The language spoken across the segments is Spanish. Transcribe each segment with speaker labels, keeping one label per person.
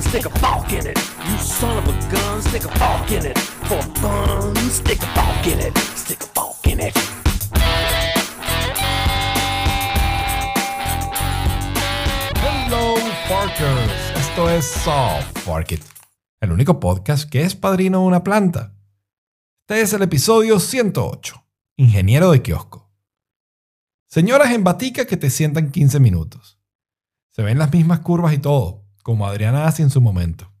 Speaker 1: stick a fork in it. You son of a gun, stick a fork in it. Fork fork.
Speaker 2: Hello, Parkers. Esto es Soft Park It, el único podcast que es padrino de una planta. Este es el episodio 108, Ingeniero de Kiosco. Señoras en batica que te sientan 15 minutos. Se ven las mismas curvas y todo, como Adriana hace en su momento.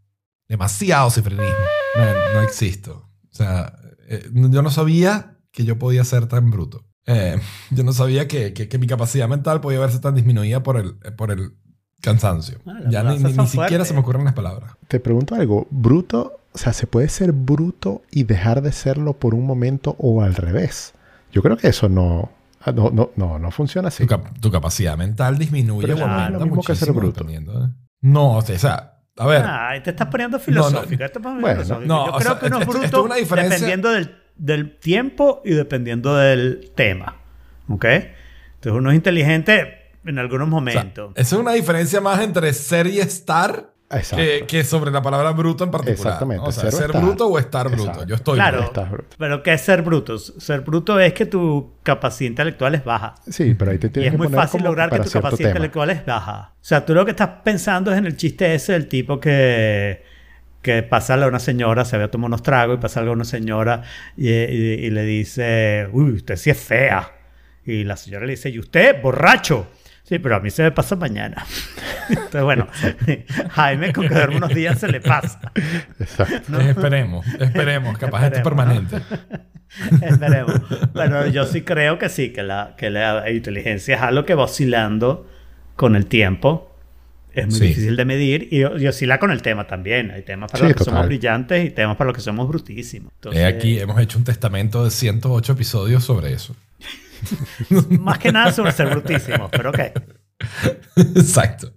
Speaker 2: Demasiado cifrinismo. No, no existo. O sea, eh, yo no sabía que yo podía ser tan bruto. Eh, yo no sabía que, que- que mi capacidad mental podía verse tan disminuida por el, eh, por el cansancio.
Speaker 3: Ah,
Speaker 2: ya ni, ni- ni siquiera se me ocurren las palabras.
Speaker 4: Te pregunto algo, bruto, o sea, ¿se puede ser bruto y dejar de serlo por un momento o al revés? Yo creo que eso no, ah, no, no, no, no funciona así.
Speaker 2: Tu, cap- tu capacidad mental disminuye
Speaker 4: Pero
Speaker 2: o
Speaker 4: eso no es lo mismo que ser bruto.
Speaker 2: ¿eh? No, o sea, a ver,
Speaker 3: Ay, te estás poniendo filosófico. Esto es más
Speaker 4: Bueno,
Speaker 3: filosófico.
Speaker 2: no,
Speaker 3: Yo creo
Speaker 2: sea,
Speaker 3: que uno es
Speaker 2: esto- esto es
Speaker 3: bruto
Speaker 2: una diferencia-
Speaker 3: dependiendo del, del tiempo y dependiendo del tema. ¿Ok? Entonces uno es inteligente en algunos
Speaker 2: o sea,
Speaker 3: momentos.
Speaker 2: esa es una diferencia más entre ser y estar. Que, que sobre la palabra bruto en particular.
Speaker 4: Exactamente.
Speaker 2: O sea,
Speaker 4: ser
Speaker 2: ser
Speaker 4: estar.
Speaker 2: bruto o estar bruto.
Speaker 4: Exacto.
Speaker 2: Yo estoy
Speaker 3: Claro.
Speaker 2: bruto.
Speaker 4: Estás bruto.
Speaker 3: Pero ¿qué es ser bruto? Ser bruto es que tu capacidad intelectual es baja.
Speaker 4: Sí, pero ahí te
Speaker 3: Y
Speaker 4: tienes
Speaker 3: es
Speaker 4: que
Speaker 3: muy fácil
Speaker 4: como
Speaker 3: lograr que tu capacidad
Speaker 4: tema.
Speaker 3: intelectual es baja. O sea, tú lo que estás pensando es en el chiste ese del tipo que, que pasa a una señora, se había tomado unos tragos y pasa a una señora y, y- y le dice, uy, usted sí es fea. Y la señora le dice, ¿y usted, borracho? Sí, pero a mí se me pasa mañana. Entonces, bueno, Jaime con que duerme unos días se le pasa.
Speaker 4: Exacto.
Speaker 2: Eh, Esperemos, esperemos. Capaz esto es permanente.
Speaker 3: Esperemos. Bueno, yo sí creo que sí, que la, que la inteligencia es algo que va oscilando con el tiempo. Es muy
Speaker 2: Sí.
Speaker 3: difícil de medir y, y oscila con el tema también. Hay temas para
Speaker 4: Sí,
Speaker 3: los que
Speaker 4: total.
Speaker 3: somos brillantes y temas para los que somos brutísimos. Entonces,
Speaker 2: He aquí, hemos hecho un testamento de 108 episodios sobre eso.
Speaker 3: Más que nada brutísimos, pero ok.
Speaker 2: Exacto.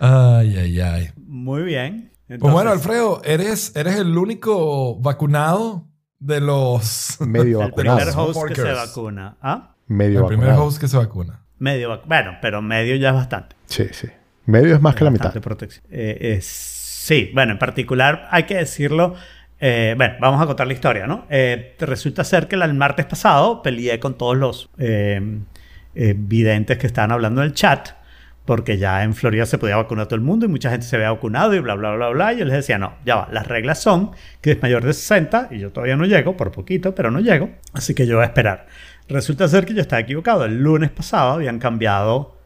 Speaker 2: Ay, ay, ay.
Speaker 3: Muy bien.
Speaker 2: Pues bueno,
Speaker 3: Entonces,
Speaker 2: Alfredo, eres, eres el único vacunado de los...
Speaker 4: Medio
Speaker 3: el
Speaker 4: vacunado.
Speaker 3: primer
Speaker 2: ¿no?
Speaker 3: host que se vacuna. ¿Ah?
Speaker 4: Medio
Speaker 2: el primer
Speaker 4: vacunado.
Speaker 2: host que se vacuna.
Speaker 3: Medio Bueno, pero medio ya es bastante.
Speaker 4: Sí, sí. Medio es más que la mitad.
Speaker 3: Bastante protección. Eh, eh, sí, bueno, en particular hay que decirlo. Eh, bueno, vamos a contar la historia, ¿no? Eh, resulta ser que el martes pasado peleé con todos los eh, videntes que estaban hablando en el chat, porque ya en Florida se podía vacunar todo el mundo y mucha gente se había vacunado y bla, bla, bla, bla. Y yo les decía, no, ya va, las reglas son que es mayor de 60 y yo todavía no llego, por poquito, pero no llego, así que yo voy a esperar. Resulta ser que yo estaba equivocado. El lunes pasado habían cambiado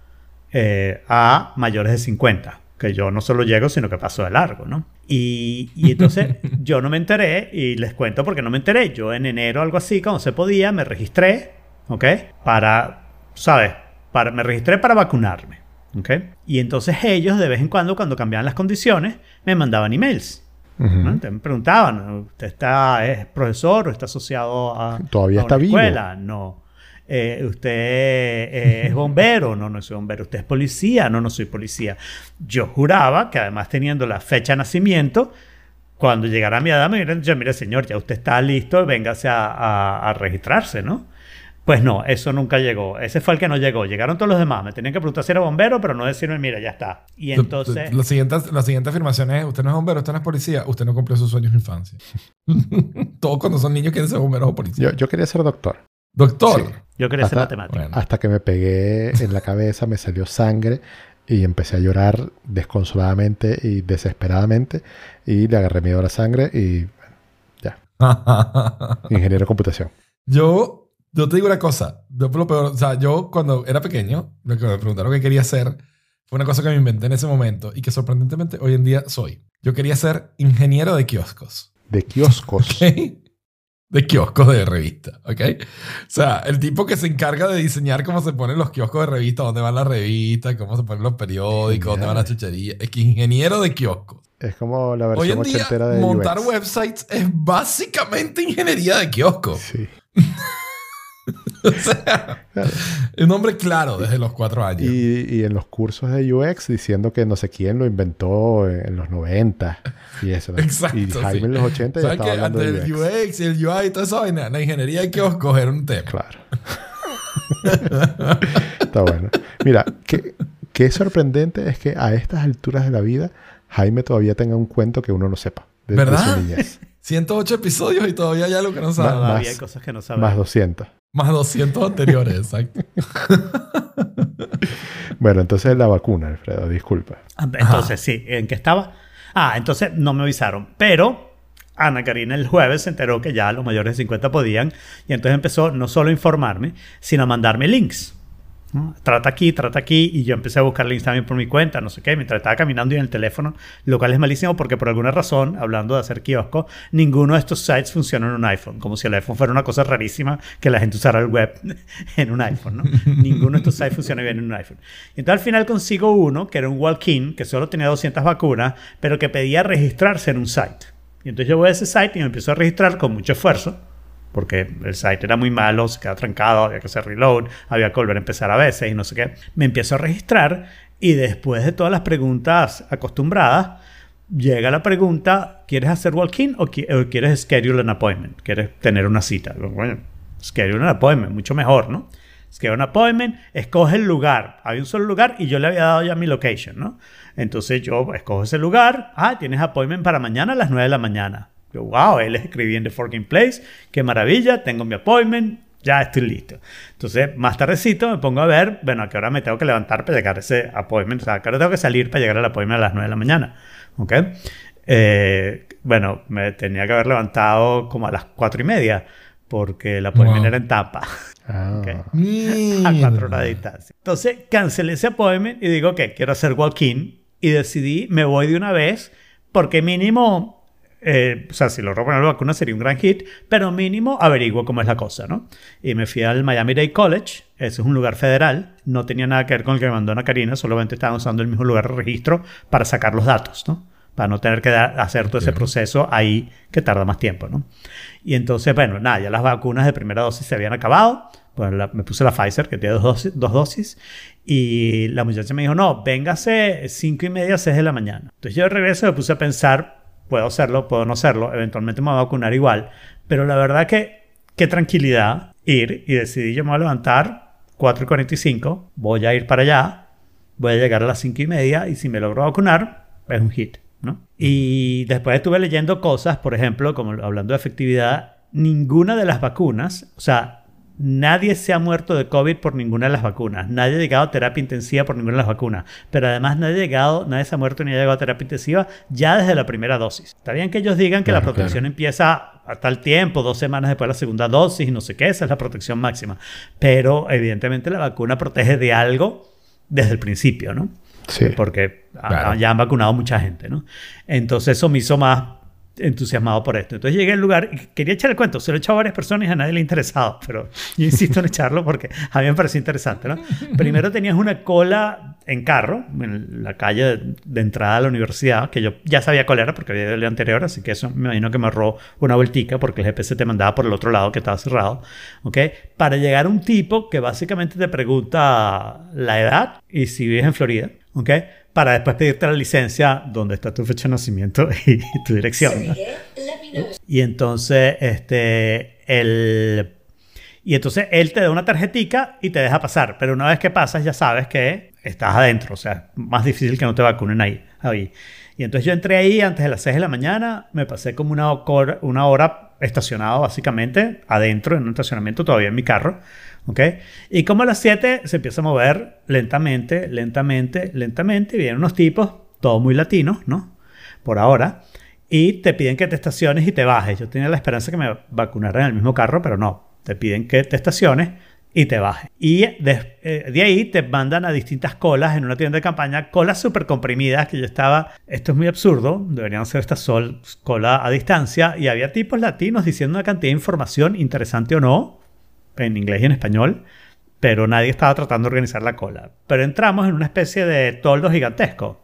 Speaker 3: a mayores de 50. Que yo no solo llego, sino que paso de largo, ¿no? Y, y entonces yo no me enteré y les cuento porque no me enteré. Yo en enero, algo así, cuando se podía, me registré, ¿ok? Para, ¿sabes? Para, me registré para vacunarme, ¿ok? Y entonces ellos, de vez en cuando, cuando cambiaban las condiciones, me mandaban emails.
Speaker 4: Ujú.
Speaker 3: ¿no? Entonces me preguntaban, ¿usted está, es profesor o está asociado a,
Speaker 4: Todavía
Speaker 3: a
Speaker 4: está
Speaker 3: una
Speaker 4: vivo.
Speaker 3: escuela? No. Eh, ¿Usted eh, es bombero? No, no soy bombero. ¿Usted es policía? No, no soy policía. Yo juraba que además teniendo la fecha de nacimiento, cuando llegara mi edad me hubieran dicho, mire señor, ya usted está listo, véngase a, a- a registrarse, ¿no? Pues no, eso nunca llegó. Ese fue el que no llegó. Llegaron todos los demás. Me tenían que preguntar si era bombero, pero no decirme, mira, ya está. Y entonces...
Speaker 2: La siguiente, la siguiente afirmación es, usted no es bombero, usted no es policía, usted no cumplió sus sueños de infancia. Todos cuando son niños quieren ser bomberos o policías.
Speaker 4: Yo, yo quería ser doctor.
Speaker 2: Doctor.
Speaker 4: Sí.
Speaker 3: Yo quería ser
Speaker 4: Hasta-
Speaker 3: matemático.
Speaker 2: Bueno.
Speaker 4: Hasta que me pegué en la cabeza, me salió sangre y empecé a llorar desconsoladamente y desesperadamente. Y le agarré miedo a la sangre y ingeniero de computación.
Speaker 2: yo, yo te digo una cosa. Yo, lo peor, o sea, yo cuando era pequeño, lo que me preguntaron qué quería hacer fue una cosa que me inventé en ese momento y que sorprendentemente hoy en día soy. Yo quería ser ingeniero de kioscos.
Speaker 4: De kioscos.
Speaker 2: ¿ok? De kioscos de revista, ¿ok? O sea, el tipo que se encarga de diseñar cómo se ponen los kioscos de revista, dónde van las revistas, cómo se ponen los periódicos, dónde van las chucherías. Es que ingeniero de kioscos.
Speaker 4: Es como la
Speaker 2: Hoy
Speaker 4: versión
Speaker 2: en día,
Speaker 4: de
Speaker 2: montar
Speaker 4: UX.
Speaker 2: websites es básicamente ingeniería de kioscos.
Speaker 4: Sí.
Speaker 2: o sea, un nombre claro desde los cuatro años.
Speaker 4: Y, y en los cursos de UX diciendo que no sé quién lo inventó en los 90 y eso. ¿no?
Speaker 2: Exacto,
Speaker 4: Y Jaime
Speaker 2: sí.
Speaker 4: en los 80 ya
Speaker 2: ¿Sabes
Speaker 4: estaba
Speaker 2: que
Speaker 4: hablando
Speaker 2: antes
Speaker 4: de
Speaker 2: el
Speaker 4: UX.
Speaker 2: UX y el UI y toda esa vaina, la ingeniería de kioscos era un tema.
Speaker 4: Claro. Está bueno. Mira, qué, qué sorprendente es que a estas alturas de la vida Jaime todavía tenga un cuento que uno no sepa. De, de
Speaker 2: ¿Verdad?
Speaker 4: su niñez.
Speaker 2: 108 episodios y todavía hay algo que no.
Speaker 3: Todavía hay cosas que no sabemos.
Speaker 4: Más 200.
Speaker 2: Más 200 anteriores, exacto.
Speaker 4: Bueno, entonces la vacuna, Alfredo, disculpa.
Speaker 3: Entonces, sí, ¿en qué estaba? Ah, entonces no me avisaron. Pero Ana Karina el jueves se enteró que ya los mayores de 50 podían. Y entonces empezó no solo a informarme, sino a mandarme links. ¿No? Trata aquí, trata aquí. Y yo empecé a buscar links también por mi cuenta, no sé qué, mientras estaba caminando y en el teléfono. Lo cual es malísimo porque por alguna razón, hablando de hacer kiosco, ninguno de estos sites funciona en un iPhone. Como si el iPhone fuera una cosa rarísima que la gente usara el web en un iPhone, ¿no? ninguno de estos sites funciona bien en un iPhone. Y entonces al final consigo uno que era un walk-in, que solo tenía 200 vacunas, pero que pedía registrarse en un site. Y entonces yo voy a ese site y me empiezo a registrar con mucho esfuerzo porque el site era muy malo, se quedaba trancado, había que hacer reload, había que volver a empezar a veces y no sé qué. Me empiezo a registrar y después de todas las preguntas acostumbradas, llega la pregunta, ¿quieres hacer walk-in o, qui- o quieres schedule an appointment? ¿Quieres tener una cita? Bueno, schedule an appointment, mucho mejor, ¿no? Schedule an appointment, escoge el lugar. Había un solo lugar y yo le había dado ya mi location, ¿no? Entonces yo escojo ese lugar. Ah, tienes appointment para mañana a las 9 de la mañana. Yo, wow, él escribí en The Forking Place. Qué maravilla, tengo mi appointment. Ya estoy listo. Entonces, más tardecito me pongo a ver, bueno, a qué hora me tengo que levantar para llegar a ese appointment. O sea, a qué hora tengo que salir para llegar al appointment a las 9 de la mañana. ¿Ok? Eh, bueno, me tenía que haber levantado como a las 4 y media porque el appointment
Speaker 2: Wow.
Speaker 3: era en Tampa.
Speaker 4: Ah,
Speaker 3: Ok. a cuatro horas de distancia. Entonces cancelé ese appointment y digo que quiero hacer walk-in y decidí me voy de una vez porque mínimo, eh, o sea, si logro poner la vacuna sería un gran hit, pero mínimo averiguo cómo es la cosa, ¿no? Y me fui al Miami-Dade College, ese es un lugar federal, no tenía nada que ver con el que me mandó Ana Karina, solamente estaban usando el mismo lugar de registro para sacar los datos, ¿no? Para no tener que dar- hacer todo ese proceso ahí que tarda más tiempo, ¿no? Y entonces, bueno, nada, ya las vacunas de primera dosis se habían acabado. Bueno, la- me puse la Pfizer, que tiene dos dosis, dos dosis. Y la muchacha me dijo, no, véngase cinco y media, seis de la mañana. Entonces yo de regreso me puse a pensar, puedo hacerlo, puedo no hacerlo, eventualmente me voy a vacunar igual. Pero la verdad que, qué tranquilidad ir y decidí, yo me voy a levantar 4 y 45, voy a ir para allá, voy a llegar a las cinco y media y si me logro vacunar, es un hit, ¿no? Y después estuve leyendo cosas, por ejemplo, como hablando de efectividad, ninguna de las vacunas, o sea, nadie se ha muerto de COVID por ninguna de las vacunas, nadie ha llegado a terapia intensiva por ninguna de las vacunas, pero además nadie ha llegado, nadie se ha muerto ni ha llegado a terapia intensiva ya desde la primera dosis. Está bien que ellos digan que la
Speaker 4: Claro,
Speaker 3: protección empieza a tal tiempo, dos semanas después de la segunda dosis y no sé qué, esa es la protección máxima, pero evidentemente la vacuna protege de algo desde el principio, ¿no?
Speaker 4: sí.
Speaker 3: porque
Speaker 2: Claro.
Speaker 3: ya han vacunado mucha gente, ¿no? Entonces eso me hizo más entusiasmado por esto. Entonces llegué al lugar y quería echar el cuento. Se lo he echado a varias personas y a nadie le ha interesado, pero yo insisto en echarlo porque a mí me pareció interesante, ¿no? Primero tenías una cola en carro, en la calle de, entrada a la universidad, que yo ya sabía cuál era porque había ido el día anterior, así que eso me imagino que me ahorró una vueltica porque el GPS te mandaba por el otro lado que estaba cerrado, ¿ok? Para llegar a un tipo que básicamente te pregunta la edad y si vives en Florida, ¿ok? Para después pedirte la licencia donde está tu fecha de nacimiento y tu dirección. ¿no? Y entonces, este, el... Y entonces él te da una tarjetica y te deja pasar. Pero una vez que pasas ya sabes que estás adentro. O sea, es más difícil que no te vacunen ahí. ahí. Y entonces yo entré ahí antes de las 6 de la mañana. Me pasé como una, hora- una hora estacionado básicamente adentro en un estacionamiento todavía en mi carro. ¿Ok? Y como a las 7 se empieza a mover lentamente, lentamente, lentamente. Vienen unos tipos, todos muy latinos, ¿no? Por ahora y te piden que te estaciones y te bajes. Yo tenía la esperanza que me vacunaran en el mismo carro, pero no. Te piden que te estaciones y te bajes. Y de, eh, de ahí te mandan a distintas colas en una tienda de campaña, colas súper comprimidas que yo estaba, esto es muy absurdo, deberían ser estas sol, cola a distancia, y había tipos latinos diciendo una cantidad de información, interesante o no, en inglés y en español, pero nadie estaba tratando de organizar la cola. Pero entramos en una especie de toldo gigantesco.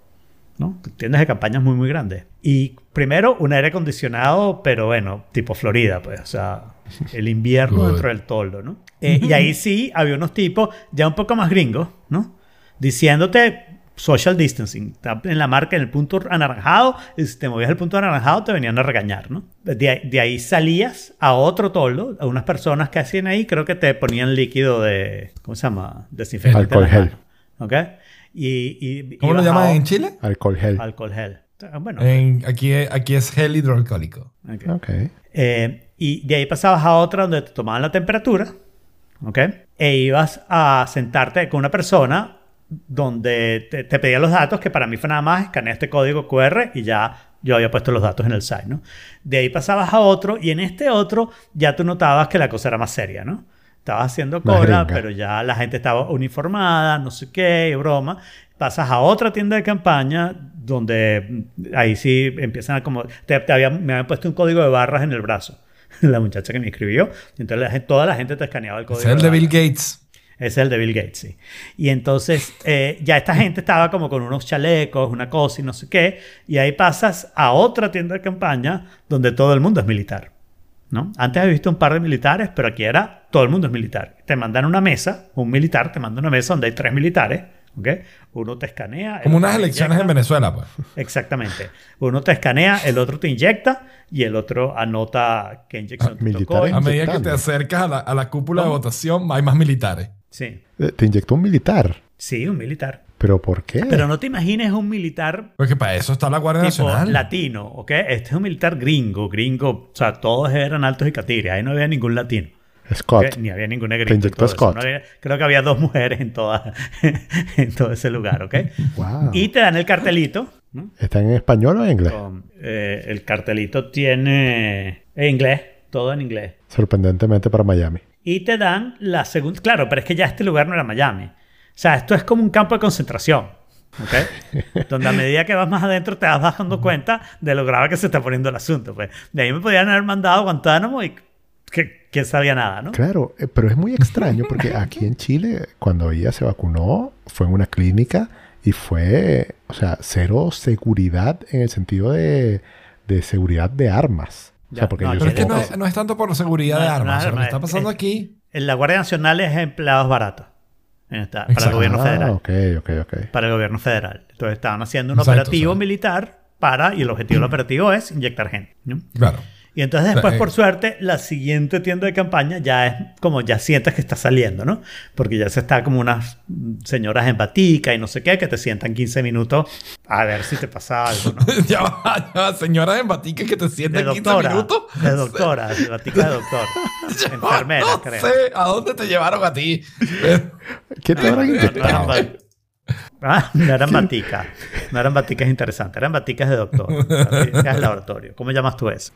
Speaker 3: ¿no? Tiendas de campañas muy, muy grandes. Y primero, un aire acondicionado, pero bueno, tipo Florida, pues, o sea, el invierno
Speaker 2: Good.
Speaker 3: dentro del toldo, ¿no? Eh, y ahí sí había unos tipos ya un poco más gringos, ¿no? Diciéndote social distancing. Está En la marca, en el punto anaranjado, y si te movías al punto anaranjado, te venían a regañar, ¿no? De, ahí- de ahí salías a otro toldo, a unas personas que hacían ahí, creo que te ponían líquido de, ¿cómo se llama? Desinfectante.
Speaker 4: Alcohol gel.
Speaker 3: ¿Ok? Y, y-
Speaker 2: ¿Cómo
Speaker 3: y
Speaker 2: lo llaman en Chile?
Speaker 4: Alcohol gel.
Speaker 3: Alcohol gel. Ah, Bueno,
Speaker 2: En- aquí, aquí es gel hidroalcohólico.
Speaker 3: ok.
Speaker 4: Ok.
Speaker 3: Eh, y de ahí pasabas a otra donde te tomaban la temperatura, ¿ok? E ibas a sentarte con una persona donde te, te pedía los datos, que para mí fue nada más escanear este código QR y ya yo había puesto los datos en el site, ¿no? De ahí pasabas a otro y en este otro ya tú notabas que la cosa era más seria, ¿no? Estabas haciendo cola, pero ya la gente estaba uniformada, no sé qué, broma. Pasas a otra tienda de campaña donde mm, ahí sí empiezan a como... Te, te habían- me habían puesto un código de barras en el brazo. La muchacha que me escribió. Y entonces la toda la gente te escaneaba el código.
Speaker 2: Es el de Bill. Gates.
Speaker 3: Es el de Bill Gates, sí. Y entonces eh, ya esta gente estaba como con unos chalecos, una cosa y no sé qué. Y ahí pasas a otra tienda de campaña donde todo el mundo es militar. ¿no? Antes había visto un par de militares, pero aquí era todo el mundo es militar. Te mandan una mesa, un militar te manda una mesa donde hay tres militares. ¿Ok? Uno te escanea.
Speaker 2: Como unas elecciones en. Venezuela, pues.
Speaker 3: Exactamente. Uno te escanea, el otro te inyecta y el otro anota qué inyección
Speaker 4: Ah,
Speaker 3: te tocó.
Speaker 2: A medida que te acercas a la, a la cúpula de votación, hay más militares.
Speaker 3: Sí,
Speaker 4: Eh, Te inyectó un militar.
Speaker 3: sí, un militar.
Speaker 4: ¿Pero por qué?
Speaker 3: Pero no te imagines un militar
Speaker 2: Porque para eso está la Guardia
Speaker 3: tipo
Speaker 2: Nacional.
Speaker 3: latino, ¿ok? Este es un militar gringo, gringo. O sea, todos eran altos y catires. Ahí no había ningún latino.
Speaker 4: Scott.
Speaker 3: Ni había ningún negrito.
Speaker 4: Te inyectó. Scott.
Speaker 3: No había- creo que había dos mujeres en, toda, en todo ese lugar, ¿ok?
Speaker 4: Wow.
Speaker 3: Y te dan el cartelito. ¿no?
Speaker 4: ¿Está en español o en inglés?
Speaker 3: Con, eh, el cartelito tiene en inglés, todo en inglés.
Speaker 4: Sorprendentemente para Miami.
Speaker 3: Y te dan la segunda. Claro, pero es que ya este lugar no era Miami. O sea, esto es como un campo de concentración. ¿Ok? Donde a medida que vas más adentro te vas dando cuenta de lo grave que se está poniendo el asunto. Pues. De ahí me podían haber mandado a Guantánamo y que, que sabía nada, ¿no?
Speaker 4: Claro, eh, pero es muy extraño porque aquí en Chile, cuando ella se vacunó, fue en una clínica y fue, o sea, cero seguridad en el sentido de, de seguridad de armas. O sea,
Speaker 3: Ya,
Speaker 4: porque
Speaker 3: no,
Speaker 4: yo
Speaker 2: Pero es que no, es- no es tanto por seguridad
Speaker 3: No,
Speaker 2: de armas. o sea,
Speaker 3: no,
Speaker 2: lo que está
Speaker 3: es-
Speaker 2: pasando
Speaker 3: es-
Speaker 2: aquí.
Speaker 3: En la Guardia Nacional es empleados baratos. Esta- para el gobierno
Speaker 4: Ah,
Speaker 3: federal.
Speaker 4: ok, ok, ok.
Speaker 3: Para el gobierno federal. Entonces estaban haciendo un
Speaker 2: Exacto,
Speaker 3: operativo militar para, y el objetivo del operativo es inyectar gente. ¿no?
Speaker 2: Claro.
Speaker 3: Y entonces después,
Speaker 2: eh,
Speaker 3: por suerte, la siguiente tienda de campaña ya es como ya sientes que está saliendo, ¿no? Porque ya se está como unas señoras en batica y no sé qué, que te sientan 15 minutos a ver si te pasa algo, ¿no?
Speaker 2: ya va, ya va, señora en batica que te
Speaker 3: De
Speaker 2: sienten 15
Speaker 3: doctora,
Speaker 2: minutos.
Speaker 3: de doctora, de batica de doctor, enfermera,
Speaker 2: no
Speaker 3: creo.
Speaker 2: sé a dónde te llevaron a ti.
Speaker 4: ¿Qué te habrán
Speaker 3: No, no ba- Ah, no eran baticas. No eran baticas interesantes, eran baticas de doctor. Baticas de laboratorio. ¿Cómo llamas tú eso?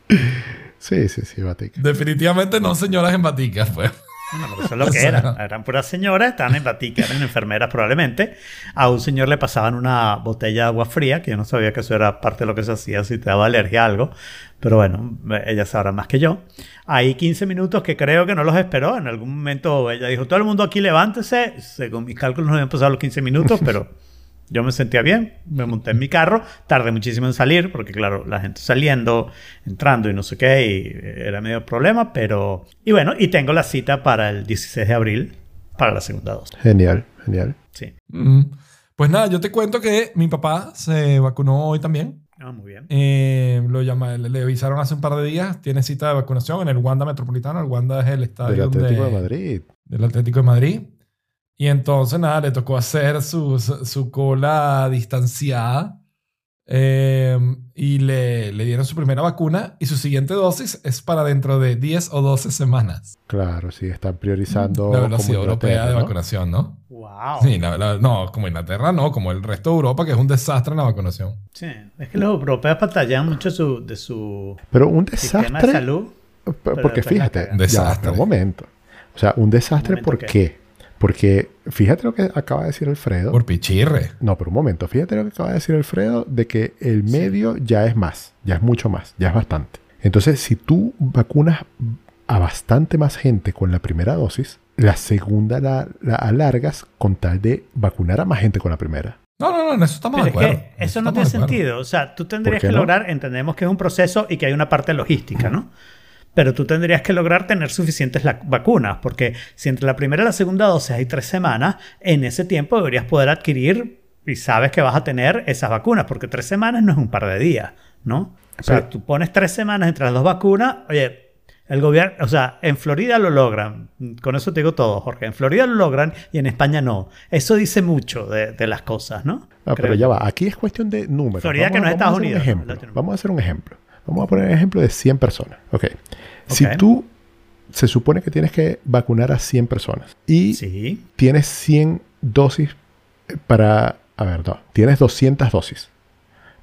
Speaker 4: Sí, sí, sí, Vatica.
Speaker 2: Definitivamente no señoras en baticas, pues.
Speaker 3: Bueno, porque eso es lo que eran. Eran puras señoras, estaban en batica, eran enfermeras probablemente. A un señor le pasaban una botella de agua fría, que yo no sabía que eso era parte de lo que se hacía si te daba alergia a algo. Pero bueno, ella sabrá más que yo. Hay 15 minutos que creo que no los esperó. En algún momento ella dijo, todo el mundo aquí levántese. Según mis cálculos no habían pasado los 15 minutos, pero yo me sentía bien. Me monté en mi carro. Tardé muchísimo en salir, porque claro, la gente saliendo, entrando y no sé qué, y era medio problema. Pero... Y bueno, y tengo la cita para el 16 de abril, para la segunda dosis.
Speaker 4: Genial, genial.
Speaker 3: Sí.
Speaker 2: Mm. Pues nada, yo te cuento que mi papá se vacunó hoy también.
Speaker 3: Ah, muy bien.
Speaker 2: Eh, lo llama, le, le avisaron hace un par de días. Tiene cita de vacunación en el Wanda Metropolitano. El Wanda es el estadio
Speaker 4: Del Atlético
Speaker 2: de-
Speaker 4: de Madrid.
Speaker 2: del Atlético de Madrid. Y entonces, nada, le tocó hacer su, su, cola distanciada. Eh, y le, le dieron su primera vacuna. Y su siguiente dosis es para dentro de 10 o 12 semanas.
Speaker 4: Claro, sí, están priorizando
Speaker 2: La
Speaker 4: como
Speaker 2: velocidad europea de
Speaker 4: ¿no?
Speaker 2: vacunación, ¿no?
Speaker 3: Wow.
Speaker 2: Sí, la- la- no, como Inglaterra no, como el resto de Europa, que es un desastre en la vacunación.
Speaker 3: Sí. Es que los europeos batallan mucho su- de su
Speaker 4: Pero un
Speaker 3: sistema de
Speaker 4: desastre,
Speaker 3: salud.
Speaker 4: porque fíjate, ya,
Speaker 2: Desastre.
Speaker 4: pero un momento. O sea, un desastre,
Speaker 3: ¿Un
Speaker 4: ¿por qué? Porque fíjate lo que acaba de decir Alfredo.
Speaker 2: Por pichirre.
Speaker 4: No, pero un momento, fíjate lo que acaba de decir Alfredo de que el medio ya es más, ya es mucho más, ya es bastante. Entonces, si tú vacunas a bastante más gente con la primera dosis, la segunda la, la alargas con tal de vacunar a más gente con la primera.
Speaker 2: No, no, no, en eso estamos
Speaker 3: Pero
Speaker 2: de
Speaker 3: es
Speaker 2: acuerdo.
Speaker 3: que
Speaker 2: En
Speaker 3: eso no tiene sentido. O sea, tú tendrías que
Speaker 4: no?
Speaker 3: lograr, entendemos que es un proceso y que hay una parte logística, ¿no? Pero tú tendrías que lograr tener suficientes vacunas, porque si entre la primera y la segunda dosis hay tres semanas, en ese tiempo deberías poder adquirir y sabes que vas a tener esas vacunas, porque tres semanas no es un par de días, ¿no? O sea, tú pones tres semanas entre las dos vacunas, oye, el gobierno, o sea, en Florida lo logran, con eso te digo todo, Jorge, en Florida lo logran y en España no. Eso dice mucho de, de las cosas, ¿no?
Speaker 4: Ah, pero ya va. Aquí es cuestión de números.
Speaker 3: Florida, que no es Estados Unidos.
Speaker 4: Vamos a hacer un ejemplo. Vamos a poner el ejemplo de 100 personas. Ok. Si tú se supone que tienes que vacunar a 100 personas y
Speaker 3: Sí.
Speaker 4: tienes 100 dosis para... A ver, no. Tienes 200 dosis.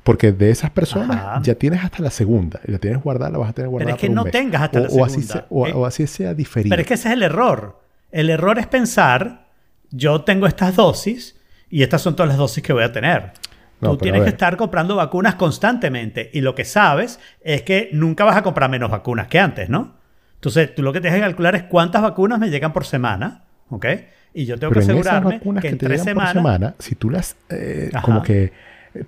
Speaker 4: Porque de esas personas
Speaker 3: Ajá.
Speaker 4: ya tienes hasta la segunda. Y la tienes guardada, la vas a tener guardada
Speaker 3: es que
Speaker 4: por un
Speaker 3: no
Speaker 4: mes.
Speaker 3: tengas hasta
Speaker 4: o,
Speaker 3: la
Speaker 4: o así
Speaker 3: segunda.
Speaker 4: sea- o,
Speaker 3: Eh,
Speaker 4: o así sea diferido.
Speaker 3: Pero es que ese es el error. El error es pensar, yo tengo estas dosis y estas son todas las dosis que voy a tener.
Speaker 4: No,
Speaker 3: Tú tienes que estar comprando vacunas constantemente y lo que sabes es que nunca vas a comprar menos vacunas que antes, ¿no? Entonces, tú lo que tienes que calcular es cuántas vacunas me llegan por semana, ¿ok? Y yo tengo
Speaker 4: Pero
Speaker 3: que
Speaker 4: en esas
Speaker 3: asegurarme
Speaker 4: vacunas
Speaker 3: que
Speaker 4: que,
Speaker 3: en
Speaker 4: te
Speaker 3: tres semanas...
Speaker 4: por semana, si tú las eh, como que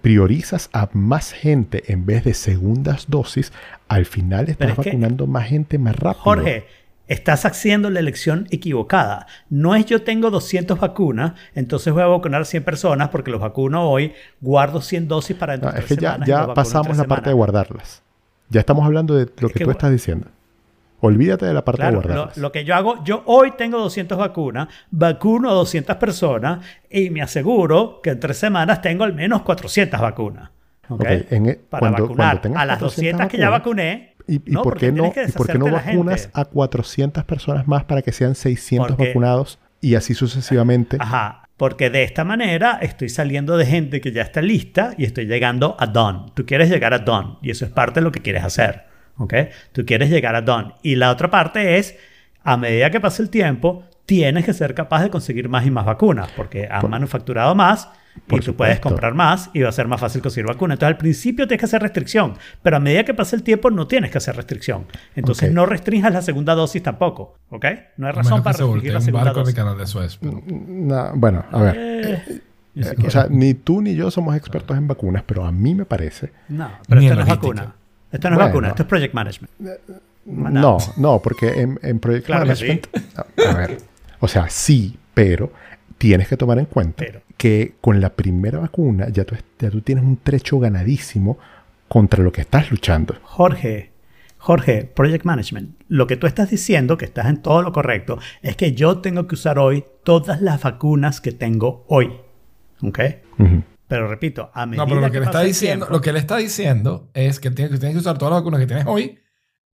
Speaker 4: priorizas a más gente en vez de segundas dosis, al final estás
Speaker 3: es que-
Speaker 4: vacunando más gente más rápido.
Speaker 3: Jorge, estás haciendo la elección equivocada. No es yo tengo 200 vacunas, entonces voy a vacunar 100 personas porque los vacuno hoy, guardo 100 dosis para dentro
Speaker 4: No,
Speaker 3: de
Speaker 4: es que ya, ya pasamos la parte de guardarlas. Ya estamos hablando de lo
Speaker 3: Es
Speaker 4: que,
Speaker 3: que
Speaker 4: tú estás diciendo. Olvídate de la parte
Speaker 3: Claro,
Speaker 4: de guardarlas.
Speaker 3: lo que yo hago, yo hoy tengo 200 vacunas, vacuno a 200 personas y me aseguro que en tres semanas tengo al menos 400 vacunas. ¿ok?
Speaker 4: Ok, en e-
Speaker 3: Para
Speaker 4: cuando-
Speaker 3: vacunar
Speaker 4: cuando
Speaker 3: a las
Speaker 4: 400
Speaker 3: 200 que ya vacuné.
Speaker 4: ¿Y, y
Speaker 3: no,
Speaker 4: por qué no, ¿y por qué no vacunas
Speaker 3: gente.
Speaker 4: a 400 personas más para que sean 600
Speaker 3: Porque-
Speaker 4: vacunados y así sucesivamente?
Speaker 3: Ajá, porque de esta manera estoy saliendo de gente que ya está lista y estoy llegando a done. Tú quieres llegar a done y eso es parte de lo que quieres hacer, ¿ok? Tú quieres llegar a done. Y la otra parte es, a medida que pasa el tiempo, tienes que ser capaz de conseguir más y más vacunas porque han
Speaker 4: Por-
Speaker 3: manufacturado más y
Speaker 4: por
Speaker 3: tú puedes
Speaker 4: supuesto.
Speaker 3: comprar más y va a ser más fácil conseguir vacunas. Entonces al principio tienes que hacer restricción, pero a medida que pasa el tiempo no tienes que hacer restricción. Entonces
Speaker 4: Ok.
Speaker 3: no restringas la segunda dosis tampoco, ¿ok? No hay razón para restringir la
Speaker 2: un
Speaker 3: segunda
Speaker 2: barco en el
Speaker 3: dosis.
Speaker 2: canal de Suez. pero-
Speaker 4: No, bueno, a ver.
Speaker 3: Eh, ni
Speaker 4: Eh, o sea, ni tú ni yo somos expertos en vacunas, pero a mí me parece.
Speaker 3: No, pero esto no es vacuna. Esto no es
Speaker 4: Bueno.
Speaker 3: vacuna, esto es project management.
Speaker 4: No, no, porque en, en Project
Speaker 3: Claro que
Speaker 4: Management. A, a ver. O sea, sí, pero tienes que tomar en cuenta
Speaker 3: Pero.
Speaker 4: que con la primera vacuna ya tú, ya tú tienes un trecho ganadísimo contra lo que estás luchando.
Speaker 3: Jorge, Jorge, project management. Lo que tú estás diciendo, que estás en todo lo correcto, es que yo tengo que usar hoy todas las vacunas que tengo hoy. ¿Ok? Pero repito, a medida
Speaker 2: No, pero lo que, le está diciendo,
Speaker 3: tiempo-
Speaker 2: lo que le está diciendo es que tienes, que tienes que usar todas las vacunas que tienes hoy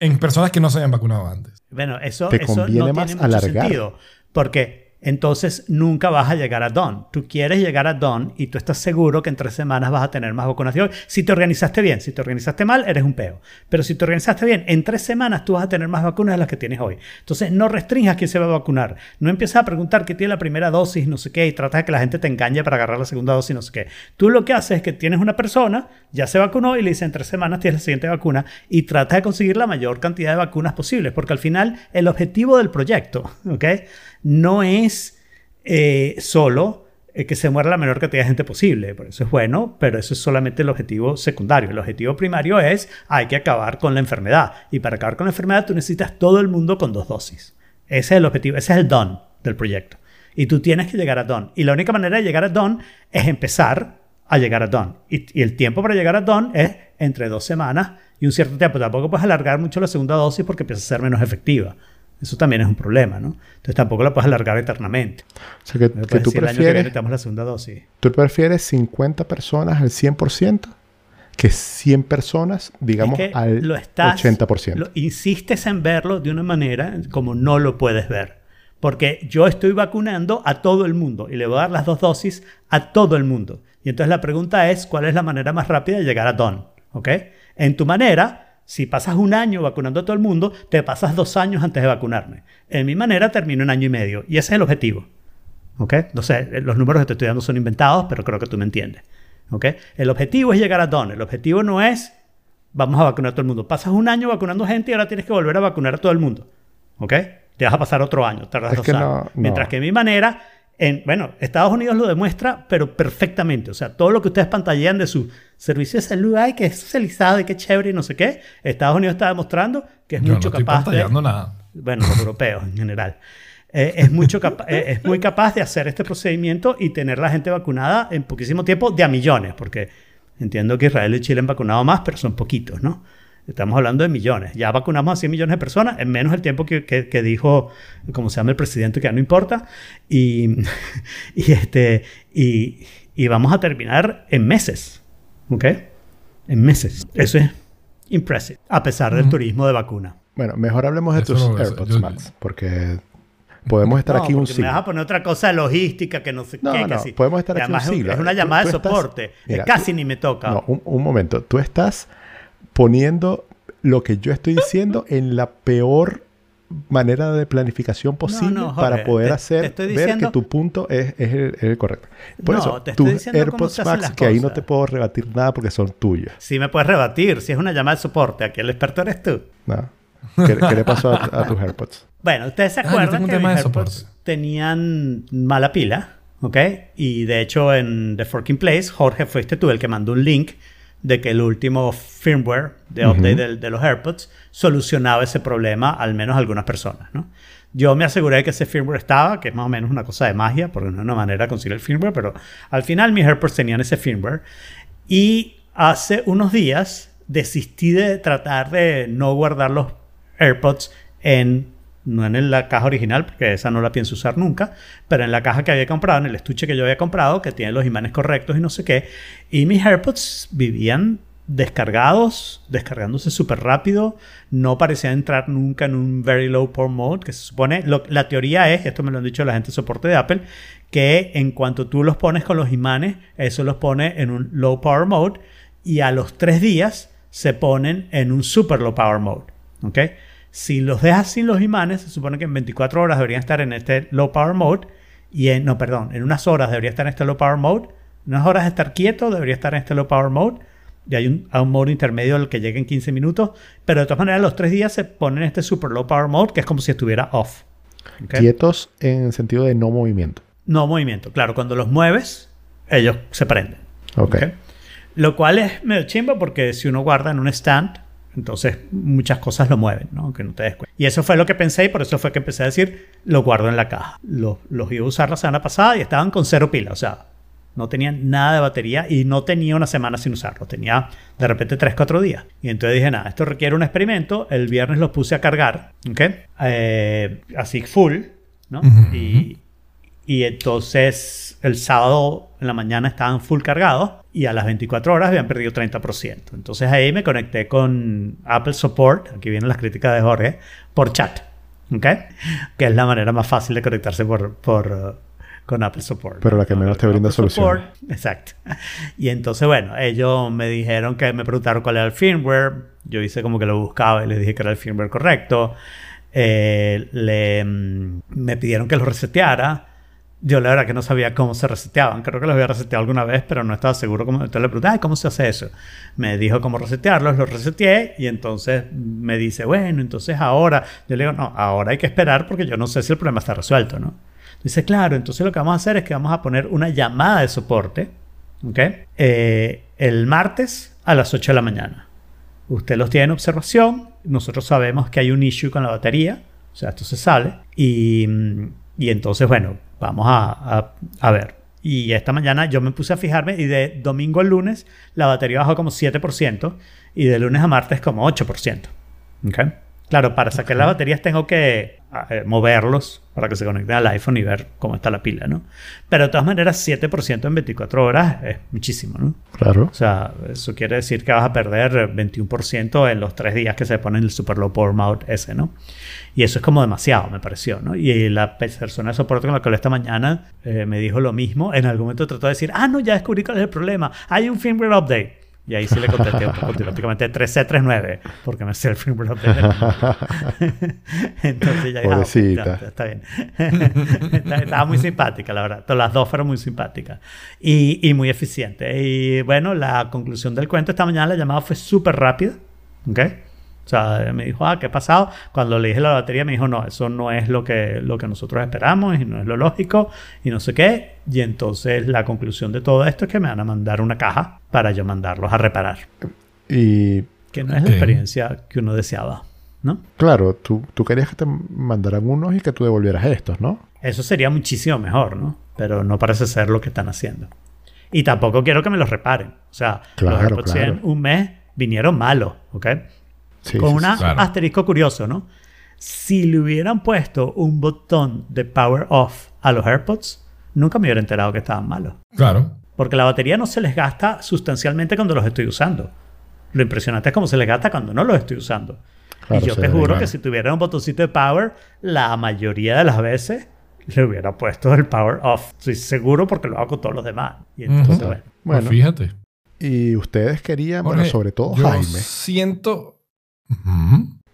Speaker 2: en personas que no se hayan vacunado antes.
Speaker 3: Bueno, eso,
Speaker 4: Te
Speaker 3: eso
Speaker 4: conviene
Speaker 3: no
Speaker 4: más
Speaker 3: tiene mucho
Speaker 4: alargar.
Speaker 3: sentido. Porque entonces nunca vas a llegar a Done. Tú quieres llegar a Done y tú estás seguro que en tres semanas vas a tener más vacunación. Si te organizaste bien, si te organizaste mal, eres un peo. Pero si te organizaste bien, en tres semanas tú vas a tener más vacunas de las que tienes hoy. Entonces no restringas quién se va a vacunar. No empiezas a preguntar qué tiene la primera dosis, no sé qué, y tratas de que la gente te engañe para agarrar la segunda dosis, no sé qué. Tú lo que haces es que tienes una persona, ya se vacunó y le dicen en tres semanas tienes la siguiente vacuna y tratas de conseguir la mayor cantidad de vacunas posibles, porque al final el objetivo del proyecto, ¿ok? No es eh, solo eh, que se muera la menor cantidad de gente posible. Por eso es bueno, pero eso es solamente el objetivo secundario. El objetivo primario es hay que acabar con la enfermedad. Y para acabar con la enfermedad tú necesitas todo el mundo con dos dosis. Ese es el objetivo, ese es el done del proyecto. Y tú tienes que llegar a done. Y la única manera de llegar a done es empezar a llegar a done. Y, y el tiempo para llegar a done es entre dos semanas y un cierto tiempo. Tampoco puedes alargar mucho la segunda dosis porque empieza a ser menos efectiva. Eso también es un problema, ¿no? Entonces tampoco la puedes alargar eternamente.
Speaker 4: O sea, que, que tú
Speaker 3: decir, el año que viene
Speaker 4: prefieres,
Speaker 3: damos la segunda dosis.
Speaker 4: tú prefieres 50 personas al 100% que 100 personas, digamos,
Speaker 3: Es que
Speaker 4: al
Speaker 3: lo estás,
Speaker 4: 80%.
Speaker 3: lo- insistes en verlo de una manera como no lo puedes ver. Porque yo estoy vacunando a todo el mundo y le voy a dar las dos dosis a todo el mundo. Y entonces la pregunta es, ¿cuál es la manera más rápida de llegar a Don? ¿Ok? En tu manera, si pasas un año vacunando a todo el mundo, te pasas dos años antes de vacunarme. En mi manera, termino en año y medio. Y ese es el objetivo. ¿Ok? No sé, los números que te estoy dando son inventados, pero creo que tú me entiendes. ¿Ok? El objetivo es llegar a Don. El objetivo no es vamos a vacunar a todo el mundo. Pasas un año vacunando gente y ahora tienes que volver a vacunar a todo el mundo. ¿Ok? Te vas a pasar otro año, tardas
Speaker 4: Es
Speaker 3: dos
Speaker 4: no-
Speaker 3: años.
Speaker 4: no.
Speaker 3: Mientras que mi manera, en, bueno, Estados Unidos lo demuestra, pero perfectamente. O sea, todo lo que ustedes pantallean de su servicio de salud, ay, que es socializado y qué chévere y no sé qué, Estados Unidos está demostrando que es
Speaker 2: Yo no
Speaker 3: mucho
Speaker 2: estoy
Speaker 3: capaz de
Speaker 2: pantallando nada.
Speaker 3: bueno, los europeos en general, eh, es, mucho eh, es muy capaz de hacer este procedimiento y tener la gente vacunada en poquísimo tiempo de a millones, porque entiendo que Israel y Chile han vacunado más, pero son poquitos, ¿no? Estamos hablando de millones. Ya vacunamos a 100 millones de personas en menos el tiempo que, que- que dijo, como se llama el presidente, que ya no importa. Y, y, este, y, y vamos a terminar en meses. ¿Ok? En meses. Eso es impressive, a pesar del turismo de vacuna.
Speaker 4: Bueno, mejor hablemos de
Speaker 2: Eso
Speaker 4: tus
Speaker 2: no-
Speaker 4: AirPods
Speaker 2: yo-
Speaker 4: Max, porque podemos estar
Speaker 3: No,
Speaker 4: aquí un
Speaker 3: porque me
Speaker 4: siglo.
Speaker 3: vas a poner otra cosa de logística que no sé
Speaker 4: No,
Speaker 3: qué.
Speaker 4: no, podemos estar aquí un siglo.
Speaker 3: Es una llamada
Speaker 4: tú
Speaker 3: de
Speaker 4: estás-
Speaker 3: soporte.
Speaker 4: Mira,
Speaker 3: Eh, Casi
Speaker 4: tú-
Speaker 3: ni me toca.
Speaker 4: No, un, un momento. Tú estás poniendo lo que yo estoy diciendo en la peor manera de planificación posible
Speaker 3: no, Jorge,
Speaker 4: para poder
Speaker 3: te-
Speaker 4: hacer
Speaker 3: te estoy
Speaker 4: ver
Speaker 3: diciendo-
Speaker 4: que tu punto es, es el, es el correcto. Por
Speaker 3: No,
Speaker 4: eso,
Speaker 3: te estoy
Speaker 4: tus
Speaker 3: diciendo
Speaker 4: AirPods Max, que ahí no te puedo rebatir nada porque son tuyos.
Speaker 3: Si me puedes rebatir, si es una llamada de soporte, aquí el experto eres tú.
Speaker 4: No. ¿Qué, qué le pasó a, a tus AirPods?
Speaker 3: Bueno, ustedes se
Speaker 2: Ah,
Speaker 3: acuerdan
Speaker 2: un
Speaker 3: que
Speaker 2: tema
Speaker 3: mis
Speaker 2: de soporte.
Speaker 3: AirPods tenían mala pila, ¿ok? Y de hecho en The Forking Place, Jorge, fuiste tú el que mandó un link de que el último firmware de update del- de, los AirPods solucionaba ese problema, al menos algunas personas, ¿no? Yo me aseguré que ese firmware estaba, que es más o menos una cosa de magia, porque no es una manera de conseguir el firmware, pero al final mis AirPods tenían ese firmware. Y hace unos días desistí de tratar de no guardar los AirPods en no en la caja original, porque esa no la pienso usar nunca, pero en la caja que había comprado, en el estuche que yo había comprado, que tiene los imanes correctos y no sé qué. Y mis AirPods vivían descargados, descargándose súper rápido, no parecían entrar nunca en un very low power mode, que se supone, lo- la teoría es, esto me lo han dicho la gente de soporte de Apple, que en cuanto tú los pones con los imanes, eso los pone en un low power mode y a los tres días se ponen en un super low power mode. ¿ok? Si los dejas sin los imanes, se supone que en 24 horas deberían estar en este low power mode y en, no, perdón, en unas horas debería estar en este low power mode, en unas horas de estar quieto debería estar en este low power mode y hay un, a un modo intermedio al que llegue en 15 minutos, pero de todas maneras los tres días se ponen en este super low power mode que es como si estuviera off.
Speaker 4: Quietos en sentido de no movimiento.
Speaker 3: No movimiento. Claro, cuando los mueves, ellos se prenden.
Speaker 4: Ok.
Speaker 3: ¿ok? Lo cual es medio chimbo porque si uno guarda en un stand, entonces muchas cosas lo mueven, ¿no? Que no te des cuenta. Y eso fue lo que pensé y por eso fue que empecé a decir, lo guardo en la caja. Los, los iba a usar la semana pasada y estaban con cero pila, o sea, no tenían nada de batería y no tenía una semana sin usarlo. Tenía de repente 3, 4 días. Y entonces dije, nada, esto requiere un experimento. El viernes los puse a cargar, ¿ok? Eh, así full, ¿no? Y, y entonces el sábado en la mañana estaban full cargados y a las 24 horas habían perdido 30%. Entonces ahí me conecté con Apple Support, aquí vienen las críticas de Jorge, por chat. ¿Ok? Que es la manera más fácil de conectarse por, por, con Apple Support.
Speaker 4: Pero la que menos te brinda.
Speaker 3: Support, Exacto. Y entonces, bueno, ellos me dijeron que me preguntaron cuál era el firmware. Yo hice como que lo buscaba y les dije que era el firmware correcto. Eh, le, mm, me pidieron que lo reseteara. Yo la verdad que no sabía cómo se reseteaban. Creo que los había reseteado alguna vez, pero no estaba seguro cómo. Entonces le pregunté, "Ay, ¿cómo se hace eso? Me dijo cómo resetearlos, los reseteé y entonces me dice, bueno, entonces ahora. Yo le digo, no, ahora hay que esperar porque yo no sé si el problema está resuelto, ¿no? Dice, claro, entonces lo que vamos a hacer es que vamos a poner una llamada de soporte, ¿ok? Eh, el martes a las 8 de la mañana. Usted los tiene en observación, nosotros sabemos que hay un issue con la batería, o sea, esto se sale, y, y entonces, bueno, vamos a, a- a ver. Y esta mañana yo me puse a fijarme y de domingo al lunes la batería bajó como 7% y de lunes a martes como 8%. ¿ok? Claro, para sacar las baterías tengo que eh, moverlos para que se conecten al iPhone y ver cómo está la pila, ¿no? Pero de todas maneras, 7% en 24 horas es muchísimo, ¿no?
Speaker 4: Claro.
Speaker 3: O sea, eso quiere decir que vas a perder eh, 21% en los tres días que se pone el Super Low Power Mode ese, ¿no? Y eso es como demasiado, me pareció, ¿no? Y la pe- persona de soporte con la que hablé esta mañana eh, me dijo lo mismo. En algún momento trató de decir, ah, no, ya descubrí cuál es el problema. Hay un firmware update. Y ahí sí le contesté automáticamente 3C39, porque me sé el update. Entonces ya dije, ah, está bien. Estaba muy simpática, la verdad. Las dos fueron muy simpáticas y, y muy eficientes. Y bueno, la conclusión del cuento esta mañana, la llamada fue súper rápida. ¿Ok? O sea, me dijo, ah, ¿qué ha pasado? Cuando le dije la batería, me dijo, no, eso no es lo que, lo que nosotros esperamos y no es lo lógico y no sé qué. Y entonces la conclusión de todo esto es que me van a mandar una caja para yo mandarlos a reparar.
Speaker 4: Y
Speaker 3: Que no es
Speaker 2: Ok.
Speaker 3: la experiencia que uno deseaba, ¿no?
Speaker 4: claro, tú, tú querías que te mandaran unos y que tú devolvieras estos, ¿no?
Speaker 3: Eso sería muchísimo mejor, ¿no? Pero no parece ser lo que están haciendo. Y tampoco quiero que me los reparen. O sea,
Speaker 4: Claro,
Speaker 3: los
Speaker 4: claro.
Speaker 3: un mes vinieron malos, ¿ok?
Speaker 4: Sí,
Speaker 3: Con
Speaker 4: sí,
Speaker 3: un
Speaker 4: sí.
Speaker 2: claro.
Speaker 3: asterisco curioso, ¿no? Si le hubieran puesto un botón de power off a los AirPods, nunca me hubiera enterado que estaban malos.
Speaker 2: Claro.
Speaker 3: Porque la batería no se les gasta sustancialmente cuando los estoy usando. Lo impresionante es cómo se les gasta cuando no los estoy usando.
Speaker 4: Claro,
Speaker 3: y yo te juro que si tuviera un botoncito de power, la mayoría de las veces le hubiera puesto el power off. Estoy seguro porque lo hago con todos los demás. Y entonces, bueno.
Speaker 4: Bueno,
Speaker 2: Pues fíjate.
Speaker 4: y ustedes querían, bueno, sobre todo
Speaker 2: yo
Speaker 4: Jaime.
Speaker 2: siento...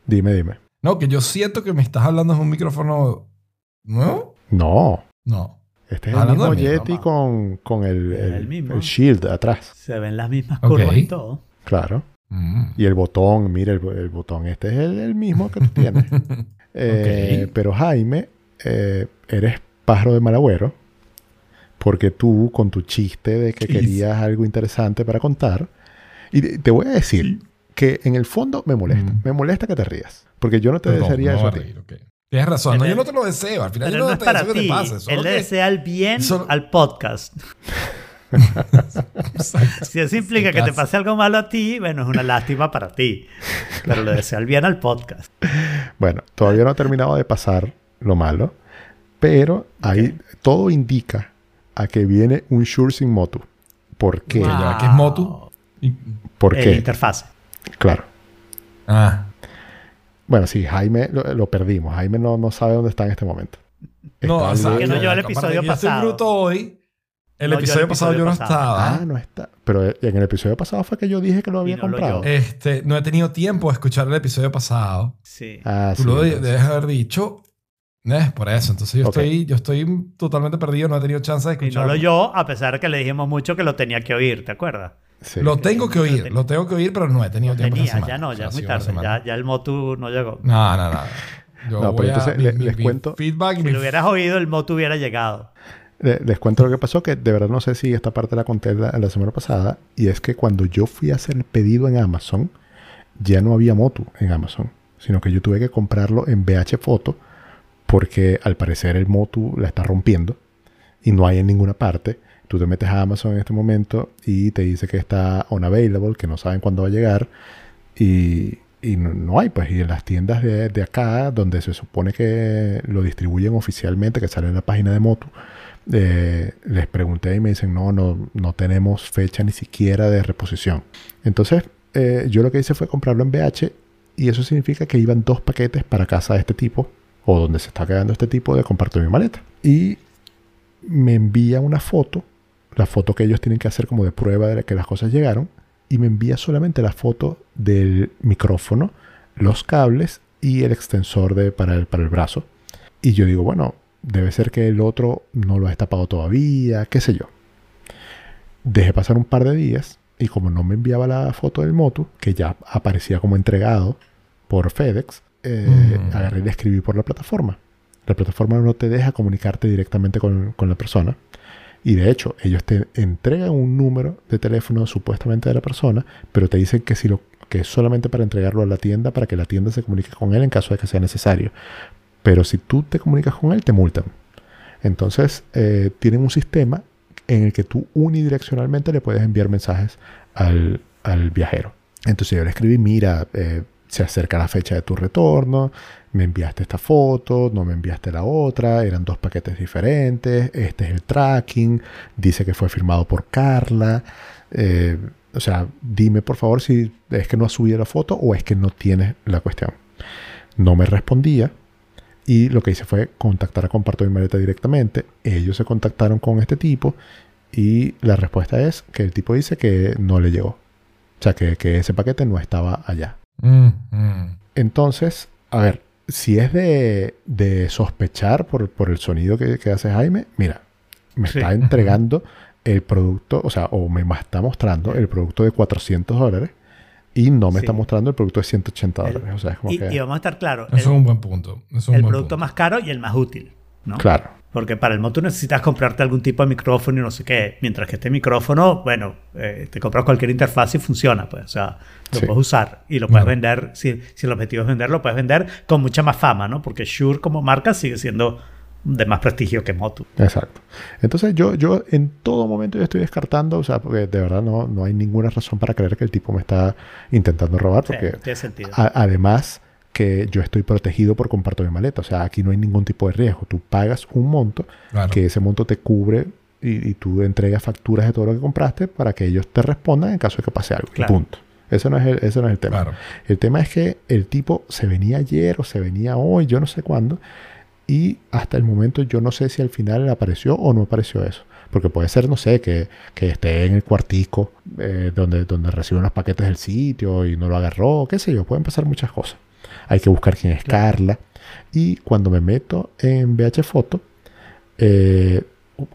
Speaker 4: Dime, dime.
Speaker 2: No, que yo siento que me estás hablando de un micrófono nuevo.
Speaker 4: No,
Speaker 2: No.
Speaker 4: este es el mismo Yeti
Speaker 3: mamá.
Speaker 4: con, con el, el-
Speaker 3: el mismo.
Speaker 4: el shield atrás.
Speaker 3: Se ven las mismas curvas y todo.
Speaker 4: Claro.
Speaker 2: Mm.
Speaker 4: Y el botón, mira, el, el botón este es el, el mismo que tú tienes. Eh. Pero Jaime, eh, eres pájaro de mal agüero. Porque tú, con tu chiste de que querías algo interesante para contar. Y te- te voy a decir que en el fondo me molesta.
Speaker 2: Mm.
Speaker 4: Me molesta que te rías. Porque yo no te
Speaker 2: Perdón,
Speaker 4: desearía
Speaker 2: no
Speaker 4: eso a
Speaker 2: a
Speaker 4: ti.
Speaker 2: reír. Tienes razón. No, yo no te lo deseo. Al final
Speaker 3: Pero
Speaker 2: yo no,
Speaker 3: no es
Speaker 2: te
Speaker 3: para
Speaker 2: deseo que
Speaker 3: ti.
Speaker 2: te pase. solo
Speaker 3: Él le
Speaker 2: que-
Speaker 3: desea el bien
Speaker 2: solo-
Speaker 3: al podcast. Si eso implica que te pase algo malo a ti, bueno, es una lástima para ti. Pero le desea el bien al podcast.
Speaker 4: Bueno, todavía no ha terminado de pasar lo malo. Pero ahí todo indica a que viene un Shure sin Motu. ¿Por qué?
Speaker 2: Va, ¿qué es Motu?
Speaker 4: ¿Por qué?
Speaker 3: interfase.
Speaker 4: Claro.
Speaker 2: Ah.
Speaker 4: Bueno, sí, Jaime lo, lo perdimos. Jaime no, no sabe dónde está en este momento.
Speaker 2: No, o sea.
Speaker 3: Que no yo el
Speaker 2: aparte
Speaker 3: episodio
Speaker 2: yo estoy
Speaker 3: pasado.
Speaker 2: bruto hoy. El
Speaker 3: No, yo el
Speaker 2: episodio pasado yo no
Speaker 3: pasado.
Speaker 2: estaba.
Speaker 4: Ah, no está. Pero en el episodio pasado fue que yo dije que lo había
Speaker 3: no
Speaker 4: comprado.
Speaker 2: Este, no he tenido tiempo de escuchar el episodio pasado.
Speaker 3: Sí.
Speaker 4: Ah,
Speaker 2: Tú
Speaker 4: sí,
Speaker 2: lo
Speaker 4: entonces.
Speaker 2: debes haber dicho. Es por eso. Entonces yo estoy, yo estoy totalmente perdido. No he tenido chance de
Speaker 3: Y no
Speaker 2: escucharlo.
Speaker 3: lo oyó, a pesar de que le dijimos mucho que lo tenía que oír, ¿te acuerdas?
Speaker 4: Sí.
Speaker 2: Lo tengo que oír, lo tengo que oír, pero no he tenido tiempo.
Speaker 3: Tenía,
Speaker 2: semana.
Speaker 3: ya no,
Speaker 2: O sea,
Speaker 3: ya es muy tarde. Ya, ya el Motu no llegó.
Speaker 2: No, no, no. Yo
Speaker 4: No,
Speaker 2: a-
Speaker 4: entonces
Speaker 2: mi-
Speaker 4: le-
Speaker 2: mi-
Speaker 4: les
Speaker 2: mi
Speaker 4: cuento-
Speaker 2: Feedback
Speaker 3: Si
Speaker 2: mi
Speaker 3: lo hubieras oído, el Motu hubiera llegado.
Speaker 4: Le- Les cuento lo que pasó, que de verdad no sé si esta parte la conté la, la semana pasada. Y es que cuando yo fui a hacer el pedido en Amazon, ya no había Motu en Amazon. Sino que yo tuve que comprarlo en VH Foto. Porque al parecer el Motu la está rompiendo. Y no hay en ninguna parte. Tú te metes a Amazon en este momento y te dice que está unavailable, que no saben cuándo va a llegar. Y, y no, no hay, pues. Y en las tiendas de, de acá, donde se supone que lo distribuyen oficialmente, que sale en la página de Motu, eh, les pregunté y me dicen, no, no, no tenemos fecha ni siquiera de reposición. Entonces, eh, yo lo que hice fue comprarlo en BH y eso significa que iban dos paquetes para casa de este tipo, o donde se está quedando este tipo de comparto mi maleta. Y me envía una foto, la foto que ellos tienen que hacer como de prueba de que las cosas llegaron, y me envía solamente la foto del micrófono, los cables y el extensor de, para, el, para el brazo. Y yo digo, bueno, debe ser que el otro no lo ha destapado todavía, qué sé yo. Dejé pasar un par de días y como no me enviaba la foto del Motu, que ya aparecía como entregado por FedEx, eh,
Speaker 2: Mm.
Speaker 4: agarré y le escribí por la plataforma. La plataforma no te deja comunicarte directamente con, con la persona. Y de hecho, ellos te entregan un número de teléfono supuestamente de la persona, pero te dicen que, si lo, que es solamente para entregarlo a la tienda, para que la tienda se comunique con él en caso de que sea necesario. Pero si tú te comunicas con él, te multan. Entonces, eh, tienen un sistema en el que tú unidireccionalmente le puedes enviar mensajes al, al viajero. Entonces yo le escribí, mira, eh, se acerca la fecha de tu retorno, me enviaste esta foto, no me enviaste la otra, eran dos paquetes diferentes, este es el tracking, dice que fue firmado por Carla. eh, o sea, dime por favor si es que no has subido la foto o es que no tienes la cuestión. No me respondía. Y lo que hice fue contactar a Comparto mi maleta directamente. Ellos se contactaron con este tipo y la respuesta es que el tipo dice que no le llegó. O sea, que, que ese paquete no estaba allá.
Speaker 2: Mm, mm.
Speaker 4: Entonces, a ver, si es de, de sospechar por, por el sonido que, que hace Jaime, mira, me
Speaker 3: Sí.
Speaker 4: está entregando el producto, o sea, o me está mostrando el producto de 400 dólares y no me
Speaker 3: Sí.
Speaker 4: está mostrando el producto de 180
Speaker 3: El-
Speaker 4: dólares. O sea, es como
Speaker 3: Y,
Speaker 4: que...
Speaker 3: y vamos a estar claros.
Speaker 2: Eso es un buen punto. Eso es un
Speaker 3: el
Speaker 2: buen
Speaker 3: producto
Speaker 2: punto.
Speaker 3: más caro y el más útil. ¿no?
Speaker 4: Claro.
Speaker 3: Porque para el moto necesitas comprarte algún tipo de micrófono y no sé qué. Mientras que este micrófono, bueno, eh, te compras cualquier interfaz y funciona, pues. O sea, lo
Speaker 4: Sí.
Speaker 3: puedes usar y lo puedes vender. Si, si el objetivo es vender, lo puedes vender con mucha más fama, ¿no? Porque Shure como marca sigue siendo de más prestigio que Motu.
Speaker 4: Exacto. Entonces yo, yo en todo momento yo estoy descartando, o sea, porque de verdad no, no hay ninguna razón para creer que el tipo me está intentando robar,
Speaker 3: Sí,
Speaker 4: porque
Speaker 3: tiene sentido.
Speaker 4: a- además que yo estoy protegido por comparto de maleta, o sea, aquí no hay ningún tipo de riesgo. Tú pagas un monto,
Speaker 2: Claro.
Speaker 4: que ese monto te cubre y, y tú entregas facturas de todo lo que compraste para que ellos te respondan en caso de que pase algo. Y punto. Eso no, es el, eso no es el tema.
Speaker 2: Claro.
Speaker 4: El tema es que el tipo se venía ayer o se venía hoy, yo no sé cuándo, y hasta el momento yo no sé si al final apareció o no apareció eso. Porque puede ser, no sé, que, que esté en el cuartico eh, donde, donde reciben los paquetes del sitio y no lo agarró, qué sé yo, pueden pasar muchas cosas. Hay que buscar quién es
Speaker 3: Claro.
Speaker 4: Carla. Y cuando me meto en VH Foto, eh,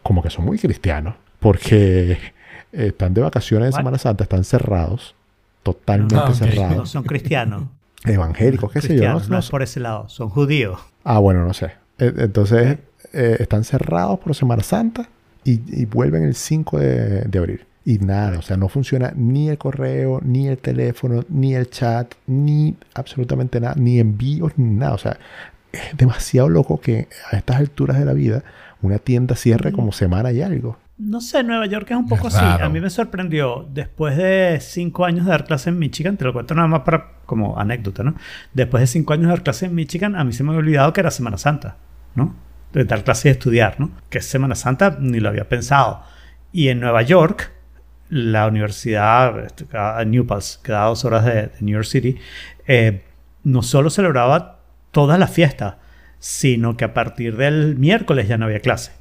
Speaker 4: como que son muy cristianos, porque están de vacaciones en
Speaker 3: What?
Speaker 4: Semana Santa, están cerrados, totalmente
Speaker 2: Ah,
Speaker 4: cerrados
Speaker 3: No son cristianos.
Speaker 4: evangélicos, qué sé yo.
Speaker 3: cristianos,
Speaker 4: No,
Speaker 3: no por ese lado. Son judíos.
Speaker 4: Ah, bueno, no sé. E- Entonces, eh, están cerrados por Semana Santa y, y vuelven el 5 de, de abril. Y nada, o sea, no funciona ni el correo, ni el teléfono, ni el chat, ni absolutamente nada, ni envíos, ni nada. O sea, es demasiado loco que a estas alturas de la vida una tienda cierre como semana y algo.
Speaker 3: No sé, Nueva York es un poco
Speaker 2: Es
Speaker 3: así. A mí me sorprendió, después de cinco años de dar clase en Michigan, te lo cuento nada más para como anécdota, ¿no? Después de cinco años de dar clase en Michigan, a mí se me había olvidado que era Semana Santa, ¿no? De dar clase y estudiar, ¿no? Que es Semana Santa ni lo había pensado. Y en Nueva York, la universidad, Paltz, que da dos horas de, de New York City, eh, no solo celebraba todas las fiestas, sino que a partir del miércoles ya no había clase,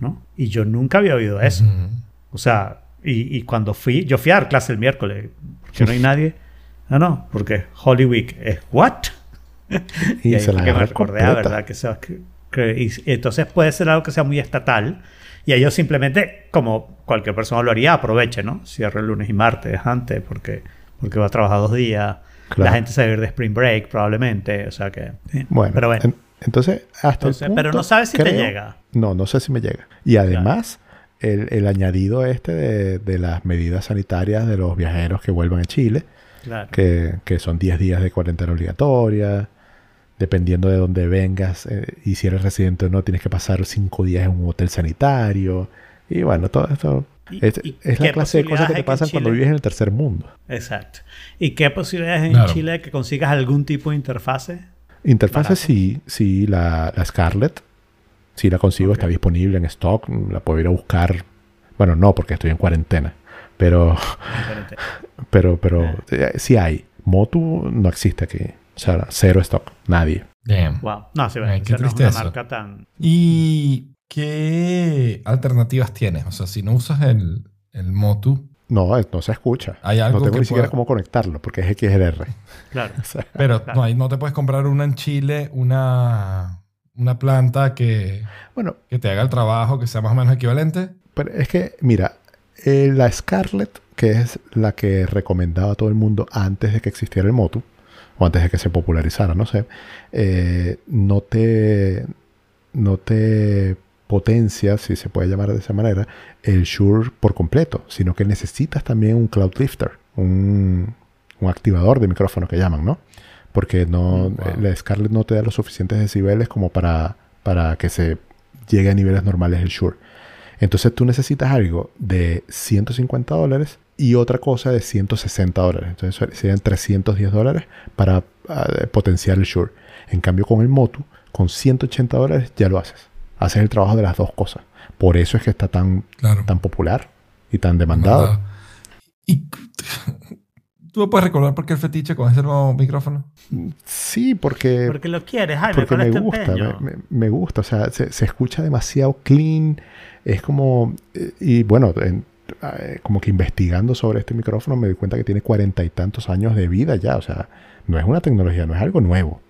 Speaker 3: ¿no? Y yo nunca había oído eso.
Speaker 2: Ujú.
Speaker 3: O sea, y, y cuando fui, yo fui a dar clase el miércoles, porque no hay nadie. No, no, porque Holy Week es what?
Speaker 4: Y,
Speaker 3: ahí
Speaker 4: se la
Speaker 3: que me recordé. ¿verdad? Que, sea- que- que- y, y entonces puede ser algo que sea muy estatal. Y ellos simplemente, como cualquier persona lo haría, aproveche, ¿no? Cierre el lunes y martes antes, porque, porque va a trabajar dos días.
Speaker 4: Claro.
Speaker 3: La gente se va a ir de Spring Break, probablemente. O sea que. sí.
Speaker 4: Bueno,
Speaker 3: pero bueno.
Speaker 4: en- entonces, hasta
Speaker 3: Entonces,
Speaker 4: el
Speaker 3: pero no sabes si te llega.
Speaker 4: No, no sé si me llega. Y además, el, el añadido este de, de las medidas sanitarias de los viajeros que vuelvan a Chile,
Speaker 3: Claro.
Speaker 4: que, que son 10 días de cuarentena obligatoria, dependiendo de dónde vengas, eh, y si eres residente o no, tienes que pasar 5 días en un hotel sanitario. Y bueno, todo esto
Speaker 3: ¿Y-
Speaker 4: es, es la clase de cosas que te pasan cuando vives en el tercer mundo.
Speaker 3: Exacto. ¿Y qué posibilidades hay en
Speaker 2: Claro.
Speaker 3: Chile de que consigas algún tipo de interfase?
Speaker 4: Interfase
Speaker 3: Barato.
Speaker 4: sí, sí, la, la Scarlett, sí la consigo, está disponible en stock, la puedo ir a buscar. Bueno, no, porque estoy en cuarentena, pero, pero, pero
Speaker 3: Ah.
Speaker 4: eh, sí hay. Motu no existe aquí, o sea, cero stock, nadie.
Speaker 2: Damn.
Speaker 3: Wow. No, sí,
Speaker 2: Ay,
Speaker 3: bueno,
Speaker 2: qué
Speaker 3: esa no es una marca tan.
Speaker 2: ¿Y qué alternativas tienes? O sea, si no usas el, el Motu,
Speaker 4: No, no se escucha.
Speaker 2: hay algo
Speaker 4: No tengo
Speaker 2: que
Speaker 4: ni siquiera
Speaker 2: pueda-
Speaker 4: cómo conectarlo, porque es XLR.
Speaker 3: Claro.
Speaker 4: O sea,
Speaker 2: Pero
Speaker 3: Claro.
Speaker 2: no, hay- no te puedes comprar una en Chile, una, una planta que,
Speaker 4: bueno,
Speaker 2: que te haga el trabajo, que sea más o menos equivalente.
Speaker 4: pero es que, mira, eh, la Scarlett, que es la que recomendaba a todo el mundo antes de que existiera el Motu, o antes de que se popularizara, no sé, eh, no te no te potencia, si se puede llamar de esa manera, el Shure por completo, sino que necesitas también un Cloud Lifter, un, un activador de micrófono que llaman, ¿no? Porque no,
Speaker 2: wow.
Speaker 4: la Scarlett no te da los suficientes decibeles como para, para que se llegue a niveles normales el Shure. Entonces tú necesitas algo de 150 dólares y otra cosa de 160 dólares. Entonces serían 310 dólares para ah, potenciar el Shure. En cambio con el Motu, con 180 dólares ya lo haces. Haces el trabajo de las dos cosas. Por eso es que está tan,
Speaker 2: Claro.
Speaker 4: tan popular y tan demandado.
Speaker 2: ¿Y tú me puedes recordar por qué el fetiche con ese nuevo micrófono?
Speaker 4: Sí, porque,
Speaker 3: Porque lo quieres, Jaime.
Speaker 4: porque
Speaker 3: ¿cuál
Speaker 4: me gusta,
Speaker 3: empeño?
Speaker 4: me, me- me gusta. O sea, se, se escucha demasiado clean. Es como... eh, Y bueno, en- eh, como que investigando sobre este micrófono me di cuenta que tiene cuarenta y tantos años de vida ya. O sea, no es una tecnología, no es algo nuevo.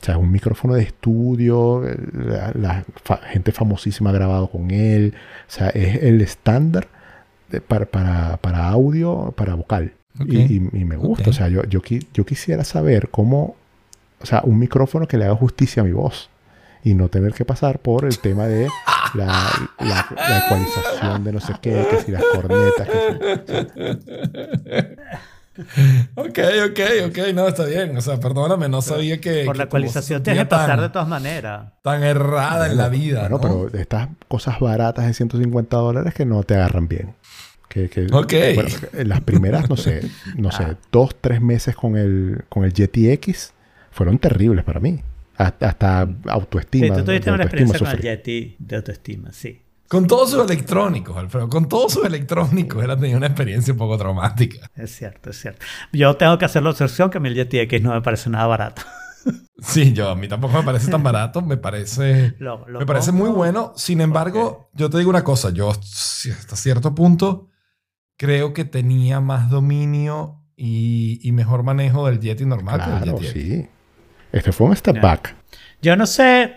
Speaker 4: O sea, es un micrófono de estudio, eh, la, la fa- gente famosísima ha grabado con él. O sea, es el estándar de- para, para, para audio, para vocal. Y, y- y me gusta. O sea, yo, yo, yo quisiera saber cómo, o sea, un micrófono que le haga justicia a mi voz. Y no tener que pasar por el tema de la, la- la ecualización de no sé qué, que si las cornetas, que si-
Speaker 2: Ok, ok, ok, no, está bien. O sea, perdóname, no sabía que.
Speaker 3: Por
Speaker 2: que
Speaker 3: la
Speaker 2: se
Speaker 3: tienes que pasar
Speaker 2: tan-
Speaker 3: de todas maneras.
Speaker 2: Tan errada en la vida.
Speaker 4: Bueno,
Speaker 2: ¿no?
Speaker 4: pero estas cosas baratas de 150 dólares que no te agarran bien. Que, que- bueno, las primeras, no sé, no sé,
Speaker 3: Ah.
Speaker 4: dos, tres meses con el, con el Yeti X fueron terribles para mí. Hasta, autoestima.
Speaker 3: Sí, tú tuviste una experiencia con el. Yeti de autoestima, sí.
Speaker 2: Con todos sus electrónicos, Alfredo. Con todos sus electrónicos. Él ha tenido una experiencia un poco traumática.
Speaker 3: Es cierto, es cierto. Yo tengo que hacer la observación que a mí el Yeti X no me parece nada barato.
Speaker 2: Sí, yo a mí tampoco me parece tan barato. Me parece,
Speaker 3: Lo- lo
Speaker 2: me parece muy bueno. Sin embargo, yo te digo una cosa. Yo hasta cierto punto creo que tenía más dominio y, y mejor manejo del Yeti normal que
Speaker 4: Claro,
Speaker 2: del Yeti
Speaker 4: sí. Este fue un step
Speaker 3: Ya.
Speaker 4: back.
Speaker 3: Yo no sé,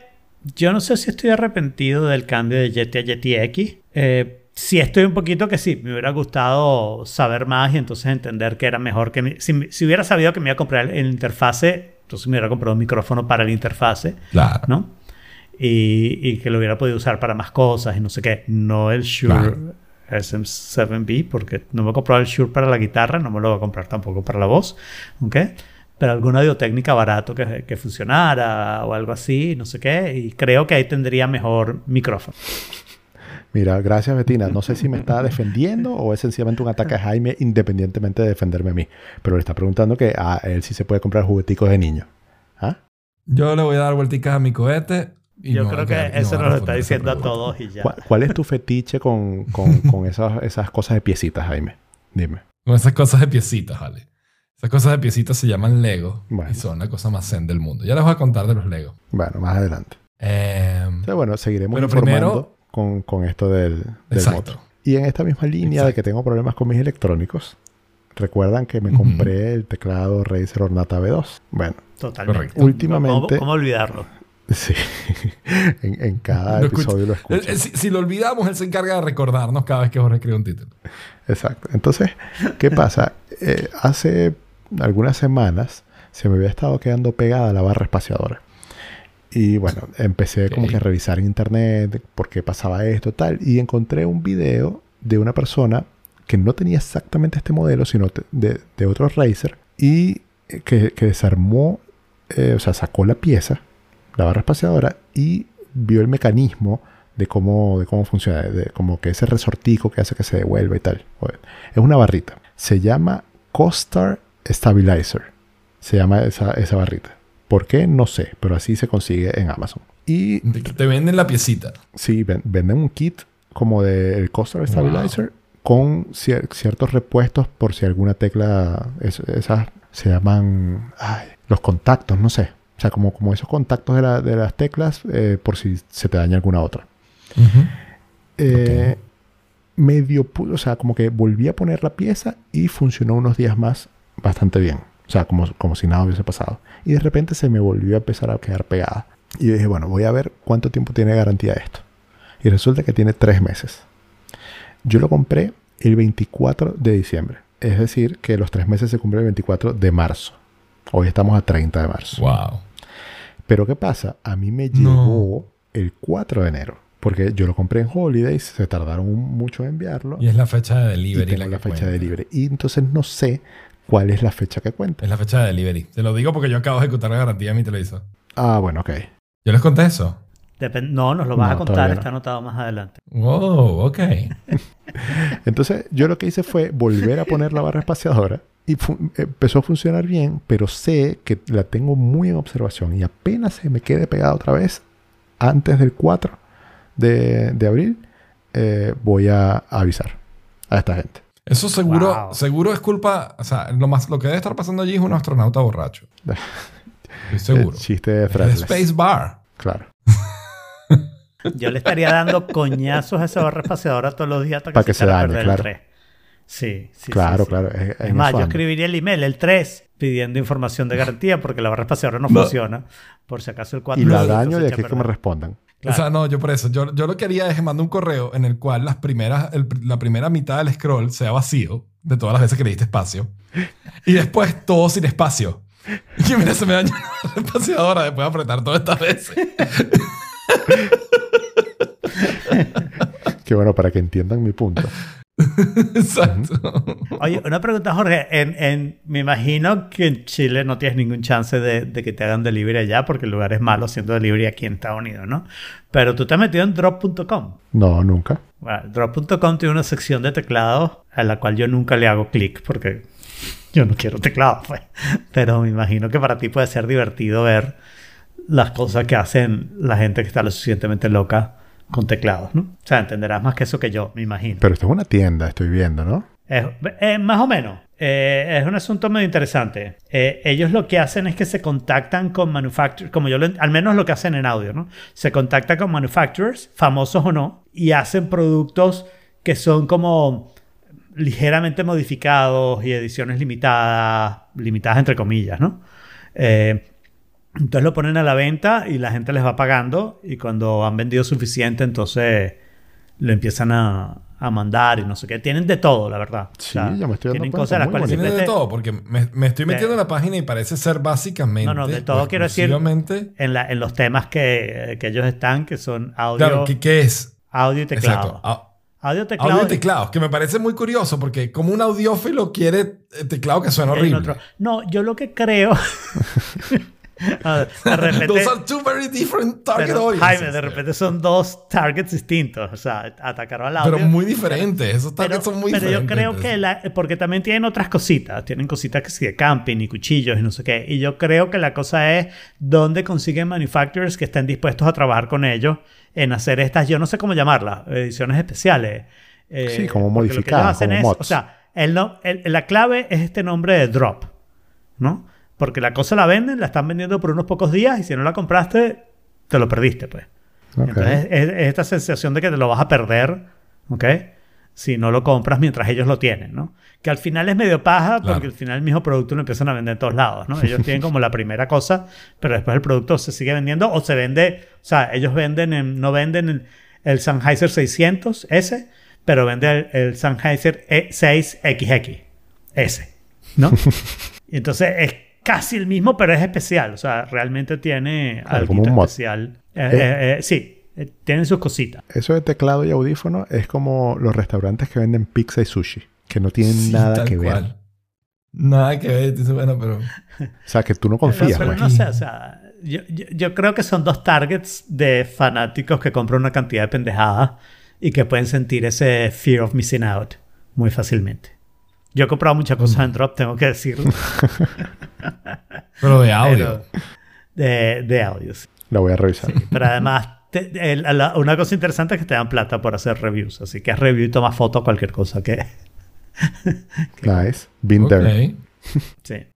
Speaker 3: yo no sé si estoy arrepentido del cambio de Yeti a Yeti X. Eh, sí estoy un poquito que sí, me hubiera gustado saber más y entonces entender que era mejor que... mi- si, si hubiera sabido que me iba a comprar el, el interfase, entonces me hubiera comprado un micrófono para el interfase,
Speaker 2: Claro.
Speaker 3: ¿no? Y, y que lo hubiera podido usar para más cosas y no sé qué. No el Shure
Speaker 2: Claro.
Speaker 3: SM7B, porque no me he comprado el Shure para la guitarra, no me lo voy a comprar tampoco para la voz, ¿ok? Pero algún audio técnica barato que, que funcionara o algo así, no sé qué, y creo que ahí tendría mejor micrófono.
Speaker 4: Mira, gracias Betina. No sé si me está defendiendo o es sencillamente un ataque a Jaime independientemente de defenderme a mí. Pero le está preguntando que a él sí se puede comprar jugueticos de niño. ¿Ah?
Speaker 2: Yo le voy a dar vuelticas a mi cohete. y
Speaker 3: Yo creo que
Speaker 2: quedar- y no
Speaker 3: eso nos lo está diciendo a todos y ya.
Speaker 4: ¿Cuál, cuál es tu fetiche con, con- con esas, esas cosas de piecitas, Jaime? Dime.
Speaker 2: Con esas cosas de piecitas, vale. Esas cosas de piecitas se llaman Lego
Speaker 4: Bueno.
Speaker 2: y son la cosa más zen del mundo. Ya les voy a contar de los Lego.
Speaker 4: Bueno, más adelante.
Speaker 2: Eh,
Speaker 4: bueno, seguiremos
Speaker 2: Pero
Speaker 4: informando
Speaker 2: primero-
Speaker 4: con, con esto del, del
Speaker 2: exacto.
Speaker 4: moto. Y en esta misma línea de que tengo problemas con mis electrónicos, recuerdan que me compré el teclado Razer Ornata V2. Bueno,
Speaker 3: Totalmente.
Speaker 2: Correcto.
Speaker 4: Últimamente-
Speaker 3: ¿Cómo, cómo olvidarlo?
Speaker 4: sí. en, en cada
Speaker 2: Lo escucho.
Speaker 4: episodio lo
Speaker 2: Eh,
Speaker 4: escucho.
Speaker 2: eh, si, si lo olvidamos, él se encarga de recordarnos cada vez que Jorge escribe un título.
Speaker 4: Exacto. Entonces, ¿qué pasa? Eh, hace algunas semanas se me había estado quedando pegada la barra espaciadora. Y bueno, empecé como que a revisar en internet por qué pasaba esto, tal. Y encontré un video de una persona que no tenía exactamente este modelo, sino de, de otro Razer. Y eh, que, que desarmó, eh, o sea, sacó la pieza, la barra espaciadora, y vio el mecanismo de cómo, de cómo funciona, de como que ese resortico que hace que se devuelva y tal. Es una barrita. Se llama Costar Stabilizer. Se llama esa, esa barrita. ¿Por qué? No sé, pero así se consigue en Amazon. Y
Speaker 2: Te, venden la piecita.
Speaker 4: sí, ven- venden un kit como del Costar Stabilizer con cier- ciertos repuestos por si alguna tecla, es- esas se llaman ay, los contactos, no sé. O sea, como, como esos contactos de, la- de las teclas eh, por si se te daña alguna otra. Eh, Medio, pu- o sea, como que volví a poner la pieza y funcionó unos días más bastante bien. O sea, como, como si nada hubiese pasado. Y de repente se me volvió a empezar a quedar pegada. Y yo dije, bueno, voy a ver cuánto tiempo tiene garantía esto. Y resulta que tiene tres meses. Yo lo compré el 24 de diciembre. Es decir, que los tres meses se cumplen el 24 de marzo. Hoy estamos a 30 de marzo.
Speaker 2: Wow.
Speaker 4: Pero ¿qué pasa? A mí me
Speaker 2: No.
Speaker 4: llegó el 4 de enero. Porque yo lo compré en Holidays, se tardaron mucho en enviarlo.
Speaker 2: Y es la fecha de
Speaker 4: Y
Speaker 2: delivery.
Speaker 4: tengo
Speaker 2: la
Speaker 4: la fecha de libre. Y entonces no sé cuál es la fecha que cuenta.
Speaker 2: Es la fecha de delivery. Te lo digo porque yo acabo de ejecutar la garantía de mi televisor.
Speaker 4: Ah, bueno, ok.
Speaker 2: Yo les conté eso.
Speaker 3: Depen- no, nos lo vas
Speaker 4: No,
Speaker 3: a contar,
Speaker 4: no.
Speaker 3: está anotado más adelante.
Speaker 2: Wow, ok.
Speaker 4: Entonces yo lo que hice fue volver a poner la barra espaciadora y empezó a funcionar bien, pero sé que la tengo muy en observación y apenas se me quede pegada otra vez antes del 4 de, de abril, eh, voy a avisar a esta gente.
Speaker 2: Eso seguro,
Speaker 3: Wow.
Speaker 2: seguro es culpa. O sea, lo, más, lo que debe estar pasando allí es un astronauta borracho. Estoy seguro.
Speaker 4: El chiste de
Speaker 2: El
Speaker 4: Fretless.
Speaker 2: Space Bar.
Speaker 4: Claro.
Speaker 3: Yo le estaría dando coñazos a esa barra espaciadora todos los días hasta que,
Speaker 4: Para que se
Speaker 3: echara a
Speaker 4: dañe,
Speaker 3: perder
Speaker 4: claro.
Speaker 3: el 3. Sí, sí.
Speaker 4: claro,
Speaker 3: sí, sí.
Speaker 4: claro. Es,
Speaker 3: más, yo escribiría el email, el 3, pidiendo información de garantía porque la barra espaciadora no,
Speaker 2: No.
Speaker 3: funciona. Por si acaso el 4
Speaker 4: Y la daño de aquí que me
Speaker 3: perder.
Speaker 2: O sea, no, yo por eso. Yo, yo lo que haría es mandar un correo en el cual las primeras, el- la primera mitad del scroll sea vacío de todas las veces que le diste espacio. Y después todo sin espacio. Y mira, se me dañó la espaciadora después de apretar todas estas veces.
Speaker 4: Que bueno, para que entiendan mi punto.
Speaker 2: Exacto.
Speaker 3: Oye, una pregunta, Jorge. En, en- me imagino que en Chile no tienes ningún chance de, de que te hagan delivery allá porque el lugar es malo haciendo delivery aquí en Estados Unidos, ¿no? Pero tú te has metido en drop.com.
Speaker 4: No, nunca.
Speaker 3: Bueno, drop.com tiene una sección de teclados a la cual yo nunca le hago clic porque yo no quiero teclado, pues. Pero me imagino que para ti puede ser divertido ver las cosas que hacen la gente que está lo suficientemente loca con teclados, ¿no? O sea, entenderás más que eso que yo, me imagino.
Speaker 4: Pero esto es una tienda, estoy viendo, ¿no?
Speaker 3: Es- eh, más o menos. Eh, es un asunto muy interesante. Eh, ellos lo que hacen es que se contactan con manufacturers, como yo lo, al menos lo que hacen en audio, ¿no? Se contactan con manufacturers, famosos o no, y hacen productos que son como ligeramente modificados y ediciones limitadas, limitadas entre comillas, ¿no? Eh, entonces lo ponen a la venta y la gente les va pagando y cuando han vendido suficiente entonces lo empiezan a, a mandar y no sé qué. Tienen de todo, la verdad.
Speaker 4: Sí, ya me estoy dando
Speaker 3: Tienen
Speaker 4: cuenta,
Speaker 3: cosas de las cuales
Speaker 2: Tiene de todo, porque me, me estoy metiendo en la página y parece ser básicamente.
Speaker 3: No, no, de todo
Speaker 2: o
Speaker 3: quiero decir- en, la- en los temas que, que ellos están, que son audio,
Speaker 2: Claro, ¿qué, qué es?
Speaker 3: audio y teclado.
Speaker 2: Exacto. au-
Speaker 3: Audio, teclado.
Speaker 2: Audio y teclados, que me parece muy curioso porque como un audiófilo quiere eh, teclado que suena
Speaker 3: en
Speaker 2: horrible.
Speaker 3: No, yo lo que creo... A ver, de repente...
Speaker 2: Those are two very different target
Speaker 3: pero,
Speaker 2: audiences.
Speaker 3: Jaime, de repente son dos targets distintos. O sea, atacar al audio.
Speaker 2: Pero muy diferentes. Esos
Speaker 3: Pero,
Speaker 2: targets son muy
Speaker 3: pero yo
Speaker 2: diferentes.
Speaker 3: creo que la, porque también tienen otras cositas, tienen cositas que sí de camping y cuchillos y no sé qué. Y yo creo que la cosa es dónde consiguen manufacturers que estén dispuestos a trabajar con ellos en hacer estas, yo no sé cómo llamarlas, ediciones especiales. Eh,
Speaker 4: Sí, como
Speaker 3: porque lo que ellos
Speaker 4: modificadas,
Speaker 3: hacen
Speaker 4: como
Speaker 3: es-
Speaker 4: mods.
Speaker 3: O sea, el no- el- la clave es este nombre de drop, ¿no? Porque la cosa la venden, la están vendiendo por unos pocos días y si no la compraste, te lo perdiste, pues. Entonces es, es esta sensación de que te lo vas a perder, ¿ok? Si no lo compras mientras ellos lo tienen, ¿no? Que al final es medio paja
Speaker 2: Claro.
Speaker 3: porque al final el mismo producto lo empiezan a vender en todos lados, ¿no? Ellos tienen como la primera cosa, pero después el producto se sigue vendiendo o se vende, o sea, ellos venden, en- no venden el, el Sennheiser 600 S, pero venden el, el Sennheiser E 6XX S, ¿no? y entonces es casi el mismo, pero es especial, o sea, realmente tiene
Speaker 4: Claro,
Speaker 3: algo
Speaker 4: como un mod.
Speaker 3: especial. Eh, eh, eh, sí, eh, tienen sus cositas.
Speaker 4: Eso de teclado y audífono es como los restaurantes que venden pizza y sushi, que no tienen
Speaker 2: Sí,
Speaker 4: nada que ver.
Speaker 2: cual. Nada que ver. Bueno, pero...
Speaker 4: O sea, que tú no confías.
Speaker 3: Pero
Speaker 4: pues.
Speaker 3: no sé, o sea, yo, yo- yo creo que son dos targets de fanáticos que compran una cantidad de pendejadas y que pueden sentir ese fear of missing out muy fácilmente. Yo he comprado muchas cosas en Drop, tengo que decirlo.
Speaker 2: Pero de audio.
Speaker 3: pero de, de audios.
Speaker 4: La voy a revisar.
Speaker 3: Pero además, te- el- la- una cosa interesante es que te dan plata por hacer reviews. Así que review y toma foto cualquier cosa que...
Speaker 4: Nice. Been
Speaker 2: Ok.
Speaker 4: there.
Speaker 3: Sí.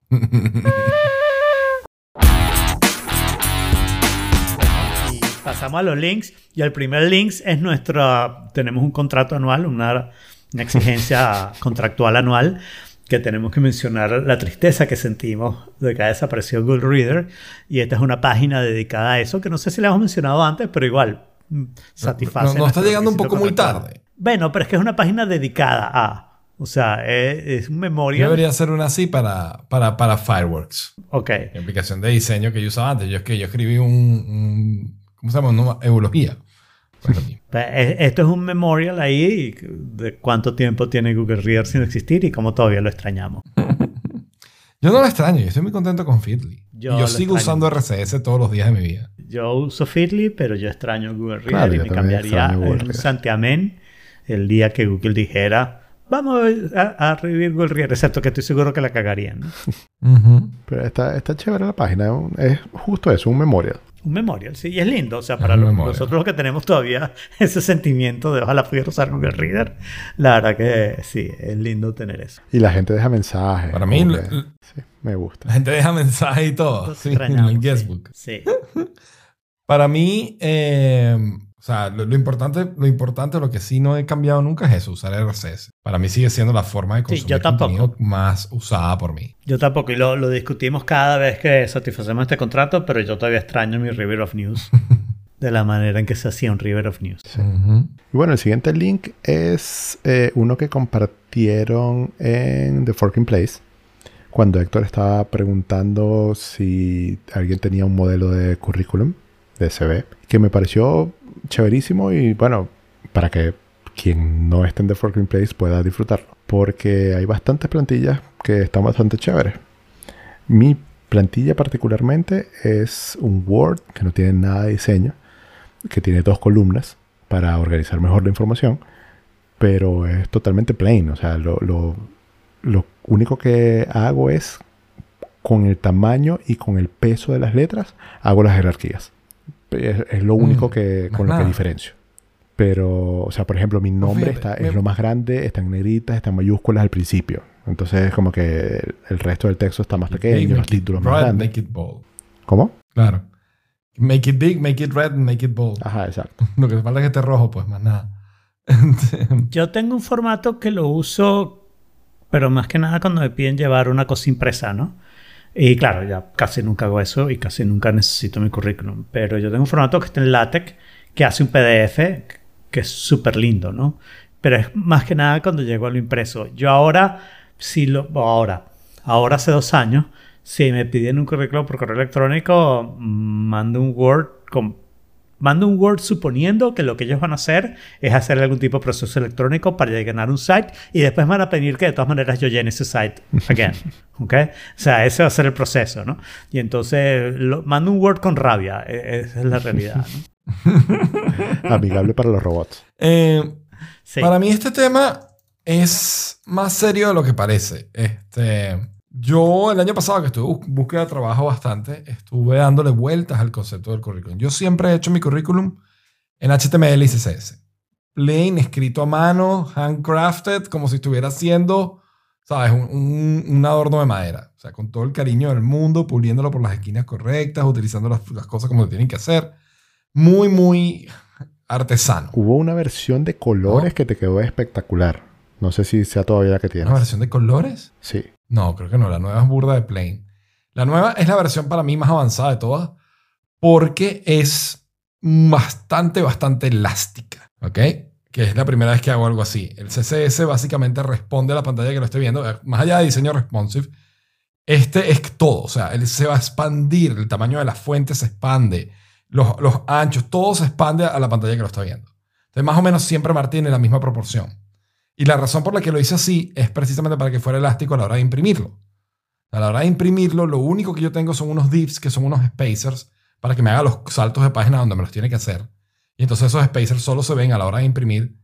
Speaker 3: Y pasamos a los links. Y el primer link es nuestro. Tenemos un contrato anual, una, una exigencia contractual anual, que tenemos que mencionar la tristeza que sentimos de que ha desaparecido Google Reader. Y esta es una página dedicada a eso, que no sé si la hemos mencionado antes, pero igual mm, satisface.
Speaker 2: No, no está llegando un poco muy tarde.
Speaker 3: Bueno, pero es que es una página dedicada a. O sea, es, es un memorial.
Speaker 2: Debería ser una así para, para, para Fireworks.
Speaker 3: Ok.
Speaker 2: La aplicación de diseño que yo usaba antes. Yo es que yo escribí un... un- ¿Cómo se llama? Una eulogía.
Speaker 3: Eh, Esto es un memorial ahí de cuánto tiempo tiene Google Reader sin existir y cómo todavía lo extrañamos.
Speaker 2: Yo no lo extraño. Yo estoy muy contento con Feedly.
Speaker 3: Yo
Speaker 2: sigo
Speaker 3: extraño
Speaker 2: usando RCS todos los días de mi vida.
Speaker 3: Yo uso Feedly, pero yo extraño Google Reader
Speaker 4: Claro,
Speaker 3: y me cambiaría un santiamén el día que Google dijera vamos a, a revivir Google Reader, excepto que estoy seguro que la cagarían. ¿no?
Speaker 4: Pero está, está chévere la página. Es justo eso, un memorial.
Speaker 3: Un memorial, sí, y es lindo. O sea, para los- nosotros los que tenemos todavía ese sentimiento de ojalá pudiera usar Google Reader, la verdad que sí, es lindo tener eso.
Speaker 4: Y la gente deja mensajes.
Speaker 2: Para mí,
Speaker 4: que- sí, me gusta.
Speaker 2: la gente deja mensajes y todo. Sí, en el
Speaker 3: sí.
Speaker 2: guestbook.
Speaker 3: Sí.
Speaker 2: Para mí, eh, o sea, lo, lo importante, lo importante, lo que sí no he cambiado nunca es eso, usar RSS. Para mí sigue siendo la forma de
Speaker 3: Sí,
Speaker 2: consumir
Speaker 3: yo tampoco.
Speaker 2: contenido más usada por mí.
Speaker 3: Yo tampoco, y lo, lo discutimos cada vez que satisfacemos este contrato, pero yo todavía extraño mi River of News de la manera en que se hacía un River of News.
Speaker 2: Ujú.
Speaker 4: Y bueno, el siguiente link es eh, uno que compartieron en The Forking Place. Cuando Héctor estaba preguntando si alguien tenía un modelo de currículum de CV, que me pareció chéverísimo y bueno, para que quien no esté en The Forking Place pueda disfrutarlo. Porque hay bastantes plantillas que están bastante chéveres. Mi plantilla particularmente es un Word que no tiene nada de diseño, que tiene dos columnas para organizar mejor la información, pero es totalmente plain. O sea, lo, lo- lo único que hago es con el tamaño y con el peso de las letras, hago las jerarquías. Es, es lo único
Speaker 2: Mm,
Speaker 4: que, con lo que
Speaker 2: nada.
Speaker 4: diferencio. Pero, o sea, por ejemplo, mi nombre
Speaker 2: fíjate,
Speaker 4: está,
Speaker 2: me-
Speaker 4: es lo más grande, está en negritas, está en mayúsculas al principio. Entonces es como que el, el resto del texto está más pequeño, los
Speaker 2: make it
Speaker 4: títulos más grandes.
Speaker 2: make it bold.
Speaker 4: ¿Cómo?
Speaker 2: Claro. Make it big, make it red, make it bold.
Speaker 4: Ajá, exacto.
Speaker 2: Lo que falta es que esté rojo, pues más nada.
Speaker 3: Yo tengo un formato que lo uso, pero más que nada cuando me piden llevar una cosa impresa, ¿no? Y claro, ya casi nunca hago eso y casi nunca necesito mi currículum. Pero yo tengo un formato que está en LaTeX que hace un PDF que es súper lindo, ¿no? Pero es más que nada cuando llego a lo impreso. Yo ahora, si lo. ahora, ahora hace dos años, si me piden un currículum por correo electrónico, mando un Word con Mando un Word suponiendo que lo que ellos van a hacer es hacer algún tipo de proceso electrónico para llenar un site y después van a pedir que de todas maneras yo llene ese site again. ¿Ok? O sea, ese va a ser el proceso, ¿no? Y entonces lo- mando un Word con rabia. e- Esa es la realidad, ¿no?
Speaker 4: Amigable para los robots.
Speaker 2: Eh,
Speaker 3: Sí.
Speaker 2: Para mí este tema es más serio de lo que parece. Este, yo el año pasado que estuve en búsqueda de trabajo bastante, estuve dándole vueltas al concepto del currículum. Yo siempre he hecho mi currículum en HTML y CSS. Plain, escrito a mano, handcrafted, como si estuviera haciendo, ¿sabes? Un, un- un adorno de madera. O sea, con todo el cariño del mundo, puliéndolo por las esquinas correctas, utilizando las, las cosas como se tienen que hacer. Muy, muy artesano.
Speaker 4: Hubo una versión de colores
Speaker 2: No.
Speaker 4: que te quedó espectacular. No sé si sea todavía la que tienes.
Speaker 2: ¿Una versión de colores?
Speaker 4: Sí.
Speaker 2: No, creo que no. La nueva es burda de plain. La nueva es la versión para mí más avanzada de todas porque es bastante, bastante elástica. ¿Ok? Que es la primera vez que hago algo así. El CSS básicamente responde a la pantalla que lo estoy viendo. Más allá de diseño responsive, este es todo. O sea, él se va a expandir. El tamaño de la fuente se expande. Los, los anchos, todo se expande a la pantalla que lo está viendo. Entonces, más o menos siempre mantiene la misma proporción. Y la razón por la que lo hice así es precisamente para que fuera elástico a la hora de imprimirlo. A la hora de imprimirlo, lo único que yo tengo son unos divs, que son unos spacers, para que me haga los saltos de página donde me los tiene que hacer. Y entonces esos spacers solo se ven a la hora de imprimir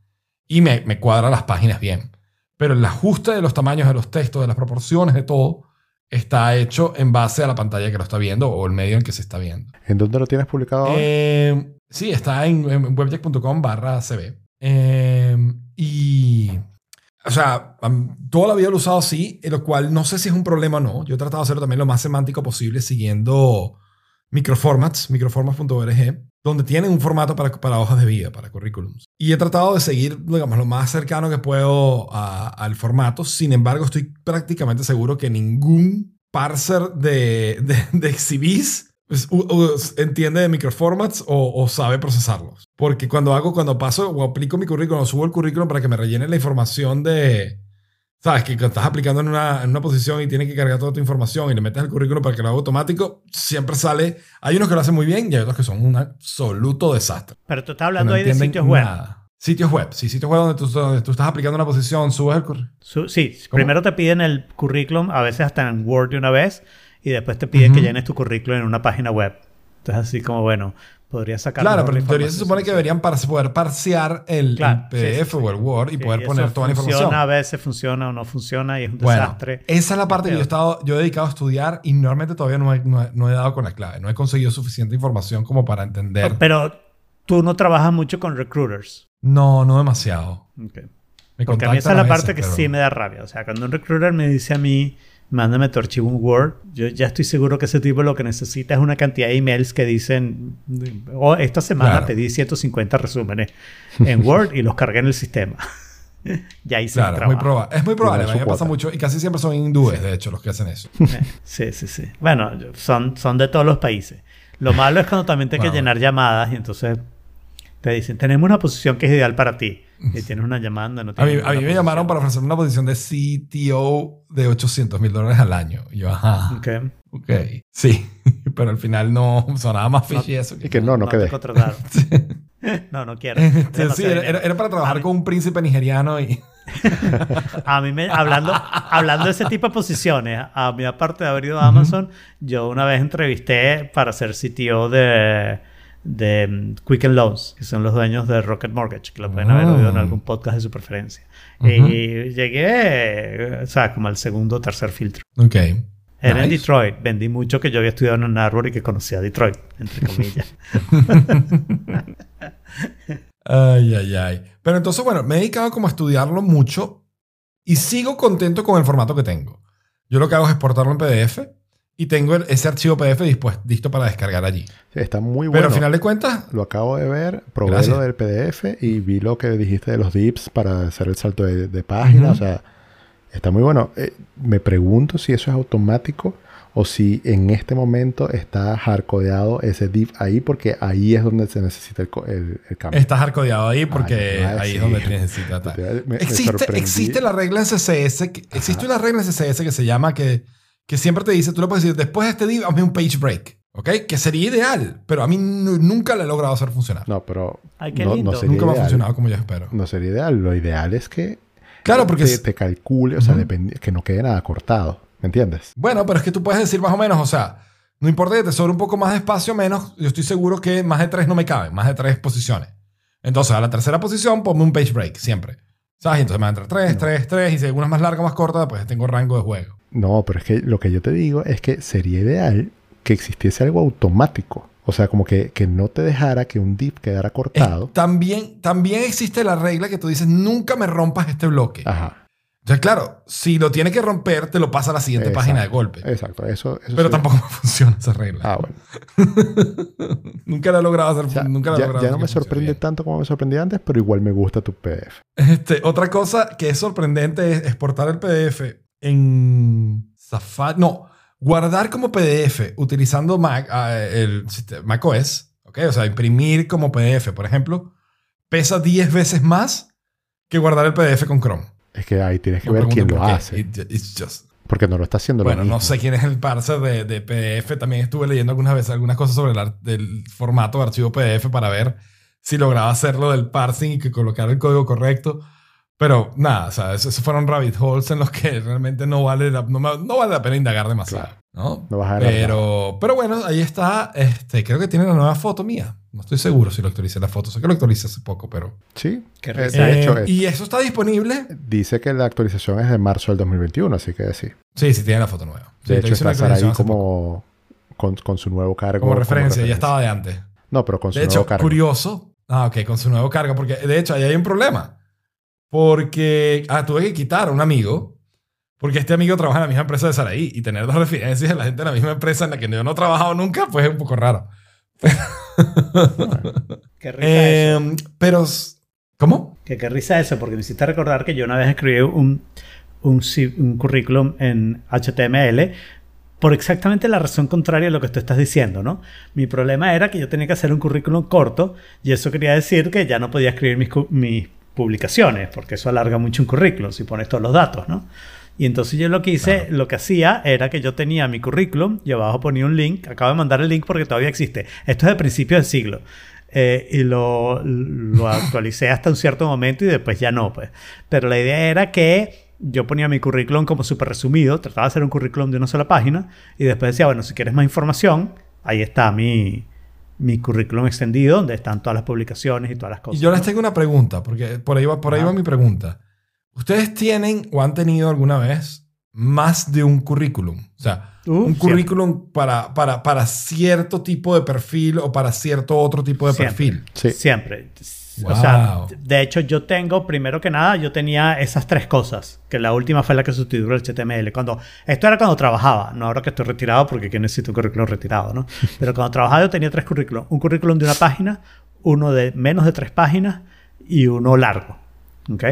Speaker 2: y me, me cuadra las páginas bien. Pero el ajuste de los tamaños de los textos, de las proporciones, de todo, está hecho en base a la pantalla que lo está viendo o el medio en que se está viendo.
Speaker 4: ¿En dónde lo tienes publicado ahora?
Speaker 2: Eh, sí, está en, en webjack.com barra cb. Eh, y, o sea, toda la vida lo he usado así, lo cual no sé si es un problema o no. Yo he tratado de hacerlo también lo más semántico posible siguiendo microformats, microformats.org, donde tienen un formato para, para hojas de vida, para currículums. Y he tratado de seguir, digamos, lo más cercano que puedo a- al formato. Sin embargo, estoy prácticamente seguro que ningún parser de, de, de u- entiende de microformats o, o sabe procesarlos. Porque cuando hago, cuando paso o aplico mi currículum, o subo el currículum para que me rellene la información de... ¿Sabes? Que estás aplicando en una, en una posición y tienes que cargar toda tu información y le metes el currículum para que lo haga automático, siempre sale... Hay unos que lo hacen muy bien y hay otros que son un absoluto desastre.
Speaker 3: Pero tú estás hablando
Speaker 2: no
Speaker 3: ahí de sitios web.
Speaker 2: nada. Sitios web. Sí, sitios web donde tú, donde tú estás aplicando una posición, subes el currículum.
Speaker 3: Su- sí,
Speaker 2: ¿Cómo?
Speaker 3: primero te piden el currículum, a veces hasta en Word de una vez, y después te piden que llenes tu currículum en una página web. Entonces, así como, bueno, podría sacar.
Speaker 2: Claro, pero en teoría se supone que deberían para poder parsear el,
Speaker 3: Claro,
Speaker 2: el
Speaker 3: sí, sí,
Speaker 2: PDF
Speaker 3: sí.
Speaker 2: o el Word y
Speaker 3: Sí,
Speaker 2: poder poner toda la información.
Speaker 3: Funciona, a veces funciona o no funciona y es un
Speaker 2: Bueno,
Speaker 3: desastre.
Speaker 2: esa es la parte que yo he, estado, yo he dedicado a estudiar y normalmente todavía no he, no he- no he dado con la clave. No he conseguido suficiente información como para entender.
Speaker 3: Pero tú no trabajas mucho con recruiters.
Speaker 2: No, no demasiado.
Speaker 3: Ok.
Speaker 2: Me
Speaker 3: Porque a mí esa es la parte que
Speaker 2: pero-
Speaker 3: sí me da rabia. O sea, cuando un recruiter me dice a mí, mándame tu archivo en Word, yo ya estoy seguro que ese tipo lo que necesita es una cantidad de emails que dicen, oh, esta semana
Speaker 2: Claro.
Speaker 3: pedí 150 resúmenes en Word y los cargué en el sistema. ya hice
Speaker 2: Claro, muy,
Speaker 3: trabajo.
Speaker 2: proba- es muy probable. Me pasa mucho y casi siempre son hindúes, de hecho, los que hacen eso.
Speaker 3: Eh, Sí, sí, sí. Bueno, son, son de todos los países. Lo malo es cuando también te hay que
Speaker 2: Bueno.
Speaker 3: llenar llamadas y entonces te dicen, tenemos una posición que es ideal para ti. Y tienes una llamada, no
Speaker 2: A mí, a
Speaker 3: ninguna
Speaker 2: mí me llamaron para ofrecerme una posición de CTO de 800 mil dólares al año. Y yo, ajá,
Speaker 3: Ok.
Speaker 2: ok. Sí, pero al final no sonaba más fishy eso.
Speaker 4: Y que no, no,
Speaker 3: te
Speaker 4: quedé.
Speaker 3: no, no quiero.
Speaker 2: Sí, era, era- para trabajar
Speaker 3: A mí-
Speaker 2: con un príncipe nigeriano y...
Speaker 3: A mí me, hablando, hablando de ese tipo de posiciones, a mí aparte de haber ido a Amazon, yo una vez entrevisté para ser CTO de, de mm, Quicken Loans, que son los dueños de Rocket Mortgage, que lo pueden haber oído en algún podcast de su preferencia.
Speaker 2: Ujú.
Speaker 3: Y llegué, o sea, como al segundo o tercer filtro.
Speaker 2: Ok.
Speaker 3: Era en
Speaker 2: Nice.
Speaker 3: Detroit. Vendí mucho que yo había estudiado en un árbol y que conocía Detroit, entre comillas.
Speaker 2: Ay, Ay, ay, ay. Pero entonces, bueno, me he dedicado como a estudiarlo mucho y sigo contento con el formato que tengo. Yo lo que hago es exportarlo en PDF y tengo ese archivo PDF dispuesto, listo para descargar allí.
Speaker 4: Sí, está muy
Speaker 2: Pero
Speaker 4: bueno.
Speaker 2: al final de cuentas,
Speaker 4: Lo acabo de ver, probé
Speaker 2: Gracias.
Speaker 4: lo del PDF y vi lo que dijiste de los dips para hacer el salto de, de página. O sea, está muy bueno. Eh, me pregunto si eso es automático o si en este momento está hardcodeado ese div ahí, porque ahí es donde se necesita el, el- el cambio.
Speaker 2: estás hardcodeado ahí porque
Speaker 4: Ah,
Speaker 2: ahí es donde te necesitas.
Speaker 4: Te iba a- me- me
Speaker 2: Existe, la regla en CSS, que- existe una regla en CSS que se llama que, que siempre te dice, tú le puedes decir, después de este div, hazme un page break, ¿ok? Que sería ideal, pero a mí nu- nunca lo he logrado hacer funcionar.
Speaker 4: No, pero
Speaker 3: Ay, qué
Speaker 4: no,
Speaker 3: lindo.
Speaker 4: no sería
Speaker 2: nunca me ha
Speaker 4: ideal.
Speaker 2: funcionado como yo espero.
Speaker 4: No sería ideal. Lo ideal es que
Speaker 2: Claro, porque...
Speaker 4: te,
Speaker 2: es-
Speaker 4: te calcule, o sea, dependi- que no quede nada cortado. ¿Me entiendes?
Speaker 2: Bueno, pero es que tú puedes decir más o menos, o sea, no importa que te sobre un poco más de espacio o menos, yo estoy seguro que más de tres no me caben, más de tres posiciones. Entonces, a la tercera posición, ponme un page break, siempre. ¿Sabes? Y entonces me entra tres, tres, tres, y si es más larga o más corta, pues tengo rango de juego.
Speaker 4: No, pero es que lo que yo te digo es que sería ideal que existiese algo automático. O sea, como que, que no te dejara que un div quedara
Speaker 2: Es-
Speaker 4: cortado.
Speaker 2: también, también existe la regla que tú dices, nunca me rompas este bloque.
Speaker 4: Ajá.
Speaker 2: Entonces, claro, si lo tiene que romper, te lo pasa a la siguiente
Speaker 4: Exacto.
Speaker 2: página de golpe.
Speaker 4: Exacto, eso, eso
Speaker 2: Pero
Speaker 4: sí.
Speaker 2: tampoco me funciona esa regla.
Speaker 4: Ah, bueno.
Speaker 2: nunca la he logrado hacer.
Speaker 4: O sea,
Speaker 2: nunca la he
Speaker 4: ya,
Speaker 2: logrado
Speaker 4: ya no me sorprende
Speaker 2: bien.
Speaker 4: tanto como me sorprendía antes, pero igual me gusta tu PDF.
Speaker 2: Este, otra cosa que es sorprendente es exportar el PDF en Safari. No, guardar como PDF utilizando Mac, ah, el Mac OS. ¿ok? O sea, imprimir como PDF, por ejemplo, pesa 10 veces más que guardar el PDF con Chrome.
Speaker 4: Es que ahí tienes que
Speaker 2: No
Speaker 4: ver quién lo hace.
Speaker 2: It- it's just-
Speaker 4: Porque no lo está haciendo lo
Speaker 2: Bueno, no
Speaker 4: mismo.
Speaker 2: sé quién es el parser de, de PDF. También estuve leyendo algunas veces algunas cosas sobre el, del formato de archivo PDF para ver si lograba hacerlo del parsing y que colocar el código correcto. Pero nada, o sea, esos fueron rabbit holes en los que realmente no vale la, no, no vale la pena indagar demasiado.
Speaker 4: Claro.
Speaker 2: ¿no?
Speaker 4: No vas a
Speaker 2: pero, pero bueno, ahí está. Este, creo que tiene la nueva foto mía. No estoy seguro si lo actualicé la foto. Sé que lo actualicé hace poco, pero...
Speaker 4: Sí,
Speaker 3: Qué
Speaker 4: eh, hecho, es-
Speaker 2: y eso está disponible.
Speaker 4: dice que la actualización es de marzo del 2021, así que sí.
Speaker 2: Sí, sí, tiene la foto nueva. Sí,
Speaker 4: De hecho, está Saraí como con, con su nuevo cargo.
Speaker 2: como referencia, ya estaba de antes.
Speaker 4: No, pero con su
Speaker 2: De
Speaker 4: nuevo
Speaker 2: hecho,
Speaker 4: cargo.
Speaker 2: curioso. Ah, ok, con su nuevo cargo. Porque de hecho, ahí hay un problema. Porque ah, tuve que quitar a un amigo. Porque este amigo trabaja en la misma empresa de Saraí. Y tener dos referencias de la gente de la misma empresa en la que yo no he trabajado nunca, pues es un poco raro.
Speaker 3: Qué risa eso.
Speaker 2: Eh, pero. ¿Cómo?
Speaker 3: Que qué risa eso, porque me hiciste recordar que yo una vez escribí un, un, un currículum en HTML por exactamente la razón contraria a lo que tú estás diciendo, ¿no? Mi problema era que yo tenía que hacer un currículum corto y eso quería decir que ya no podía escribir mis, mis publicaciones, porque eso alarga mucho un currículum si pones todos los datos, ¿no? Y entonces yo lo que hice,
Speaker 2: Claro.
Speaker 3: lo que hacía era que yo tenía mi currículum y abajo ponía un link, acabo de mandar el link porque todavía existe. Esto es de principio del siglo. Eh, y lo, lo actualicé hasta un cierto momento y después ya no, pues. Pero la idea era que yo ponía mi currículum como súper resumido, trataba de hacer un currículum de una sola página y después decía, bueno, si quieres más información, ahí está mi, mi currículum extendido, donde están todas las publicaciones y todas las cosas.
Speaker 2: Y yo les tengo una pregunta, porque por ahí va, por ahí va mi pregunta. ¿Ustedes tienen o han tenido alguna vez más de un currículum? O sea,
Speaker 3: Uh,
Speaker 2: un
Speaker 3: siempre.
Speaker 2: currículum para, para, para cierto tipo de perfil o para cierto otro tipo de
Speaker 3: Siempre.
Speaker 2: perfil.
Speaker 4: Sí.
Speaker 3: Siempre. O sea, de hecho yo tengo, primero que nada, yo tenía esas tres cosas, que la última fue la que sustituyó el HTML. Cuando, esto era cuando trabajaba, no ahora que estoy retirado, porque aquí necesito un currículum retirado, ¿no? Pero cuando trabajaba yo tenía tres currículums. Un currículum de una página, uno de menos de tres páginas y uno largo. ¿Ok?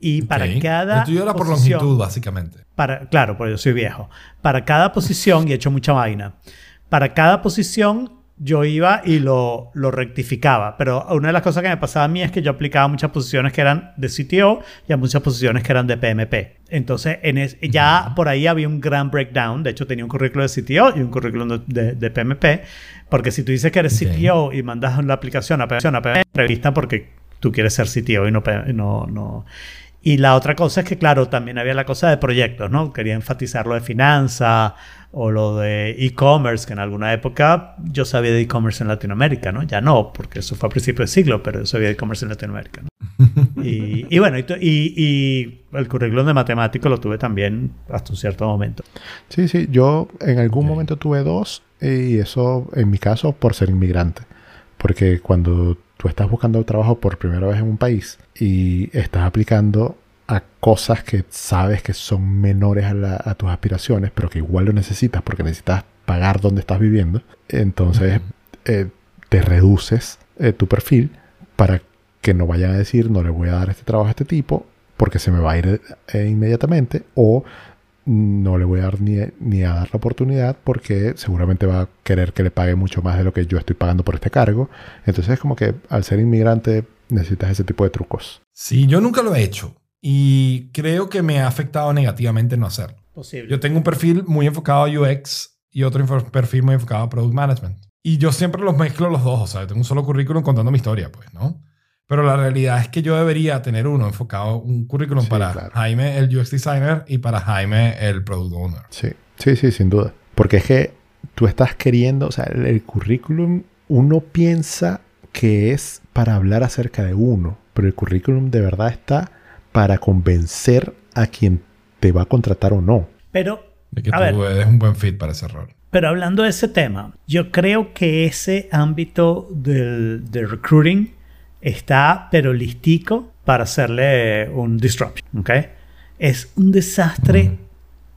Speaker 3: Y para
Speaker 2: Ok.
Speaker 3: cada
Speaker 2: El tuyo era por
Speaker 3: posición-
Speaker 2: longitud, básicamente.
Speaker 3: para, claro, porque yo soy viejo. Para cada posición, y he hecho mucha vaina, para cada posición yo iba y lo, lo rectificaba. Pero una de las cosas que me pasaba a mí es que yo aplicaba muchas posiciones que eran de CTO y a muchas posiciones que eran de PMP. Entonces, en es- ya por ahí había un gran breakdown. De hecho, tenía un currículo de CTO y un currículum de, de- PMP. Porque si tú dices que eres
Speaker 2: Ok.
Speaker 3: CTO y mandas la aplicación a PMP, a PMP porque tú quieres ser CTO y no, no, no, y la otra cosa es que, claro, también había la cosa de proyectos, ¿no? Quería enfatizar lo de finanzas o lo de e-commerce, que en alguna época yo sabía de e-commerce en Latinoamérica, ¿no? Ya no, porque eso fue a principios del siglo, pero yo sabía de e-commerce en Latinoamérica, ¿no? y, y bueno, y, y- el currículum de matemático lo tuve también hasta un cierto momento.
Speaker 4: Sí, sí, yo en algún momento tuve dos y eso en mi caso por ser inmigrante. Porque cuando tú estás buscando trabajo por primera vez en un país y estás aplicando a cosas que sabes que son menores a, la- a tus aspiraciones, pero que igual lo necesitas porque necesitas pagar donde estás viviendo, entonces eh, te reduces eh, tu perfil para que no vayan a decir no le voy a dar este trabajo a este tipo porque se me va a ir eh, inmediatamente o no le voy a dar ni, ni a dar la oportunidad porque seguramente va a querer que le pague mucho más de lo que yo estoy pagando por este cargo. Entonces es como que al ser inmigrante necesitas ese tipo de trucos.
Speaker 2: Sí, yo nunca lo he hecho y creo que me ha afectado negativamente no hacerlo.
Speaker 3: Posible.
Speaker 2: Yo tengo un perfil muy enfocado a UX y otro perfil muy enfocado a Product Management. Y yo siempre los mezclo los dos, o sea, tengo un solo currículum contando mi historia, pues, ¿no? Pero la realidad es que yo debería tener uno enfocado, un currículum
Speaker 4: Sí,
Speaker 2: para
Speaker 4: claro.
Speaker 2: Jaime, el UX Designer, y para Jaime, el Product Owner.
Speaker 4: Sí, sí, sí, sin duda. Porque es que tú estás queriendo, o sea, el, el currículum, uno piensa que es para hablar acerca de uno, pero el currículum de verdad está para convencer a quien te va a contratar o no.
Speaker 3: Pero,
Speaker 2: De que
Speaker 3: a ver,
Speaker 2: tú eres un buen fit para ese rol.
Speaker 3: Pero hablando de ese tema, yo creo que ese ámbito del, del recruiting está pero listico para hacerle un disruption, ¿ok? Es un desastre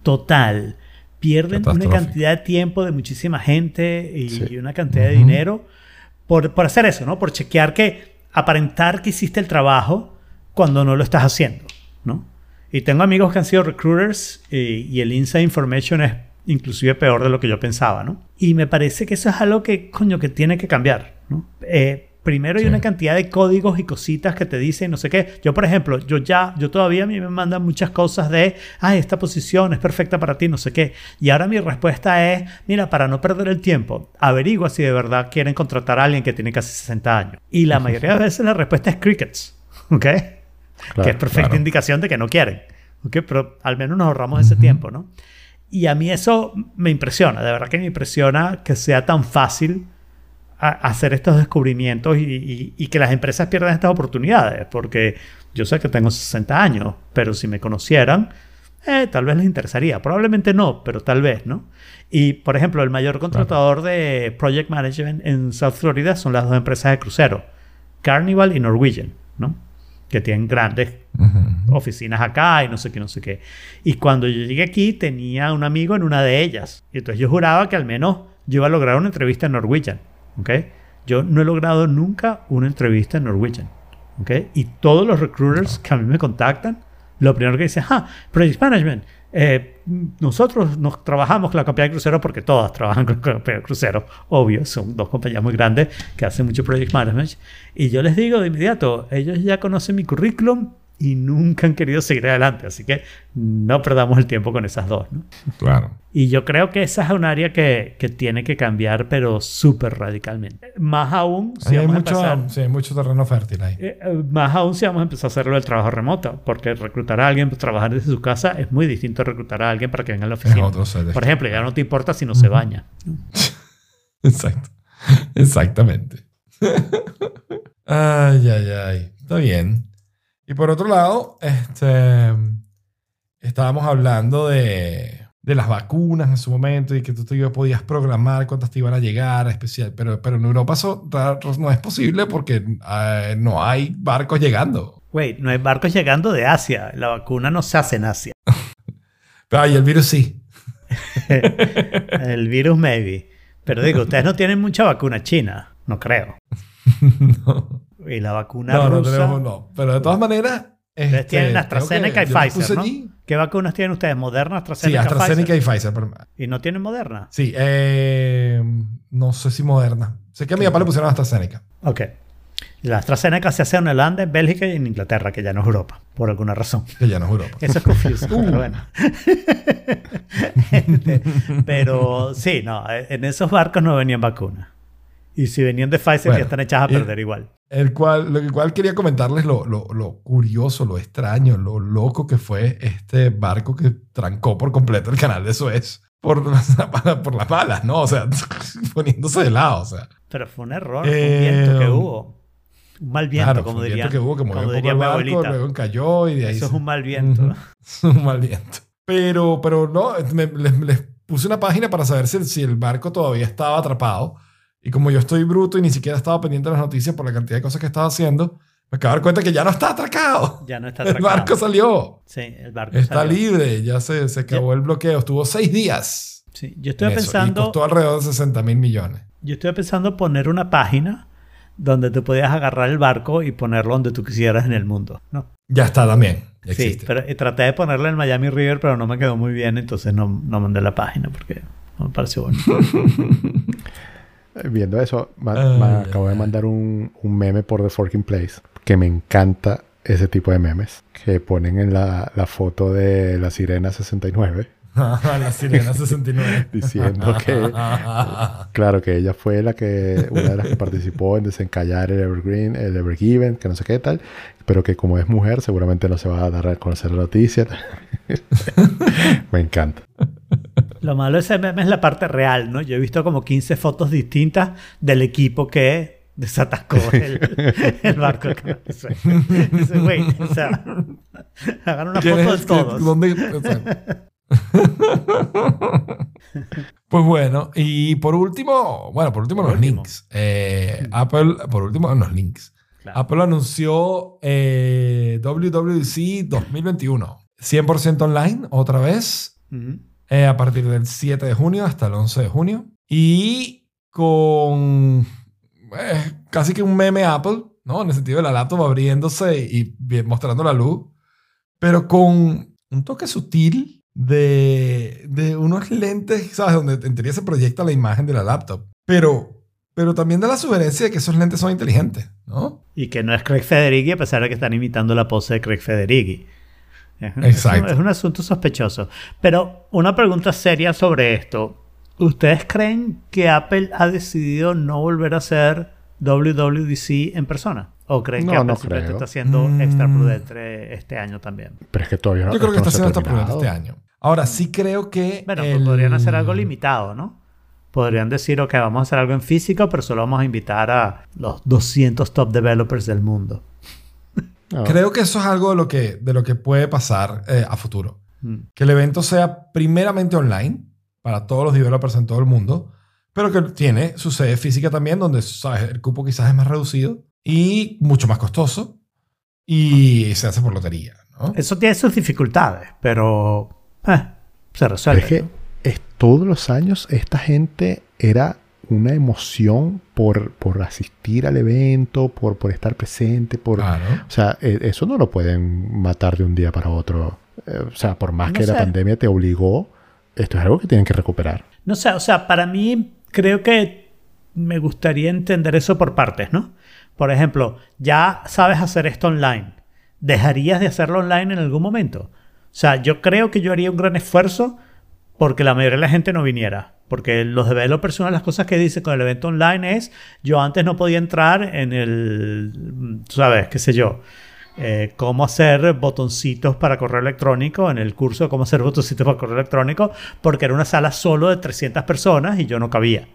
Speaker 3: total. Pierden una cantidad de tiempo de muchísima gente y,
Speaker 4: Sí.
Speaker 3: y una cantidad de dinero por, por hacer eso, ¿no? Por chequear que, aparentar que hiciste el trabajo cuando no lo estás haciendo, ¿no? Y tengo amigos que han sido recruiters y, y el inside information es inclusive peor de lo que yo pensaba, ¿no? Y me parece que eso es algo que, coño, que tiene que cambiar, ¿no? Eh, primero hay
Speaker 2: Sí.
Speaker 3: una cantidad de códigos y cositas que te dicen no sé qué. Yo, por ejemplo, yo ya, yo todavía a mí me mandan muchas cosas de, ay, esta posición es perfecta para ti, no sé qué. Y ahora mi respuesta es, mira, para no perder el tiempo, averigua si de verdad quieren contratar a alguien que tiene casi 60 años. Y la mayoría de veces la respuesta es crickets, ¿ok? que es perfecta
Speaker 2: claro.
Speaker 3: indicación de que no quieren. ¿ok? Pero al menos nos ahorramos ese tiempo, ¿no? Y a mí eso me impresiona, de verdad que me impresiona que sea tan fácil a- hacer estos descubrimientos y, y- y que las empresas pierdan estas oportunidades, porque yo sé que tengo 60 años, pero si me conocieran, eh, tal vez les interesaría, probablemente no, pero tal vez, ¿no? Y, por ejemplo, el mayor contratador de Project Management en South Florida son las dos empresas de crucero, Carnival y Norwegian, ¿no? Que tienen grandes
Speaker 2: Ujú.
Speaker 3: oficinas acá y no sé qué, no sé qué. Y cuando yo llegué aquí tenía un amigo en una de ellas. Y entonces yo juraba que al menos yo iba a lograr una entrevista en Norwegian. ¿Ok? Yo no he logrado nunca una entrevista en Norwegian. ¿ok? Y todos los recruiters que a mí me contactan, lo primero que dicen, ah, Project Management. eh, nosotros nos trabajamos con la compañía de cruceros porque todas trabajan con la compañía de cruceros, obvio, son dos compañías muy grandes que hacen mucho project management. Y yo les digo de inmediato, ellos ya conocen mi currículum y nunca han querido seguir adelante, así que no perdamos el tiempo con esas dos. ¿no?
Speaker 2: Claro.
Speaker 3: Y yo creo que esa es un área que, que tiene que cambiar, pero súper radicalmente. Más aún si
Speaker 2: hay,
Speaker 3: vamos a
Speaker 2: mucho,
Speaker 3: empezar-
Speaker 2: sí, hay mucho terreno fértil ahí.
Speaker 3: eh, eh, más aún si vamos a empezar a hacerlo del trabajo remoto, porque reclutar a alguien para trabajar desde su casa es muy distinto a reclutar a alguien para que venga a la oficina.
Speaker 2: otro
Speaker 3: Por ejemplo, ya no te importa si no se baña.
Speaker 2: Exacto. Exactamente. ay, ay, ay. Está bien. Y por otro lado, este, estábamos hablando de, de las vacunas en su momento y que tú te podías programar cuántas te iban a llegar, especial. Pero, pero en Europa eso no es posible porque eh, no hay barcos llegando.
Speaker 3: Wait, no hay barcos llegando de Asia. La vacuna no se hace en Asia.
Speaker 2: Ay, el virus sí.
Speaker 3: El virus, maybe. Pero digo, ustedes no tienen mucha vacuna china. No creo.
Speaker 2: no,
Speaker 3: Y la vacuna
Speaker 2: no, no
Speaker 3: rusa.
Speaker 2: tenemos, no. Pero de todas maneras.
Speaker 3: Ustedes
Speaker 2: este,
Speaker 3: tienen
Speaker 2: creo
Speaker 3: AstraZeneca
Speaker 2: que
Speaker 3: y Pfizer, ¿no?
Speaker 2: allí.
Speaker 3: ¿Qué vacunas tienen ustedes? ¿Moderna,
Speaker 2: Sí,
Speaker 3: AstraZeneca,
Speaker 2: AstraZeneca
Speaker 3: Pfizer?
Speaker 2: y Pfizer. pero-
Speaker 3: ¿Y no tienen Moderna?
Speaker 2: Sí, eh, no sé si moderna. Sé que a mi papá le pusieron AstraZeneca.
Speaker 3: Ok. La AstraZeneca se hace en Holanda, en Bélgica y en Inglaterra, que ya no es Europa, por alguna razón.
Speaker 2: Que ya no es Europa.
Speaker 3: Eso es confuso, pero bueno. pero sí, no, en esos barcos no venían vacunas. Y si venían de Pfizer,
Speaker 2: Bueno,
Speaker 3: ya están echadas a
Speaker 2: y-
Speaker 3: perder igual.
Speaker 2: El cual, lo cual quería comentarles lo, lo, lo curioso, lo extraño, lo loco que fue este barco que trancó por completo el canal de Suez por, las- por las balas, ¿no? O sea, poniéndose de lado, o sea.
Speaker 3: Pero fue un error,
Speaker 2: Eh,
Speaker 3: un viento que hubo. Un mal viento,
Speaker 2: claro,
Speaker 3: como diría,
Speaker 2: viento que hubo que movió
Speaker 3: como diría mi
Speaker 2: barco,
Speaker 3: abuelita.
Speaker 2: luego encalló y de ahí
Speaker 3: Eso es un mal viento.
Speaker 2: Ujú. Es un mal viento. Pero, pero no, me- les, les puse una página para saber si, si el barco todavía estaba atrapado Y como yo estoy bruto y ni siquiera estaba pendiente de las noticias por la cantidad de cosas que estaba haciendo, me acabo de dar cuenta que ya no está atracado.
Speaker 3: Ya no está
Speaker 2: El
Speaker 3: atracado.
Speaker 2: barco salió.
Speaker 3: Sí, el barco
Speaker 2: Está
Speaker 3: salió.
Speaker 2: libre. Ya se, se acabó el bloqueo. Estuvo seis días.
Speaker 3: Sí, yo estoy
Speaker 2: en eso, y
Speaker 3: pensando,
Speaker 2: costó alrededor de 60 mil millones.
Speaker 3: yo estoy pensando poner una página donde tú podías agarrar el barco y ponerlo donde tú quisieras en el mundo. No.
Speaker 2: Ya está también. Ya
Speaker 3: Sí,
Speaker 2: existe.
Speaker 3: pero y traté de ponerla en Miami River, pero no me quedó muy bien, entonces no, no mandé la página porque no me pareció bueno.
Speaker 4: Viendo eso, me acabo de mandar un, un meme por The Forking Place que me encanta ese tipo de memes que ponen en la, la foto de la sirena 69
Speaker 2: la sirena 69.
Speaker 4: diciendo que claro que ella fue la que una de las que participó en desencallar el Evergreen el Evergiven que no sé qué tal pero que como es mujer seguramente no se va a dar a conocer la noticia. Me encanta
Speaker 3: Lo malo de ese meme es la parte real, ¿no? Yo he visto como 15 fotos distintas del equipo que desatascó el, el barco. Dice, güey, o sea, hagan una
Speaker 2: ¿Quién
Speaker 3: foto de todos.
Speaker 2: dónde- o sea? pues bueno, y por último, bueno, por último
Speaker 3: Por
Speaker 2: los
Speaker 3: último.
Speaker 2: links. Eh, Apple, por último los links.
Speaker 3: Claro.
Speaker 2: Apple anunció eh, WWDC 2021. 100% online, otra vez,
Speaker 3: Ujú.
Speaker 2: A partir del 7 de junio hasta el 11 de junio. Y con eh, casi que un meme Apple, ¿no? En el sentido de la laptop abriéndose y bien- mostrando la luz, pero con un toque sutil de, de unos lentes, ¿sabes? Donde en teoría se proyecta la imagen de la laptop. Pero, pero también da la sugerencia de que esos lentes son inteligentes, ¿no?
Speaker 3: Y que no es Craig Federighi, a pesar de que están imitando la pose de Craig Federighi. Es
Speaker 2: Exacto.
Speaker 3: un, es un asunto sospechoso. Pero una pregunta seria sobre esto. ¿Ustedes creen que Apple ha decidido no volver a hacer WWDC en persona? ¿O creen que Apple
Speaker 4: no
Speaker 3: simplemente
Speaker 4: creo.
Speaker 3: está siendo
Speaker 2: Mm.
Speaker 3: extra prudente este año también?
Speaker 4: pero es que todavía no
Speaker 2: Yo creo que está
Speaker 4: ha
Speaker 2: esta prudente este año. Ahora, sí creo que...
Speaker 3: Bueno, pues podrían hacer algo limitado, ¿no? Podrían decir, ok, vamos a hacer algo en físico, pero solo vamos a invitar a los 200 top developers del mundo.
Speaker 4: No.
Speaker 2: Creo que eso es algo de lo que, de lo que puede pasar eh, a futuro.
Speaker 3: Mm.
Speaker 2: Que el evento sea primeramente online para todos los developers en todo el mundo, pero que tiene su sede física también, donde ¿sabes? el cupo quizás es más reducido y mucho más costoso y se hace por lotería. ¿no?
Speaker 3: Eso tiene sus dificultades, pero eh, se resuelve.
Speaker 4: es que
Speaker 3: ¿no?
Speaker 4: es, todos los años esta gente era una emoción por, por asistir al evento, por, por estar presente, por...
Speaker 2: Claro.
Speaker 4: O sea, e- eso no lo pueden matar de un día para otro. Eh, o sea, por más
Speaker 3: No
Speaker 4: que la
Speaker 3: sé.
Speaker 4: pandemia te obligó, esto es algo que tienen que recuperar.
Speaker 3: No sé, o sea, para mí creo que me gustaría entender eso por partes, ¿no? Por ejemplo, ya sabes hacer esto online. ¿Dejarías de hacerlo online en algún momento? O sea, yo creo que yo haría un gran esfuerzo porque la mayoría de la gente no viniera. Porque los developers, una de las cosas que dicen con el evento online es, yo antes no podía entrar en el, sabes, qué sé yo, eh, cómo hacer botoncitos para correo electrónico, en el curso de cómo hacer botoncitos para correo electrónico, porque era una sala solo de 300 personas y yo no cabía.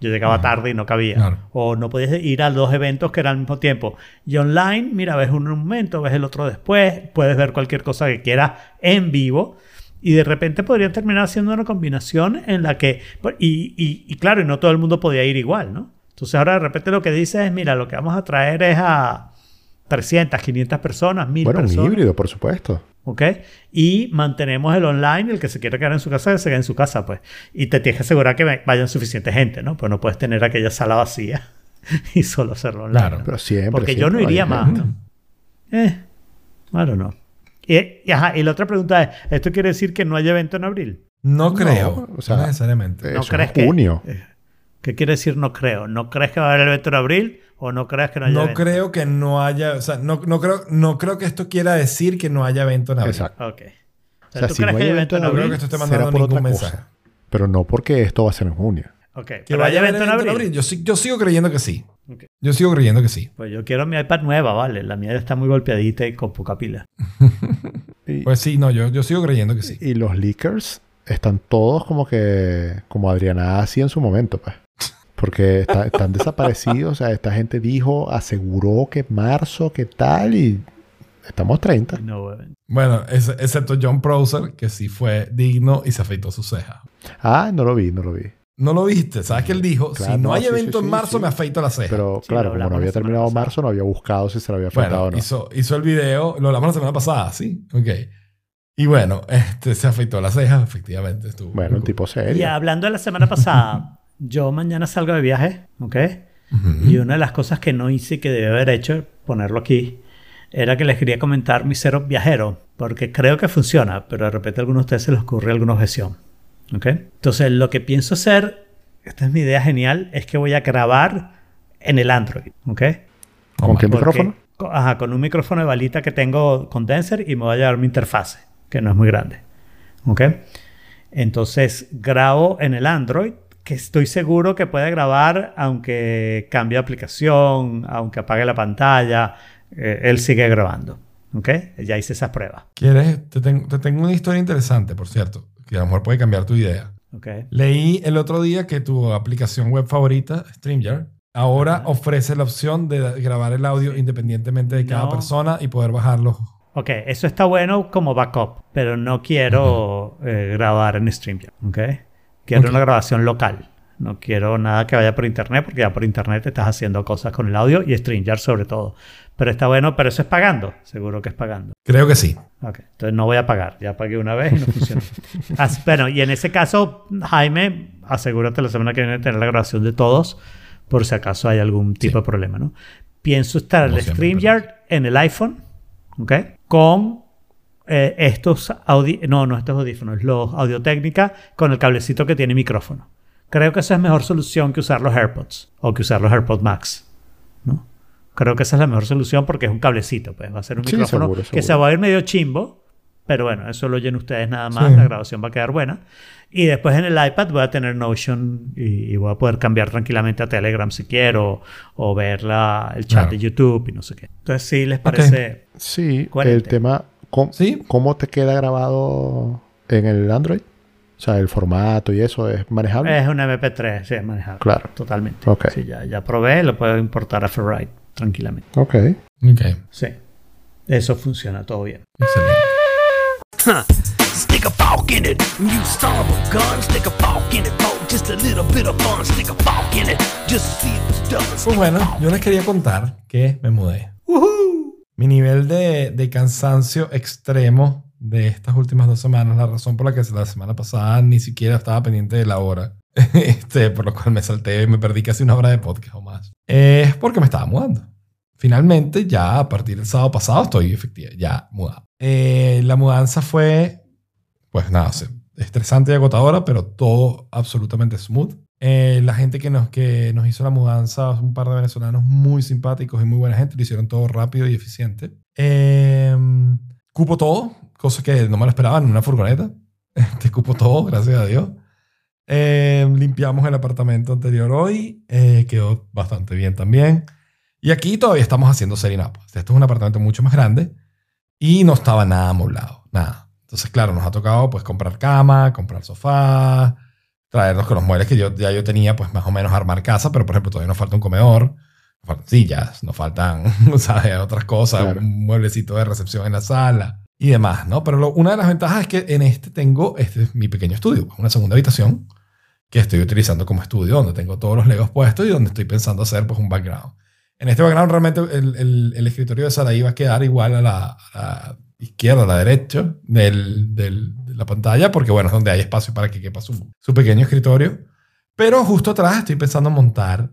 Speaker 3: Yo llegaba tarde y no cabía.
Speaker 2: Claro.
Speaker 3: O no podías ir a dos eventos que eran al mismo tiempo. Y online, mira, ves uno en un momento, ves el otro después, puedes ver cualquier cosa que quieras en vivo. Y de repente podrían terminar haciendo una combinación en la que... Y, y- y claro, y no todo el mundo podía ir igual, ¿no? Entonces ahora de repente lo que dice es, mira, lo que vamos a traer es a 300, 500 personas, 1000
Speaker 4: Bueno, un
Speaker 3: personas.
Speaker 4: híbrido, por supuesto.
Speaker 3: ¿Ok? Y mantenemos el online, el que se quiera quedar en su casa, que se quede en su casa, pues. Y te tienes que asegurar que vayan suficiente gente, ¿no? Pues no puedes tener aquella sala vacía y solo hacerlo online.
Speaker 2: Claro.
Speaker 3: ¿no?
Speaker 4: Pero siempre.
Speaker 3: Porque yo no iría más.
Speaker 4: gente.
Speaker 3: Eh, don't know. Y, y, ajá, y la otra pregunta es, ¿esto quiere decir que no haya evento en abril?
Speaker 2: No creo.
Speaker 4: o sea,
Speaker 2: no necesariamente.
Speaker 4: eh,
Speaker 3: ¿No
Speaker 4: Eso
Speaker 3: crees
Speaker 4: es
Speaker 3: que...?
Speaker 4: junio.
Speaker 3: eh, ¿Qué quiere decir no creo? ¿No crees que va a haber evento en abril o no crees que no haya
Speaker 2: No
Speaker 3: evento?
Speaker 2: creo que no haya, o sea, no, no, creo, no creo que esto quiera decir que no haya evento en abril.
Speaker 4: Exacto.
Speaker 3: Ok. O
Speaker 4: O sea,
Speaker 3: ¿tú
Speaker 4: si
Speaker 3: crees
Speaker 4: no
Speaker 3: que
Speaker 4: hay
Speaker 3: haya
Speaker 4: evento en
Speaker 2: No creo
Speaker 4: abril,
Speaker 2: que esto esté
Speaker 4: será
Speaker 2: mandando
Speaker 4: por
Speaker 2: ningún
Speaker 4: otra
Speaker 2: mensaje.
Speaker 4: cosa. Pero no porque esto va a ser en junio.
Speaker 3: Ok.
Speaker 2: Que
Speaker 3: ¿Pero
Speaker 2: vaya
Speaker 3: haya
Speaker 2: haber
Speaker 3: evento en abril?
Speaker 2: Yo, sí- yo sigo creyendo que sí.
Speaker 3: Ok.
Speaker 2: Yo sigo creyendo que sí.
Speaker 3: Pues yo quiero mi iPad nueva, vale. La mía está muy golpeadita y con poca pila.
Speaker 4: Y,
Speaker 2: Pues sí, no, yo, yo sigo creyendo que sí.
Speaker 4: y los leakers están todos como que, como Adriana hacía en su momento, pues. Porque está- están desaparecidos. O sea, esta gente dijo, aseguró que marzo, que tal, y estamos 30.
Speaker 3: No.
Speaker 2: Bueno, ex- excepto John Prosser, que sí fue digno y se afeitó su ceja.
Speaker 4: Ah, no lo vi, no lo vi.
Speaker 2: ¿No lo viste? ¿Sabes que él dijo?
Speaker 4: Claro,
Speaker 2: si no,
Speaker 4: no,
Speaker 2: hay
Speaker 4: sí,
Speaker 2: evento
Speaker 4: sí,
Speaker 2: en marzo,
Speaker 4: sí.
Speaker 2: me afeito la ceja.
Speaker 4: Pero
Speaker 3: Sí,
Speaker 4: claro, como no había terminado
Speaker 3: pasada.
Speaker 4: marzo, no había buscado si se lo había afeitado
Speaker 2: bueno,
Speaker 4: o no.
Speaker 2: hizo, hizo el video, lo hablamos la semana pasada, ¿sí? Ok. Y bueno, este, se afeitó la ceja, efectivamente. Estuvo
Speaker 4: Bueno, un tipo serio.
Speaker 3: Y hablando de la semana pasada, yo mañana salgo de viaje, ¿ok? Y una de las cosas que no hice y que debía haber hecho, ponerlo aquí, era que les quería comentar mi cero viajero, porque creo que funciona, pero de repente a algunos de ustedes se les ocurre alguna objeción. ¿Ok? Entonces, lo que pienso hacer, esta es mi idea genial, es que voy a grabar en el Android. ¿Ok?
Speaker 4: ¿Con qué micrófono?
Speaker 3: Ajá, con un micrófono de balita que tengo condenser y me voy a llevar mi interfase, que no es muy grande. ¿Ok? Entonces grabo en el Android, que estoy seguro que puede grabar aunque cambie de aplicación, aunque apague la pantalla, eh, él sigue grabando. ¿Ok? Ya hice esas pruebas.
Speaker 2: ¿Quieres? Te tengo una historia interesante, por cierto, que a lo mejor puede cambiar tu idea.
Speaker 3: ¿Ok?
Speaker 2: Leí el otro día que tu aplicación web favorita, StreamYard, ahora ofrece la opción de grabar el audio independientemente de cada
Speaker 3: No.
Speaker 2: persona y poder bajarlo.
Speaker 3: Ok, eso está bueno como backup, pero no quiero eh, grabar en StreamYard, ¿ok? Quiero una grabación local. No quiero nada que vaya por internet, porque ya por internet estás haciendo cosas con el audio y StreamYard sobre todo. Pero está bueno, pero eso es pagando. Seguro que es pagando.
Speaker 2: Creo que sí.
Speaker 3: Ok, entonces no voy a pagar. Ya pagué una vez y no funcionó. As- bueno, y en ese caso, Jaime, asegúrate la semana que viene de tener la grabación de todos, por si acaso hay algún tipo de problema, ¿no? Pienso estar el StreamYard en el iPhone, ¿ok? Con eh, estos audi no, no estos audífonos, los Audio Técnica con el cablecito que tiene micrófono. Creo que esa es mejor solución que usar los AirPods o que usar los AirPods Max, ¿no? Creo que esa es la mejor solución porque es un cablecito, pues va a ser un
Speaker 4: Sí,
Speaker 3: micrófono
Speaker 4: seguro,
Speaker 3: que se
Speaker 4: seguro.
Speaker 3: va a ir medio chimbo, pero bueno, eso lo oyen ustedes nada más,
Speaker 2: Sí.
Speaker 3: la grabación va a quedar buena. Y después en el iPad voy a tener Notion y, y voy a poder cambiar tranquilamente a Telegram si quiero, o ver la- el chat
Speaker 2: Claro.
Speaker 3: de YouTube y no sé qué. Entonces sí les parece...
Speaker 4: Sí,
Speaker 3: Coherente.
Speaker 4: el tema, ¿cómo,
Speaker 2: Sí.
Speaker 4: ¿cómo te queda grabado en el Android? O sea, el formato y eso es manejable.
Speaker 3: Es un MP3, sí, es manejable.
Speaker 4: Claro.
Speaker 3: Totalmente.
Speaker 4: Ok.
Speaker 3: Sí, ya, ya probé, lo puedo importar a Ferrite tranquilamente.
Speaker 4: Ok.
Speaker 2: Ok.
Speaker 3: Sí. Eso funciona todo bien.
Speaker 2: Excelente.
Speaker 1: Huh. Stick a fork in it. You son of a gun. Stick a fork in it just a little bit of fun. Stick a fork in it. Just see if it's done.
Speaker 2: Pues bueno, yo les quería contar que me mudé. Mi nivel de, de cansancio extremo de estas últimas dos semanas, la razón por la que la semana pasada ni siquiera estaba pendiente de la hora, este, por lo cual me salté y me perdí casi una hora de podcast o más, es porque me estaba mudando. Finalmente, ya a partir del sábado pasado estoy efectiva, ya mudado. Eh, la mudanza fue, pues nada, se- estresante y agotadora, pero todo absolutamente smooth. Eh, la gente que nos, que nos hizo la mudanza, un par de venezolanos muy simpáticos y muy buena gente, lo hicieron todo rápido y eficiente. Eh, cupo todo, cosa que no me lo esperaban en una furgoneta. Te cupo todo, gracias a Dios. Eh, limpiamos el apartamento anterior hoy, eh, quedó bastante bien también. Y aquí todavía estamos haciendo setting up. Este es un apartamento mucho más grande y no estaba nada amoblado, nada. Entonces, claro, nos ha tocado pues comprar cama, comprar sofá, traernos con los muebles que yo, ya yo tenía, pues más o menos armar casa, pero por ejemplo todavía nos falta un comedor, nos faltan sillas, nos faltan, ¿sabes? Otras cosas,
Speaker 4: Claro.
Speaker 2: un mueblecito de recepción en la sala y demás, ¿no? Pero lo- una de las ventajas es que en este tengo, este es mi pequeño estudio, pues, una segunda habitación que estoy utilizando como estudio, donde tengo todos los legos puestos y donde estoy pensando hacer pues un background. En este background realmente el, el- el escritorio de Saraí va a quedar igual a la, a la izquierda, a la derecha del, del- de la pantalla, porque bueno, es donde hay espacio para que quepa su, su pequeño escritorio. Pero justo atrás estoy pensando en montar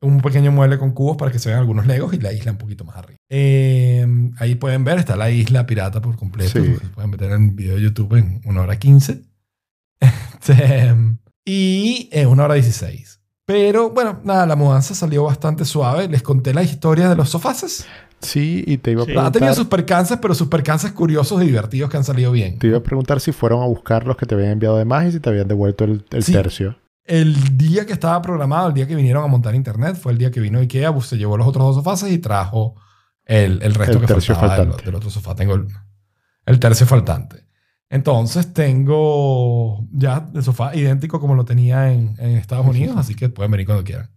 Speaker 2: un pequeño mueble con cubos para que se vean algunos legos y la isla un poquito más arriba. Eh, ahí pueden ver, está la isla pirata por completo.
Speaker 4: Sí.
Speaker 2: Se pueden meter en video de YouTube en una hora 15. Este, y en una hora 16. Pero bueno, nada, la mudanza salió bastante suave. Les conté la historia de los sofaces.
Speaker 4: Sí, y te iba a
Speaker 3: Sí.
Speaker 2: Ha
Speaker 4: preguntar,
Speaker 2: tenido sus percances, pero sus percances curiosos y divertidos que han salido bien.
Speaker 4: te iba a preguntar si fueron a buscar los que te habían enviado de más y si te habían devuelto el, el
Speaker 2: Sí.
Speaker 4: tercio.
Speaker 2: El día que estaba programado, el día que vinieron a montar internet, fue el día que vino Ikea, pues, se llevó los otros dos sofaces y trajo el, el resto
Speaker 4: El
Speaker 2: que
Speaker 4: tercio
Speaker 2: faltaba del,
Speaker 4: faltante.
Speaker 2: del otro sofá. Tengo el, el tercio faltante. Entonces tengo ya el sofá idéntico como lo tenía en, en Estados Unidos, así que pueden venir cuando quieran.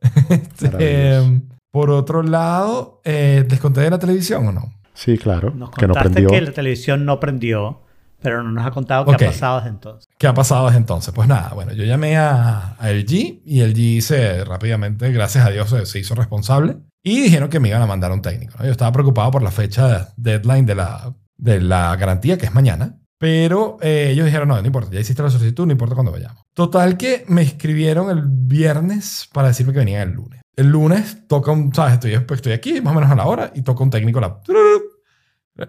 Speaker 2: Este,
Speaker 4: Maravilloso.
Speaker 2: por otro lado, eh, ¿les conté de la televisión o no?
Speaker 3: Nos
Speaker 4: Sí, claro. que no
Speaker 3: contaste
Speaker 4: prendió.
Speaker 3: que la televisión no prendió, Pero no nos ha contado qué ha pasado desde entonces.
Speaker 2: ¿Qué ha pasado desde entonces? Pues nada, bueno, yo llamé a, a LG y LG se rápidamente, gracias a Dios, se, se hizo responsable y dijeron que me iban a mandar un técnico. ¿no? Yo estaba preocupado por la fecha deadline de la, de la garantía, que es mañana. Pero eh, ellos dijeron, no, no importa, ya hiciste la solicitud, no importa cuándo vayamos. Total que me escribieron el viernes para decirme que venían el lunes. El lunes toca un, ¿sabes? Estoy, pues, estoy aquí más o menos a la hora y toca un técnico la...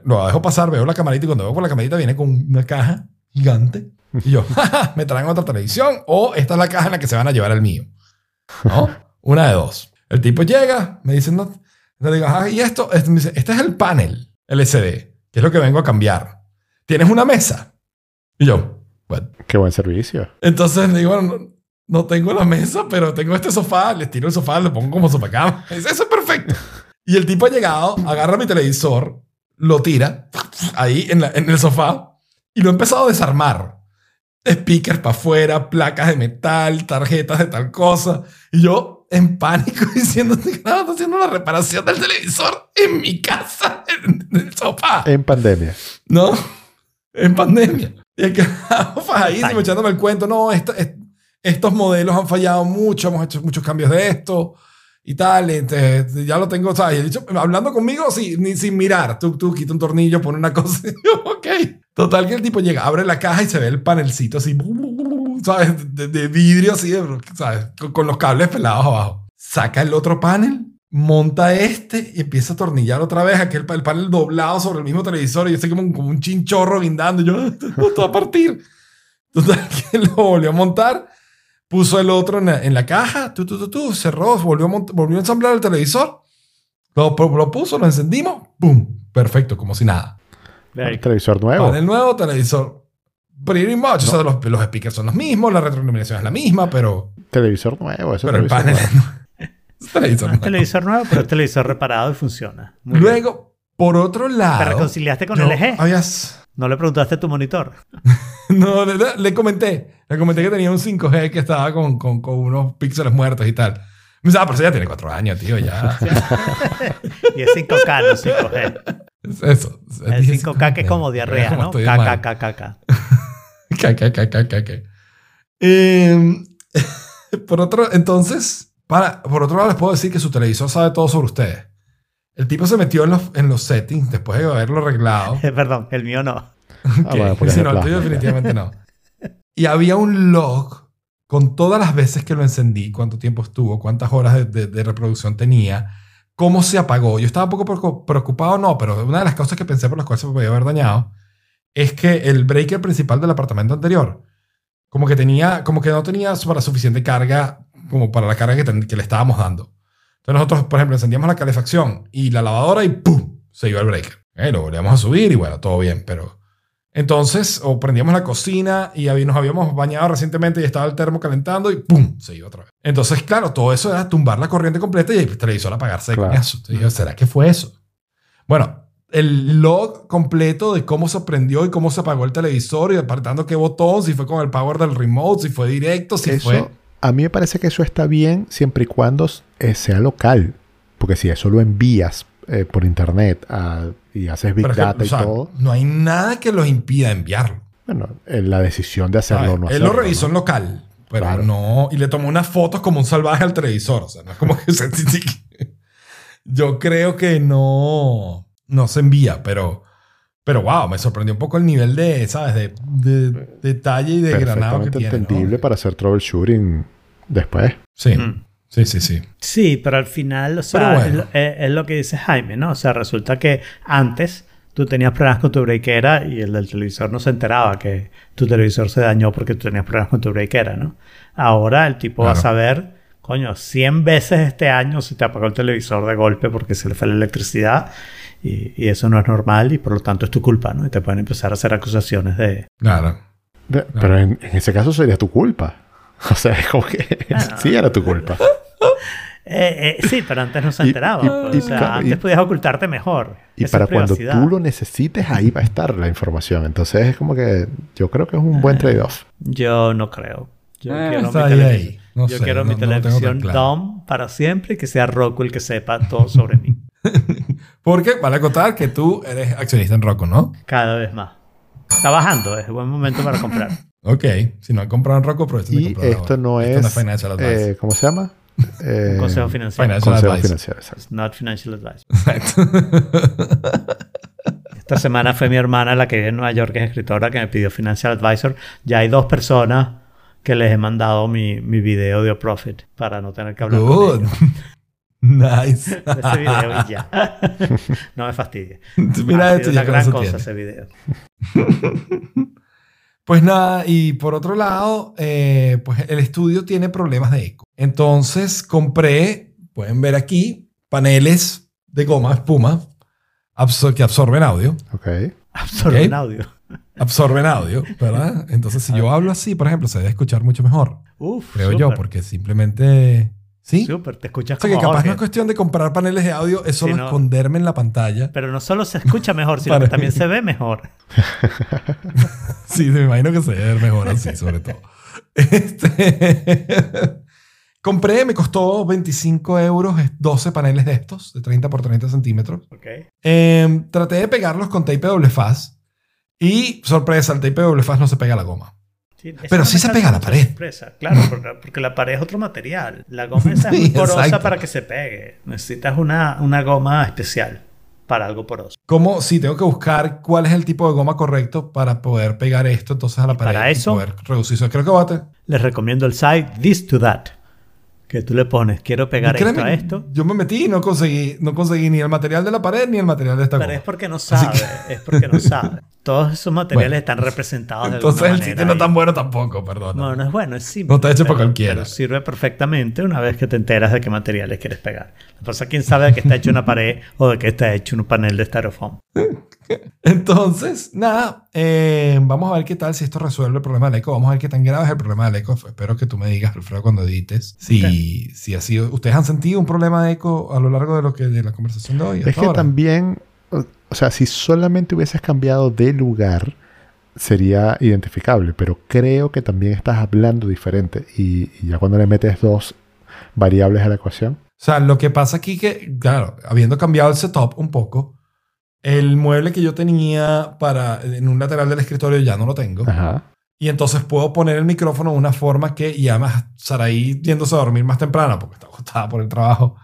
Speaker 2: Lo dejo pasar, veo la camarita y cuando veo por la camarita viene con una caja gigante. Y yo, "Jaja, me traen otra televisión o esta es la caja en la que se van a llevar el mío. ¿No? Una de dos. El tipo llega, me dice, no, le digo, ah, y esto, este, me dice, este es el panel LCD, que es lo que vengo a cambiar. ¿Tienes una mesa? Y yo, "What?".
Speaker 4: Qué buen servicio.
Speaker 2: Entonces le digo, bueno, no, no tengo la mesa, pero tengo este sofá, le tiro el sofá, le pongo como sofá cama. Eso es perfecto. Y el tipo ha llegado, agarra mi televisor, lo tira ahí en, la- en el sofá y lo ha empezado a desarmar. Speakers para afuera, placas de metal, tarjetas de tal cosa. Y yo en pánico diciendo, "Este carajo está haciendo la reparación del televisor en mi casa, en, en el sofá.
Speaker 4: En pandemia.
Speaker 2: ¿no? En pandemia. Y el carajo echándome el cuento. No, esto- es- estos modelos han fallado mucho, hemos hecho muchos cambios de esto y tal. Entonces, ya lo tengo, ¿sabes? Dicho, hablando conmigo sí, ni sin mirar. Tú, tú, quita un tornillo, pone una cosa. Y yo, ok. Total que el tipo llega, abre la caja y se ve el panelcito así, ¿sabes? De, vidrio así, ¿sabes? Con, con los cables pelados abajo. Saca el otro panel, monta este y empieza a atornillar otra vez aquel el panel doblado sobre el mismo televisor y yo estoy como, un- chinchorro guindando. Yo, esto va a partir. Total que lo volvió a montar, puso el otro en la, en la caja, tú, tú, tú, cerró, volvió a, volvió a ensamblar el televisor, lo, lo puso, lo encendimos, ¡pum! Perfecto, como si nada.
Speaker 4: Televisor nuevo.
Speaker 2: Panel nuevo, televisor. Pretty much. O sea, los, los speakers son los mismos, la retroiluminación es la misma, pero,
Speaker 4: Televisor nuevo. ese
Speaker 2: pero el
Speaker 4: televisor
Speaker 2: panel
Speaker 4: nuevo.
Speaker 2: es televisor
Speaker 3: No es
Speaker 2: nuevo.
Speaker 3: televisor nuevo, pero es televisor reparado y funciona. Muy bien.
Speaker 2: Luego, por otro lado.
Speaker 3: ¿Te reconciliaste con LG?
Speaker 2: habías-
Speaker 3: No le preguntaste a tu monitor.
Speaker 2: No, le, le comenté. Le comenté que tenía un 5G que estaba con, con, con unos píxeles muertos y tal. Me dice, ah, pero eso ya tiene cuatro años, tío, ya.
Speaker 3: Y es 5K, no 5G.
Speaker 2: Es Eso.
Speaker 3: El 5K que es como diarrea, ¿no?
Speaker 2: Estoy mal.
Speaker 3: KKKK.
Speaker 2: Ca, ca, ca, ca, ca, ca. Em, por otro, entonces, para, por otro lado les puedo decir que su televisor sabe todo sobre ustedes. El tipo se metió en los, en los settings después de haberlo arreglado.
Speaker 3: Perdón, el mío no.
Speaker 4: Ah,
Speaker 2: Ok,
Speaker 4: bueno, de
Speaker 2: no, el tuyo definitivamente no. Y había un log con todas las veces que lo encendí, cuánto tiempo estuvo, cuántas horas de, reproducción tenía, cómo se apagó. Yo estaba un poco preocu- preocupado, no, pero una de las cosas que pensé por las cuales se podía haber dañado es que el breaker principal del apartamento anterior, como que tenía, como que no tenía para suficiente carga como para la carga que, ten- que le estábamos dando. Entonces nosotros, por ejemplo, encendíamos la calefacción y la lavadora y ¡pum! Se iba el breaker. Eh, lo volvíamos a subir y bueno, todo bien, pero... Entonces, o prendíamos la cocina y nos habíamos bañado recientemente y estaba el termo calentando y ¡pum! Se iba otra vez. Entonces, claro, todo eso era tumbar la corriente completa y el televisor apagarse de
Speaker 4: Claro.
Speaker 2: coñazo. Entonces, yo, ¿será que fue eso? Bueno, el log completo de cómo se prendió y cómo se apagó el televisor y apartando qué botón, si fue con el power del remote, si fue directo, si
Speaker 4: Eso,
Speaker 2: fue...
Speaker 4: a mí me parece que eso está bien siempre y cuando eh, sea local. Porque si eso lo envías eh, por internet a- y haces Big
Speaker 2: que,
Speaker 4: Data
Speaker 2: o sea,
Speaker 4: y todo,
Speaker 2: No hay nada que los impida enviarlo.
Speaker 4: bueno, eh, la decisión de hacerlo o no
Speaker 2: Él
Speaker 4: hacerlo.
Speaker 2: lo revisó
Speaker 4: ¿no?
Speaker 2: en local, pero
Speaker 4: Claro.
Speaker 2: no. Y le tomó unas fotos como un salvaje al televisor. O sea, no es como que. sí. Yo creo que no. No se envía, pero. Pero wow, me sorprendió un poco el nivel de, ¿sabes? De, de detalle y de granado que
Speaker 4: Perfectamente
Speaker 2: tiene. ¿no?
Speaker 4: entendible para hacer troubleshooting después.
Speaker 2: Sí,
Speaker 3: Mm.
Speaker 2: Sí, sí, sí.
Speaker 3: Sí, pero al final, o sea,
Speaker 2: bueno.
Speaker 3: es, lo- es- es lo que dice Jaime, ¿no? O sea, resulta que antes tú tenías problemas con tu breakera y el del televisor no se enteraba que tu televisor se dañó porque tú tenías problemas con tu breakera, ¿no? Ahora el tipo va a
Speaker 2: Claro.
Speaker 3: saber, coño, 100 veces este año se te apagó el televisor de golpe porque se le fue la electricidad y, y eso no es normal y por lo tanto es tu culpa, ¿no? Y te pueden empezar a hacer acusaciones de...
Speaker 2: Claro.
Speaker 4: De- Pero en, en ese caso sería tu culpa. O sea, es como que
Speaker 2: Ah.
Speaker 4: sí era tu culpa.
Speaker 3: Eh, eh, sí, pero antes no se
Speaker 4: Y-
Speaker 3: enteraba.
Speaker 4: y-
Speaker 3: pues,
Speaker 4: y
Speaker 3: o sea,
Speaker 4: claro,
Speaker 3: antes
Speaker 4: y-
Speaker 3: podías ocultarte mejor.
Speaker 4: Y
Speaker 3: Esa
Speaker 4: para cuando
Speaker 3: privacidad.
Speaker 4: tú lo necesites, ahí va a estar la información. Entonces es como que yo creo que es un buen
Speaker 3: Ah.
Speaker 4: trade-off.
Speaker 3: Yo no creo. Yo
Speaker 2: Eh,
Speaker 3: quiero mi
Speaker 2: ahí,
Speaker 3: televisión.
Speaker 2: ahí. No
Speaker 3: Yo
Speaker 2: sé,
Speaker 3: quiero
Speaker 2: no-
Speaker 3: mi
Speaker 2: no
Speaker 3: televisión
Speaker 2: claro.
Speaker 3: DOM para siempre y que sea Roku el que sepa todo sobre mí.
Speaker 2: Porque, vale contar que tú eres accionista en Roku, ¿no?
Speaker 3: Cada vez más. Está bajando, es buen momento para comprar.
Speaker 2: Ok, si no han comprado en Roku, aprovechen de
Speaker 4: esto
Speaker 2: ahora.
Speaker 4: no
Speaker 2: Esto
Speaker 4: es.
Speaker 2: es financial advice.
Speaker 4: eh, ¿Cómo se llama? Eh,
Speaker 3: Un consejo financiero.
Speaker 2: financial
Speaker 4: consejo
Speaker 2: advice.
Speaker 4: financiero, exacto.
Speaker 3: It's not financial advice.
Speaker 2: Exacto.
Speaker 3: Esta semana fue mi hermana, la que vive en Nueva York, que es escritora, que me pidió Financial Advisor. Ya hay dos personas que les he mandado mi, mi video de Profit para no tener que hablar con
Speaker 2: Good.
Speaker 3: ellos.
Speaker 2: nice.
Speaker 3: Ese video y ya. no me fastidie.
Speaker 2: Mira
Speaker 3: Ha
Speaker 2: esto
Speaker 3: sido
Speaker 2: ya
Speaker 3: una
Speaker 2: con
Speaker 3: gran cosa
Speaker 2: tiene.
Speaker 3: ese video.
Speaker 2: Pues nada, y por otro lado, eh, pues el estudio tiene problemas de eco. Entonces compré, pueden ver aquí, paneles de goma, espuma, absor- que absorben audio.
Speaker 4: Ok.
Speaker 3: Absorbe
Speaker 2: Ok.
Speaker 3: audio.
Speaker 2: Absorben audio, ¿verdad? Entonces si yo hablo así, por ejemplo, se debe escuchar mucho mejor,
Speaker 3: Uf,
Speaker 2: creo yo, porque simplemente... ¿Sí?
Speaker 3: Súper, te escuchas
Speaker 2: O sea
Speaker 3: como
Speaker 2: que capaz
Speaker 3: Jorge.
Speaker 2: no es cuestión de comprar paneles de audio, es solo
Speaker 3: no.
Speaker 2: esconderme en la pantalla.
Speaker 3: Pero no solo se escucha mejor, sino que también se ve mejor.
Speaker 2: Sí, me imagino que se ver mejor así, sobre todo. Este, Compré, me costó 25 euros 12 paneles de estos, de 30 por 30 centímetros. Eh, traté de pegarlos con tape doble faz y, sorpresa, el tape doble faz no se pega a la goma.
Speaker 3: Sí,
Speaker 2: Pero sí se pega a la pared.
Speaker 3: sorpresa. Claro, porque, la pared es otro material. La goma esa es muy porosa
Speaker 2: exacto.
Speaker 3: para que se pegue. Necesitas una, una goma especial para algo poroso.
Speaker 2: ¿Cómo? Sí, tengo que buscar cuál es el tipo de goma correcto para poder pegar esto entonces a la pared
Speaker 3: para eso-
Speaker 2: y poder reducir eso. Creo que va a
Speaker 3: Les recomiendo el site This to That. Que tú le pones, quiero pegar esto
Speaker 2: Créeme,
Speaker 3: a esto.
Speaker 2: Yo me metí y no conseguí, no conseguí ni el material de la pared ni el material de esta
Speaker 3: Pero
Speaker 2: goma.
Speaker 3: es porque no sabe.
Speaker 2: que-
Speaker 3: Es porque no sabe. Todos esos materiales
Speaker 2: Bueno.
Speaker 3: están representados de
Speaker 2: Entonces el sitio no es tan bueno tampoco, perdón.
Speaker 3: No, no es bueno, es simple.
Speaker 2: No está hecho para
Speaker 3: pero-
Speaker 2: cualquiera.
Speaker 3: pero sirve perfectamente una vez que te enteras de qué materiales quieres pegar. Es que quién sabe de qué está hecho una pared o de qué está hecho un panel de styrofoam.
Speaker 2: Entonces, nada, eh, vamos a ver qué tal si esto resuelve el problema del eco. Vamos a ver qué tan grave es el problema del eco. Espero que tú me digas, Alfredo, cuando edites, si, si ha sido... ¿Ustedes han sentido un problema de eco a lo largo de, lo que, de la conversación de hoy?
Speaker 4: Es que
Speaker 2: ahora?
Speaker 4: también, o sea, si solamente hubieses cambiado de lugar, sería identificable, pero creo que también estás hablando diferente. Y, y ya cuando le metes dos variables a la ecuación,
Speaker 2: O sea, lo que pasa aquí que, claro, habiendo cambiado el setup un poco, el mueble que yo tenía para en un lateral del escritorio ya no lo tengo.
Speaker 4: ajá,
Speaker 2: Y entonces puedo poner el micrófono de una forma que, y además Saraí yéndose a dormir más temprano, porque está agotada por el trabajo,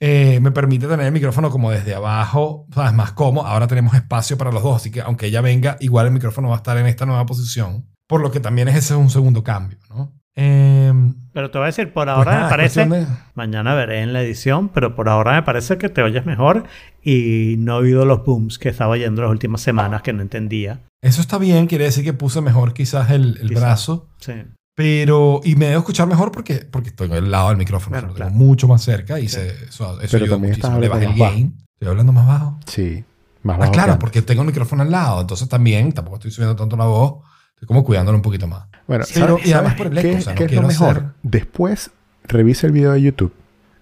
Speaker 2: eh, me permite tener el micrófono como desde abajo, ¿sabes? Más cómodo. Ahora tenemos espacio para los dos, así que aunque ella venga, igual el micrófono va a estar en esta nueva posición. Por lo que también es ese un segundo cambio, ¿no? Eh,
Speaker 3: Pero te voy a decir, por
Speaker 2: pues
Speaker 3: ahora
Speaker 2: nada,
Speaker 3: me
Speaker 2: es
Speaker 3: parece,
Speaker 2: de-
Speaker 3: mañana veré en la edición, pero por ahora me parece que te oyes mejor y no he oído los booms que estaba oyendo las últimas semanas que no entendía.
Speaker 2: Eso está bien, quiere decir que puse mejor quizás el, el
Speaker 3: Quizás.
Speaker 2: brazo.
Speaker 3: Sí.
Speaker 2: Pero, y me debo escuchar mejor porque, porque estoy al lado del micrófono,
Speaker 3: Bueno,
Speaker 2: lo tengo
Speaker 3: claro.
Speaker 2: mucho más cerca y
Speaker 3: Sí.
Speaker 2: se, eso, eso
Speaker 4: Pero
Speaker 2: ayuda muchísimo. Le bajé el
Speaker 4: hablando más
Speaker 2: gain. Estoy hablando más bajo.
Speaker 4: sí, más
Speaker 2: Ah,
Speaker 4: bajo. que
Speaker 2: claro, porque tengo el micrófono al lado, entonces también tampoco estoy subiendo tanto la voz, estoy como cuidándolo un poquito más.
Speaker 4: Bueno,
Speaker 2: Pero-
Speaker 4: ¿sabes-
Speaker 2: y además por el eco,
Speaker 4: qué,
Speaker 2: o sea, no
Speaker 4: qué es lo mejor?
Speaker 2: hacer-
Speaker 4: Después revisa el video de YouTube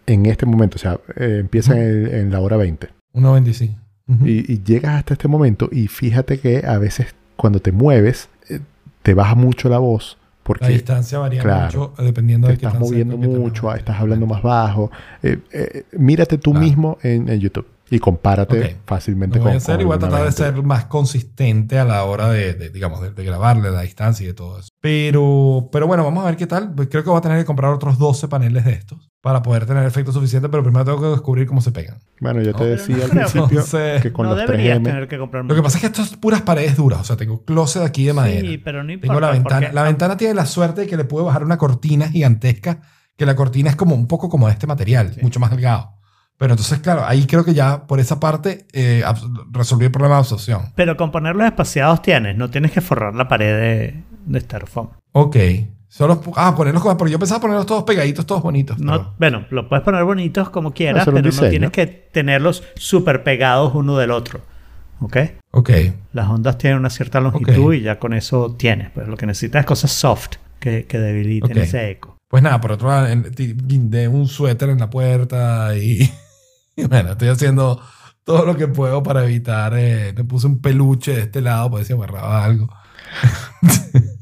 Speaker 4: en este momento, o sea, eh, empieza en, el- en la hora 20
Speaker 2: 1.25. Ujú.
Speaker 4: y, y llegas hasta este momento y fíjate que a veces cuando te mueves eh, te baja mucho la voz
Speaker 2: La
Speaker 4: porque
Speaker 2: distancia varía
Speaker 4: claro,
Speaker 2: mucho dependiendo
Speaker 4: te
Speaker 2: de qué
Speaker 4: estás moviendo mucho, estás hablando más bajo. Eh, eh, mírate tú
Speaker 2: Claro.
Speaker 4: mismo en, en YouTube y compárate fácilmente
Speaker 2: voy a
Speaker 4: con,
Speaker 2: hacer voy a
Speaker 4: alguna
Speaker 2: tratar de ser más consistente a la hora de, de, digamos, de, de grabarle la distancia y de todo eso. Pero, pero bueno, vamos a ver qué tal. Pues creo que voy a tener que comprar otros 12 paneles de estos para poder tener efecto suficiente, pero primero tengo que descubrir cómo se pegan.
Speaker 4: Bueno, yo te
Speaker 2: No,
Speaker 4: decía al
Speaker 3: no creo.
Speaker 4: principio
Speaker 2: Entonces,
Speaker 4: que con
Speaker 3: no
Speaker 4: los
Speaker 3: deberías
Speaker 4: 3M
Speaker 3: tener que comprar
Speaker 2: Lo que pasa es que esto es puras paredes duras, o sea, tengo closet aquí de madera.
Speaker 3: Sí, pero no importa.
Speaker 2: Tengo la ventana.
Speaker 3: porque-
Speaker 2: La ventana tiene la suerte de que le puedo bajar una cortina gigantesca, que la cortina es como un poco como de este material,
Speaker 3: Sí.
Speaker 2: mucho más delgado. Pero entonces, claro, ahí creo que ya por esa parte eh, resolví el problema de absorción.
Speaker 3: Pero con ponerlos espaciados tienes, no tienes que forrar la pared de, de styrofoam.
Speaker 2: Ok. Ah, ponerlos como. Pero yo pensaba ponerlos todos pegaditos, todos bonitos.
Speaker 3: No,
Speaker 2: pero-
Speaker 3: bueno, lo puedes poner bonitos como quieras, pero no
Speaker 4: diseño.
Speaker 3: tienes que tenerlos súper pegados uno del otro. ¿Ok?
Speaker 2: Ok.
Speaker 3: Las ondas tienen una cierta longitud
Speaker 2: Ok.
Speaker 3: y ya con eso tienes. Pues lo que necesitas es cosas soft que, que debiliten
Speaker 2: Ok.
Speaker 3: ese eco.
Speaker 2: Pues nada, por otro lado, guindé un suéter en la puerta y, y bueno, estoy haciendo todo lo que puedo para evitar. eh, me puse un peluche de este lado, ver si agarraba algo.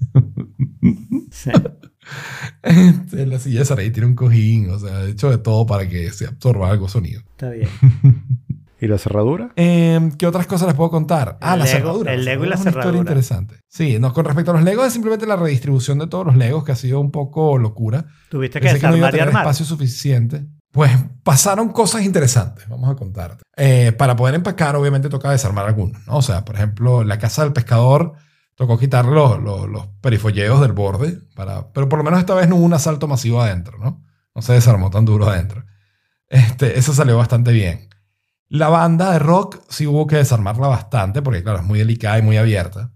Speaker 3: Sí.
Speaker 2: Este, la silla de Saray tiene un cojín, o sea, he hecho de todo para que se absorba algo sonido.
Speaker 3: Está bien.
Speaker 4: ¿Y la cerradura?
Speaker 2: Eh, ¿Qué otras cosas les puedo contar? Ah,
Speaker 3: El
Speaker 2: la
Speaker 3: Lego-
Speaker 2: cerradura.
Speaker 3: el Lego y la
Speaker 2: es una historia
Speaker 3: cerradura.
Speaker 2: interesante. Sí, no, con respecto a los Legos es simplemente la redistribución de todos los Legos que ha sido un poco locura.
Speaker 3: Tuviste que
Speaker 2: Pensé que no iba a
Speaker 3: desarmar y armar.
Speaker 2: espacio suficiente. Pues pasaron cosas interesantes, vamos a contarte. Eh, para poder empacar, obviamente toca desarmar algunos, ¿no? O sea, por ejemplo, la casa del pescador tocó quitar los, los, los perifolleos del borde, para, pero por lo menos esta vez no hubo un asalto masivo adentro, ¿no? No se desarmó tan duro adentro. Este, eso salió bastante bien. La banda de rock sí hubo que desarmarla bastante, porque claro, es muy delicada y muy abierta.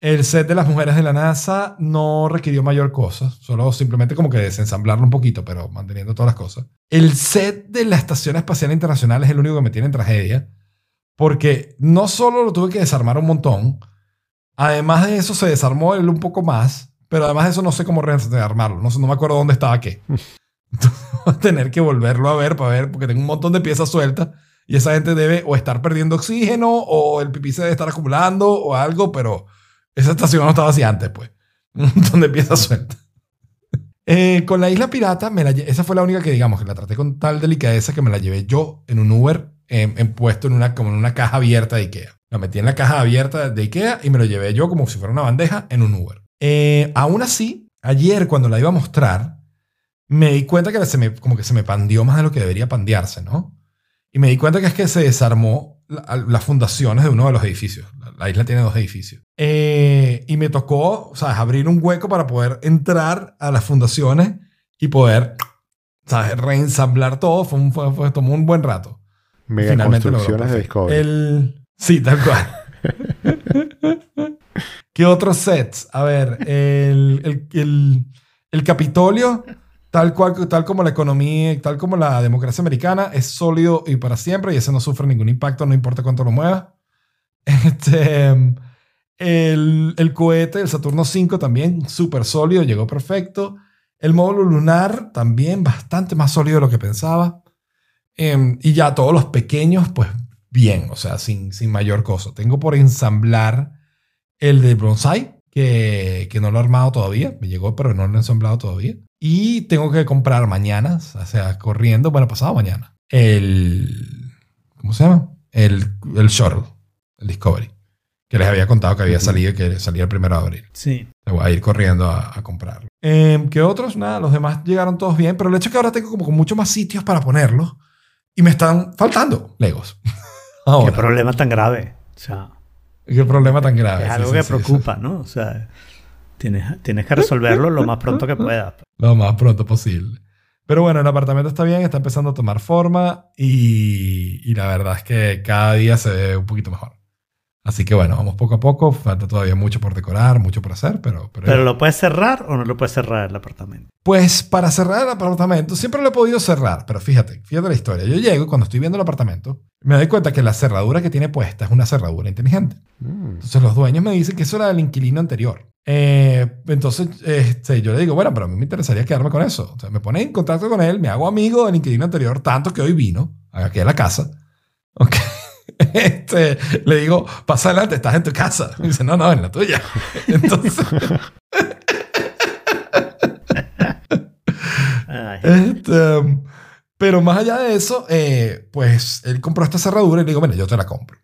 Speaker 2: El set de las mujeres de la NASA no requirió mayor cosa, solo simplemente como que desensamblarlo un poquito, pero manteniendo todas las cosas. El set de la Estación Espacial Internacional es el único que me tiene en tragedia, porque no solo lo tuve que desarmar un montón, además de eso se desarmó él un poco más, pero además de eso no sé cómo rearmarlo, no, sé, no me acuerdo dónde estaba qué. Entonces voy a tener que volverlo a ver para ver, porque tengo un montón de piezas sueltas y esa gente debe o estar perdiendo oxígeno o el pipí se debe estar acumulando o algo, pero esa estación no estaba así antes, pues. Un montón de piezas sueltas. Eh, con la isla pirata, me la lle- esa fue la única que digamos que la traté con tal delicadeza que me la llevé yo en un Uber en, en puesto en una, como en una caja abierta de Ikea. La metí en la caja abierta de Ikea y me lo llevé yo como si fuera una bandeja en un Uber. Eh, aún así, ayer cuando la iba a mostrar, me di cuenta que se me, como que se me pandió más de lo que debería pandearse, ¿no? Y me di cuenta que es que se desarmó la- las fundaciones de uno de los edificios. La, la isla tiene dos edificios. Eh, y me tocó, o sea, abrir un hueco para poder entrar a las fundaciones y poder, ¿sabes? Reensamblar todo. Fue un- fue- fue- tomó un buen rato.
Speaker 4: Mega
Speaker 2: Finalmente logró,
Speaker 4: construcciones de. Discovery.
Speaker 2: El... Sí, tal cual. ¿Qué otros sets? A ver, el, el, el, el Capitolio, tal cual, tal como la economía, tal como la democracia americana, es sólido y para siempre y ese no sufre ningún impacto, no importa cuánto lo mueva. Este, el, el cohete, el Saturno 5 también, súper sólido, llegó perfecto. El módulo lunar también bastante más sólido de lo que pensaba. Em, y ya todos los pequeños, pues bien, o sea, sin, sin mayor cosa. Tengo por ensamblar el de Bonsai, que, que no lo he armado todavía. Me llegó, pero no lo he ensamblado todavía. Y tengo que comprar mañana, o sea, corriendo, bueno, pasado mañana, el... ¿Cómo se llama? El, el Shuttle, el Discovery, que les había contado que había salido y que salía el primero de abril.
Speaker 3: Sí.
Speaker 2: Me voy a ir corriendo a, a comprarlo. Eh, ¿Qué otros? Nada, los demás llegaron todos bien, pero el hecho es que ahora tengo como con muchos más sitios para ponerlos y me están faltando Legos.
Speaker 3: Qué problema tan grave. O sea,
Speaker 2: qué problema tan grave.
Speaker 3: es algo
Speaker 2: sí,
Speaker 3: que
Speaker 2: sí,
Speaker 3: preocupa, ¿no? O sea, tienes, tienes que resolverlo lo más pronto que puedas.
Speaker 2: Lo más pronto posible. Pero bueno, el apartamento está bien, está empezando a tomar forma y, y la verdad es que cada día se ve un poquito mejor. Así que bueno, vamos poco a poco. Falta todavía mucho por decorar, mucho por hacer, pero... pero,
Speaker 3: Pero lo puedes cerrar o no lo puedes cerrar el apartamento.
Speaker 2: Pues para cerrar el apartamento, siempre lo he podido cerrar, pero fíjate, fíjate la historia. Yo llego y cuando estoy viendo el apartamento, me doy cuenta que la cerradura que tiene puesta es una cerradura inteligente.
Speaker 4: Mm.
Speaker 2: Entonces los dueños me dicen que eso era del inquilino anterior. Eh, entonces este, yo le digo, bueno, pero a mí me interesaría quedarme con eso. O sea, me pone en contacto con él, me hago amigo del inquilino anterior, tanto que hoy vino aquí a la casa. Ok. Este, le digo, pasa adelante, estás en tu casa. Me dice, no, no, en la tuya. Entonces, Este, pero más allá de eso, eh, pues él compró esta cerradura y le digo, bueno, yo te la compro.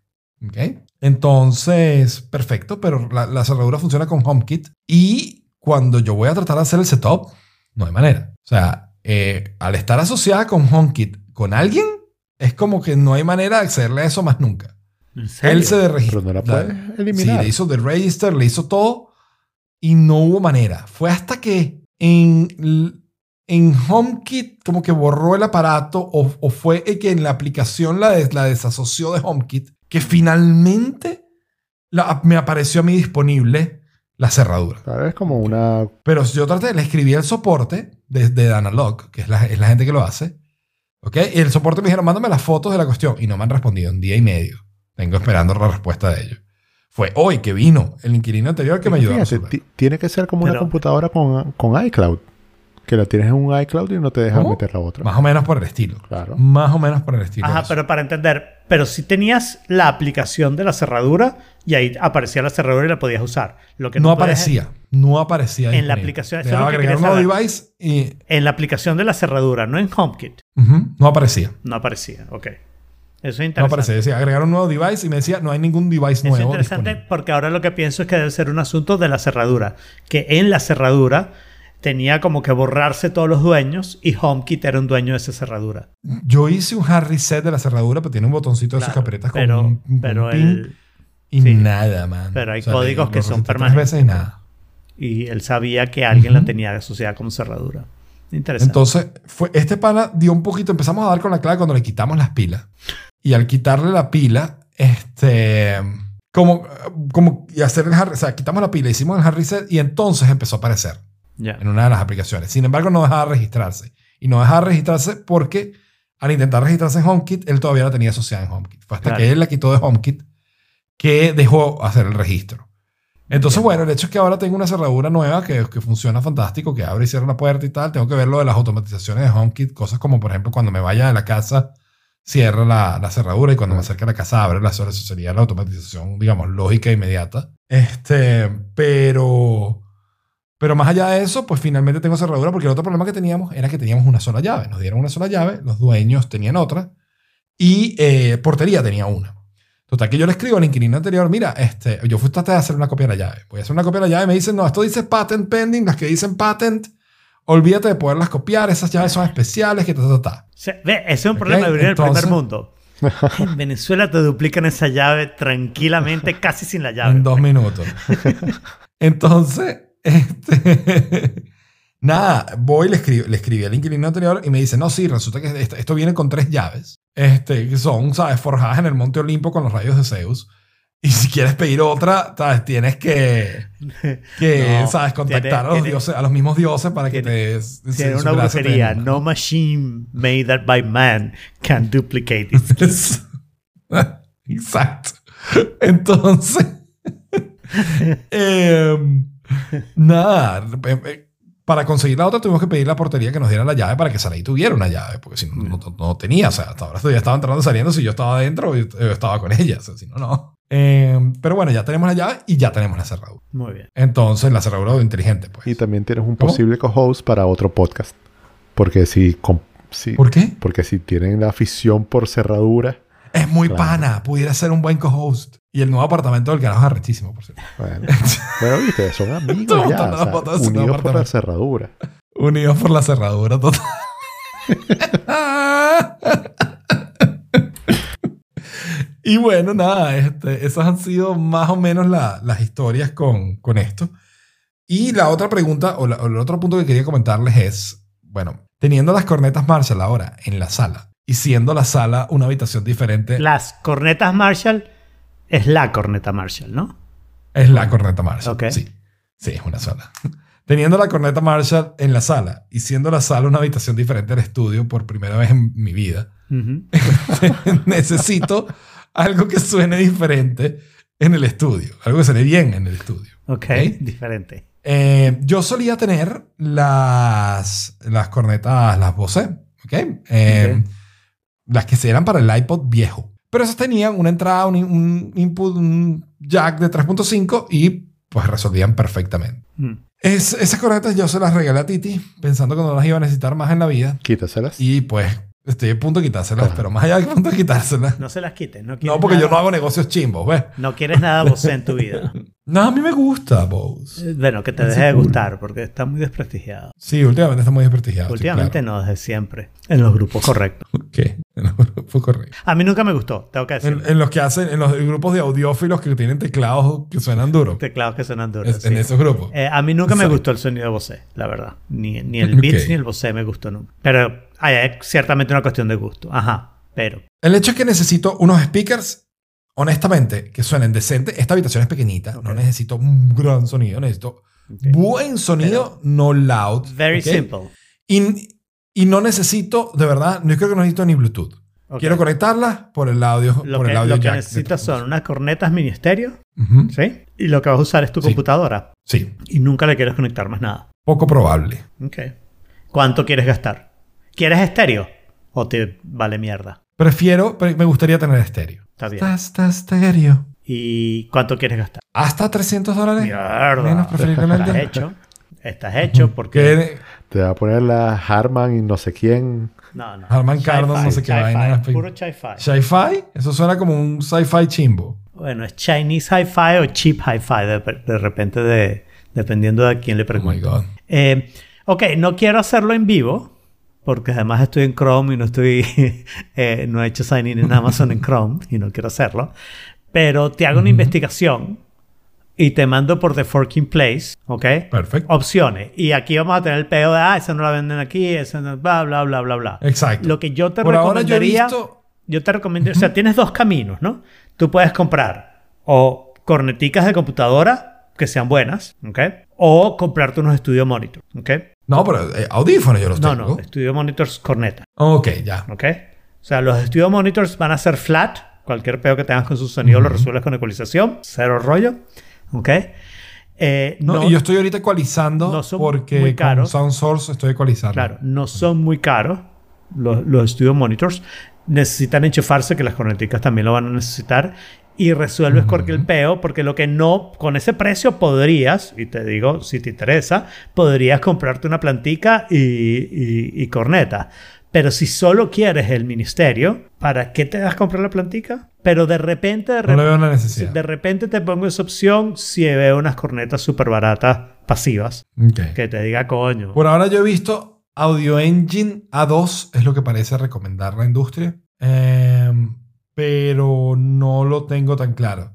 Speaker 2: ¿Ok? Entonces, perfecto, pero la, la cerradura funciona con HomeKit y cuando yo voy a tratar de hacer el setup, no hay manera. O sea, eh, al estar asociada con HomeKit con alguien, es como que no hay manera de accederle a eso más nunca.
Speaker 3: ¿en serio?
Speaker 2: Él se
Speaker 4: Pero
Speaker 2: registró.
Speaker 4: no la puedes eliminar.
Speaker 2: Sí, le hizo the register, le hizo todo y no hubo manera. Fue hasta que en, en HomeKit como que borró el aparato o, o fue que en la aplicación la, des- la desasoció de HomeKit que finalmente la- me apareció a mí disponible la cerradura.
Speaker 4: Claro, es como una...
Speaker 2: Pero yo traté, le escribí el soporte de, de Danalog, que es la, es la gente que lo hace. ¿Ok? Y el soporte me dijeron, mándame las fotos de la cuestión. Y no me han respondido en día y medio. Vengo esperando la respuesta de ellos. Fue hoy que vino el inquilino anterior que me ayudó a
Speaker 4: Fíjate, tiene que ser como una computadora con, con iCloud. Que la tienes en un iCloud y no te deja
Speaker 2: ¿Cómo?
Speaker 4: meter la otra.
Speaker 2: Más o menos por el estilo.
Speaker 4: Claro.
Speaker 2: Más o menos por el estilo.
Speaker 3: Ajá, pero para entender, pero si tenías la aplicación de la cerradura y ahí aparecía la cerradura y la podías usar. Lo que
Speaker 2: no,
Speaker 3: no,
Speaker 2: aparecía. No aparecía.
Speaker 3: En la aplicación, eso es lo que
Speaker 2: agregar un nuevo device y
Speaker 3: En la aplicación de la cerradura, no en HomeKit.
Speaker 2: no aparecía.
Speaker 3: No aparecía, ok. Eso es
Speaker 2: No
Speaker 3: interesante.
Speaker 2: aparecía, decía agregar un nuevo device y me decía no hay ningún device
Speaker 3: Eso es
Speaker 2: nuevo.
Speaker 3: interesante
Speaker 2: disponible.
Speaker 3: porque ahora lo que pienso es que debe ser un asunto de la cerradura. Que en la cerradura tenía como que borrarse todos los dueños y HomeKit era un dueño de esa cerradura.
Speaker 2: Yo hice un hard reset de la cerradura, pero tiene un botoncito de con
Speaker 3: pero,
Speaker 2: un, con
Speaker 3: pero
Speaker 2: pin y
Speaker 3: sí.
Speaker 2: nada, man.
Speaker 3: Pero hay
Speaker 2: O sea,
Speaker 3: códigos que son
Speaker 2: reseté tres
Speaker 3: permanentes.
Speaker 2: veces y nada.
Speaker 3: y él sabía que alguien la
Speaker 2: Ujú.
Speaker 3: tenía asociada como cerradura. Interesante.
Speaker 2: Entonces, fue, este pana dio un poquito, empezamos a dar con la clave cuando le quitamos las pilas. Y al quitarle la pila, este, como, como, y hacer el hard, o sea, quitamos la pila, hicimos el hard reset y entonces empezó a aparecer
Speaker 3: Ya.
Speaker 2: en una de las aplicaciones. Sin embargo, no dejaba de registrarse. Y no dejaba de registrarse porque al intentar registrarse en HomeKit, él todavía la tenía asociada en HomeKit. Fue hasta
Speaker 3: Claro.
Speaker 2: que él la quitó de HomeKit que dejó hacer el registro. Entonces, bueno, el hecho es que ahora tengo una cerradura nueva que, que funciona fantástico, que abre y cierra la puerta y tal. Tengo que ver lo de las automatizaciones de HomeKit, cosas como, por ejemplo, cuando me vaya de la casa, cierra la, la cerradura y cuando me acerque a la casa, abre la cerradura. Eso sería la automatización, digamos, lógica e inmediata. Este, pero... Pero más allá de eso, pues finalmente tengo cerradura porque el otro problema que teníamos era que teníamos una sola llave. Nos dieron una sola llave, los dueños tenían otra y eh, portería tenía una. Total, que yo le escribo al inquilino anterior, mira, este, yo fui traté de hacer una copia de la llave. Voy a hacer una copia de la llave y me dicen, no, esto dice patent pending, las que dicen patent, olvídate de poderlas copiar, esas llaves son especiales, que ta, ta,
Speaker 3: ve, ese es un problema de vivir en el
Speaker 2: entonces-
Speaker 3: primer mundo. En Venezuela te duplican esa llave tranquilamente, casi sin la llave.
Speaker 2: En dos minutos. Entonces, este, nada, voy, le escribí, le escribí al inquilino anterior y me dice, no, sí, resulta que esto, esto viene con tres llaves, este, que son, ¿sabes? Forjadas en el Monte Olimpo con los rayos de Zeus. Y si quieres pedir otra, ¿sabes? Tienes que, que
Speaker 3: No,
Speaker 2: ¿sabes? Contactar
Speaker 3: tiene-
Speaker 2: a, los
Speaker 3: tiene-
Speaker 2: dioses, a los mismos dioses para que te...
Speaker 3: Tiene una brujería. No machine made by man can duplicate it.
Speaker 2: Exacto. Entonces, em, nada, em, eh, para conseguir la otra tuvimos que pedir a la portería que nos diera la llave para que Saraí tuviera una llave, porque si no, no, no tenía, o sea, hasta ahora ya estaba entrando y saliendo, si yo estaba adentro, yo, estaba con ella, o sea, si no, no. Em, pero bueno, ya tenemos la llave y ya tenemos la cerradura.
Speaker 3: Muy bien.
Speaker 2: Entonces, la cerradura inteligente, pues.
Speaker 4: Y también tienes un
Speaker 2: ¿Cómo?
Speaker 4: posible co-host para otro podcast. Porque si, com- si-
Speaker 2: ¿Por qué?
Speaker 4: porque si tienen la afición por cerradura,
Speaker 2: Es muy
Speaker 4: Claro.
Speaker 2: pana, pudiera ser un buen co-host. Y el nuevo apartamento del carajo es arrechísimo, por cierto.
Speaker 4: bueno, bueno, viste, son amigos ya, o sea, unidos por la cerradura.
Speaker 2: Unidos por la cerradura total. y bueno, nada, este, esas han sido más o menos la- las historias con, con esto. Y la otra pregunta, o, la- o el otro punto que quería comentarles es, bueno, teniendo las cornetas Marshall ahora en la sala y siendo la sala una habitación diferente,
Speaker 3: Las cornetas Marshall es la corneta Marshall, ¿no?
Speaker 2: es la corneta Marshall.
Speaker 3: Ok.
Speaker 2: Sí, sí, es una sola. Teniendo la corneta Marshall en la sala y siendo la sala una habitación diferente al estudio por primera vez en mi vida, necesito algo que suene diferente en el estudio, algo que suene bien en el estudio.
Speaker 3: Ok,
Speaker 2: Ok.
Speaker 3: diferente.
Speaker 2: Eh, yo solía tener las, las cornetas, las ¿ok? Eh,
Speaker 3: Ok.
Speaker 2: Las que eran para el iPod viejo. Pero esas tenían una entrada, un, un input, un jack de 3.5 y pues resolvían perfectamente.
Speaker 3: Mm.
Speaker 2: Es, esas cornetas yo se las regalé a Titi pensando que no las iba a necesitar más en la vida.
Speaker 4: Quítaselas.
Speaker 2: Y pues estoy a punto de quitárselas,
Speaker 4: Ajá.
Speaker 2: pero más allá del punto de quitárselas.
Speaker 3: No se las quites. No,
Speaker 2: No, porque yo no hago negocios chimbos, ¿ves?
Speaker 3: No quieres nada vos en tu vida.
Speaker 2: No, a mí me gusta Bose.
Speaker 3: Eh, Bueno, que te deje de gustar porque está muy desprestigiado.
Speaker 2: Sí, últimamente está muy desprestigiado. sí,
Speaker 3: Últimamente
Speaker 2: claro.
Speaker 3: no, desde siempre. En los grupos correctos. A mí nunca me gustó, tengo que decir.
Speaker 2: En, en los que hacen, en los grupos de audiófilos que tienen teclados que suenan duros.
Speaker 3: Teclados que suenan duros.
Speaker 2: Es- En
Speaker 3: sí.
Speaker 2: esos grupos.
Speaker 3: Eh, a mí nunca me
Speaker 2: Exacto.
Speaker 3: gustó el sonido de Bose, la verdad. Ni, ni el Beats
Speaker 2: Ok.
Speaker 3: ni el Bose me gustó nunca. Pero hay, hay ciertamente una cuestión de gusto. Ajá, pero.
Speaker 2: El hecho es que necesito unos speakers, honestamente, que suenen decentes. Esta habitación es pequeñita. No
Speaker 3: Ok.
Speaker 2: necesito un gran sonido. Necesito buen sonido, no loud.
Speaker 3: Very
Speaker 2: ¿ok?
Speaker 3: simple.
Speaker 2: Y, y no necesito, de verdad, no creo que no necesito ni Bluetooth. Quiero conectarla por el audio.
Speaker 3: Lo
Speaker 2: por
Speaker 3: que,
Speaker 2: el audio
Speaker 3: lo que necesitas
Speaker 2: 3.5.
Speaker 3: son unas cornetas mini estéreo,
Speaker 2: Ujú.
Speaker 3: ¿sí? Y lo que vas a usar es tu
Speaker 2: Sí.
Speaker 3: computadora.
Speaker 2: Sí,
Speaker 3: Y nunca le quieres conectar más nada.
Speaker 2: poco probable.
Speaker 3: Ok. ¿Cuánto quieres gastar? ¿Quieres estéreo? ¿O te vale mierda?
Speaker 2: Prefiero, pero me gustaría tener estéreo.
Speaker 3: Está bien.
Speaker 2: Está, está estéreo.
Speaker 3: ¿Y cuánto quieres gastar?
Speaker 2: Hasta 300 dólares.
Speaker 3: Mierda.
Speaker 2: Menos preferiblemente.
Speaker 3: Hecho. Estás hecho porque...
Speaker 2: Que
Speaker 4: Te va a poner la Harman y no sé quién.
Speaker 3: No, no.
Speaker 2: Harman Kardon, no sé qué vaina.
Speaker 3: Puro sci-fi.
Speaker 2: Sci-fi, eso suena como un sci-fi chimbo.
Speaker 3: Bueno, es Chinese hi-fi o cheap hi-fi de, de repente de, dependiendo de a quién le
Speaker 2: Oh my
Speaker 3: pregunte.
Speaker 2: god.
Speaker 3: Eh, ok, no quiero hacerlo en vivo porque además estoy en Chrome y no estoy eh, no he hecho sign in en Amazon en Chrome y no quiero hacerlo. Pero te hago una investigación y te mando por The Forking Place, ¿ok?
Speaker 2: Perfecto.
Speaker 3: Opciones. Y aquí vamos a tener el pedo de, ah, esa no la venden aquí, esa no, bla, bla, bla, bla, bla.
Speaker 2: Exacto.
Speaker 3: Lo que yo te
Speaker 2: Por ahora yo he
Speaker 3: recomendaría...
Speaker 2: visto.
Speaker 3: Yo te recomiendo, o sea, tienes dos caminos, ¿no? Tú puedes comprar o corneticas de computadora que sean buenas, ¿ok? O comprarte unos Studio Monitor, ¿ok?
Speaker 2: No, pero eh, audífonos yo los
Speaker 3: No,
Speaker 2: tengo.
Speaker 3: no, Studio Monitors corneta,
Speaker 2: Ok, ya.
Speaker 3: ¿ok? O sea, los Studio Monitors van a ser flat, cualquier pedo que tengas con su sonido lo resuelves con ecualización, cero rollo, ¿ok? Eh,
Speaker 2: No,
Speaker 3: no-
Speaker 2: y yo estoy ahorita ecualizando
Speaker 3: no son
Speaker 2: porque
Speaker 3: muy
Speaker 2: con
Speaker 3: caros.
Speaker 2: Sound Source estoy ecualizando.
Speaker 3: Claro, no son muy caros los, los Studio Monitors. Necesitan enchufarse, que las corneticas también lo van a necesitar. Y resuelves cualquier peo, porque lo que no, con ese precio podrías, y te digo, si te interesa, podrías comprarte una plantica y, y- y corneta. Pero si solo quieres el ministerio, ¿para qué te das a comprar la plantica? Pero de repente, de
Speaker 2: No le
Speaker 3: repente,
Speaker 2: veo una necesidad.
Speaker 3: de repente te pongo esa opción si veo unas cornetas súper baratas, pasivas, que te diga coño.
Speaker 2: Por ahora yo he visto Audio Engine A2, es lo que parece recomendar la industria. Em, pero no lo tengo tan claro.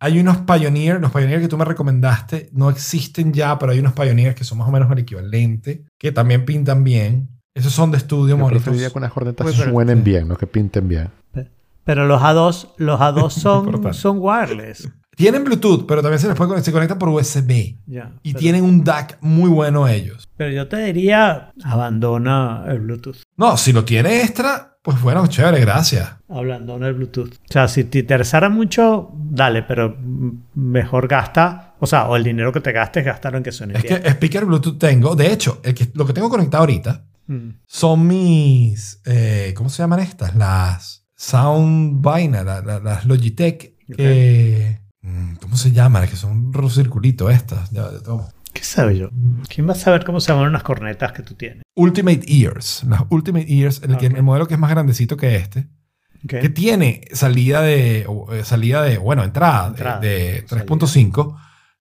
Speaker 2: Hay unos Pioneer, los Pioneer que tú me recomendaste, no existen ya, pero hay unos Pioneer que son más o menos el equivalente, que también pintan bien. Esos son de estudio,
Speaker 4: Yo preferiría que unas cornetas suenen
Speaker 2: sí.
Speaker 4: bien, no que pinten bien.
Speaker 3: Pero los A2, los A2 son, son wireless.
Speaker 2: Tienen Bluetooth, pero también se les puede conectar, se conectan por USB.
Speaker 3: Ya,
Speaker 2: Y
Speaker 3: pero,
Speaker 2: tienen un DAC muy bueno ellos.
Speaker 3: pero yo te diría, abandona el Bluetooth.
Speaker 2: No, si lo tiene extra, pues bueno, chévere, gracias.
Speaker 3: Abandona el Bluetooth. O sea, si te interesara mucho, dale, pero mejor gasta, o sea, o el dinero que te gastes, gástalo en que suene
Speaker 2: Es
Speaker 3: bien.
Speaker 2: que speaker Bluetooth tengo. De hecho, el que, lo que tengo conectado ahorita
Speaker 3: Mm.
Speaker 2: son mis. eh, ¿Cómo se llaman estas? Las Sound Vaina, la- la- las Logitech. que- mm, ¿Cómo se llaman? Que son un circulito estas. Ya, ya tomo.
Speaker 3: ¿Qué sabe yo? ¿Quién va a saber cómo se llaman unas cornetas que tú tienes?
Speaker 2: Ultimate Ears. Las Ultimate Ears, el, que-
Speaker 3: Ok.
Speaker 2: el modelo que es más grandecito que este. Que tiene salida de, eh, salida de, bueno, entrada, de-
Speaker 3: Entrada,
Speaker 2: de,
Speaker 3: salida.
Speaker 2: 3.5.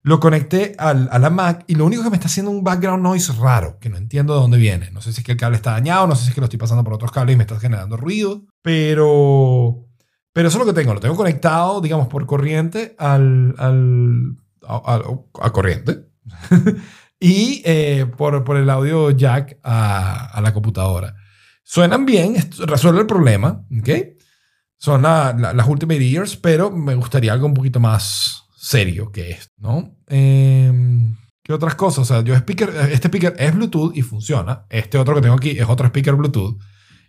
Speaker 2: Lo conecté al, a la Mac y lo único que me está haciendo un background noise raro, que no entiendo de dónde viene. No sé si es que el cable está dañado, no sé si es que lo estoy pasando por otros cables y me está generando ruido, pero, pero eso es lo que tengo. Lo tengo conectado, digamos, por corriente al, al, a, corriente. y eh, por, por el audio jack a, a la computadora. Suenan bien, resuelve el problema, ¿ok? Son la- la- las Ultimate Ears, pero me gustaría algo un poquito más serio que esto, ¿no? Em, ¿Qué otras cosas? O sea, yo speaker, este speaker es Bluetooth y funciona. Este otro que tengo aquí es otro speaker Bluetooth.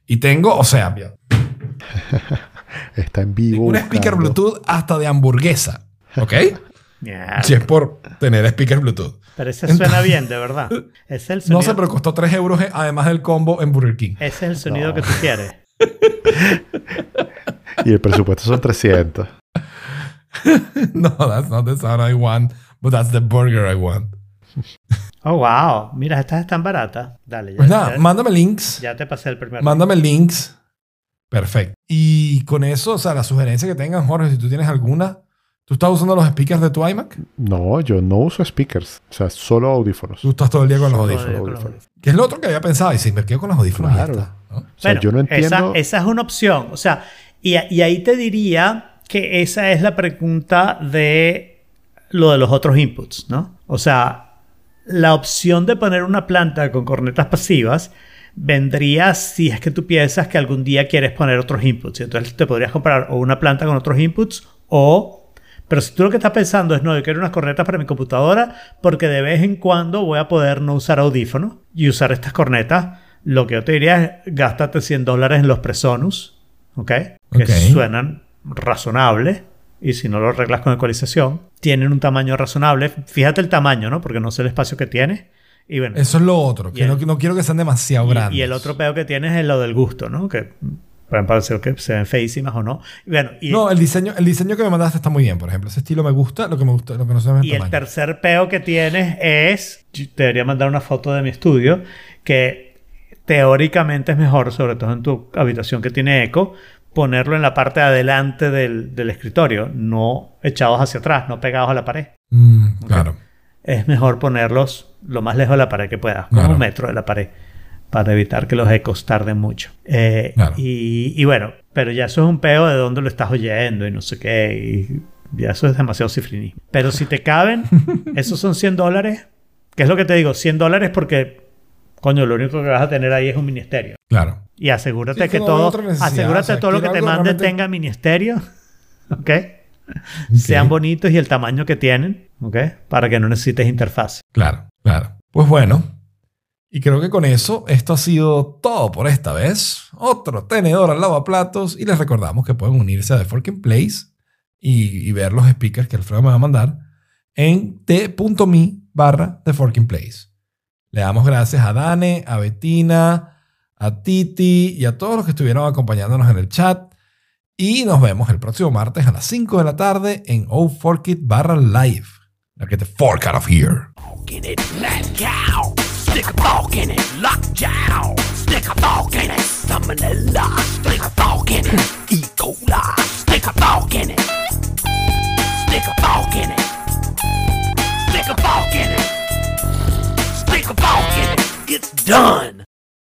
Speaker 2: Y tengo, o sea, mira,
Speaker 4: Está en vivo.
Speaker 2: un speaker
Speaker 4: buscando.
Speaker 2: Bluetooth hasta de hamburguesa, ¿ok?
Speaker 3: Mierda.
Speaker 2: si es por tener speaker Bluetooth.
Speaker 3: Pero ese suena bien, de verdad. Ese es el sonido,
Speaker 2: No sé, pero costó 3 euros eh, además del combo en Burger King.
Speaker 3: ese es el sonido
Speaker 4: No.
Speaker 3: que tú quieres.
Speaker 4: Y el presupuesto son 300.
Speaker 2: no, that's not the sound I want, but that's the burger I want.
Speaker 3: Oh, wow. Mira, estas están baratas. Dale, ya,
Speaker 2: Pues nada,
Speaker 3: ya-
Speaker 2: mándame links.
Speaker 3: ya te pasé el primer.
Speaker 2: Mándame links. Perfecto. Y con eso, o sea, la sugerencia que tengan, Jorge, si tú tienes alguna, ¿tú estás usando los speakers de tu iMac?
Speaker 4: No, yo no uso speakers. O sea, solo audífonos.
Speaker 2: Tú estás todo el día con los
Speaker 3: Solo
Speaker 2: audífonos.
Speaker 3: con los
Speaker 4: audífonos.
Speaker 3: audífonos.
Speaker 2: Que es lo otro que había pensado. Y si me quedo con los audífonos,
Speaker 4: Claro.
Speaker 2: ya está, ¿no?
Speaker 4: O sea,
Speaker 3: Bueno,
Speaker 4: yo no entiendo.
Speaker 3: Esa, esa es una opción. O sea, y, y ahí te diría que esa es la pregunta de lo de los otros inputs, ¿no? O sea, la opción de poner una planta con cornetas pasivas vendría si es que tú piensas que algún día quieres poner otros inputs. Y Entonces te podrías comprar o una planta con otros inputs o... Pero si tú lo que estás pensando es, no, yo quiero unas cornetas para mi computadora porque de vez en cuando voy a poder no usar audífonos y usar estas cornetas, lo que yo te diría es, gástate 100 dólares en los Presonus, ¿ok? Que suenan razonables y si no lo arreglas con ecualización, tienen un tamaño razonable. Fíjate el tamaño, ¿no? Porque no sé el espacio que tiene. Y bueno,
Speaker 2: Eso es lo otro. Que
Speaker 3: el-
Speaker 2: no, no quiero que sean demasiado
Speaker 3: y,
Speaker 2: grandes.
Speaker 3: y el otro peor que tienes es lo del gusto, ¿no? Que Pueden parecer que se ven feísimas o no. Y bueno, y,
Speaker 2: No, el diseño, el diseño que me mandaste está muy bien, por ejemplo. Ese estilo me gusta, lo que me gusta, lo que no se ve el
Speaker 3: y el
Speaker 2: tamaño.
Speaker 3: tercer peo que tienes es, te debería mandar una foto de mi estudio, que teóricamente es mejor, sobre todo en tu habitación que tiene eco, ponerlo en la parte de adelante del, del escritorio, no echados hacia atrás, no pegados a la pared.
Speaker 2: Mm, Claro.
Speaker 3: Es mejor ponerlos lo más lejos de la pared que puedas, como
Speaker 2: Claro.
Speaker 3: un metro de la pared, para evitar que los ecos tarden mucho. Eh,
Speaker 2: Claro.
Speaker 3: y, y bueno, pero ya eso es un peo de dónde lo estás oyendo y no sé qué. Y ya eso es demasiado cifrinismo. Pero si te caben, esos son 100 dólares. ¿Qué es lo que te digo? 100 dólares porque, coño, lo único que vas a tener ahí es un ministerio.
Speaker 2: Claro.
Speaker 3: Y asegúrate
Speaker 2: Sí,
Speaker 3: que todo, asegúrate
Speaker 2: O sea,
Speaker 3: todo lo que te
Speaker 2: algo
Speaker 3: mande
Speaker 2: realmente-
Speaker 3: tenga ministerio. ¿Ok?
Speaker 2: Ok.
Speaker 3: Sean bonitos y el tamaño que tienen. ¿Ok? Para que no necesites interfaz.
Speaker 2: Claro, claro. Pues bueno, y creo que con eso esto ha sido todo por esta vez. Otro tenedor al lavaplatos y les recordamos que pueden unirse a The Forking Place y, y ver los speakers que Alfredo me va a mandar en t.me barra The Forking Place. Le damos gracias a Dane, a Bettina, a Titi y a todos los que estuvieron acompañándonos en el chat. Y nos vemos el próximo martes a las 5 de la tarde en O Fork It barra live. Now get the fork out of here.
Speaker 1: it, let. Stick a fork in it. Stick a fork in it, salmonella. Stick a fork in it, E. coli. Stick a fork in it. Stick a fork in it. Stick a fork in it. Stick a fork in it. It's done.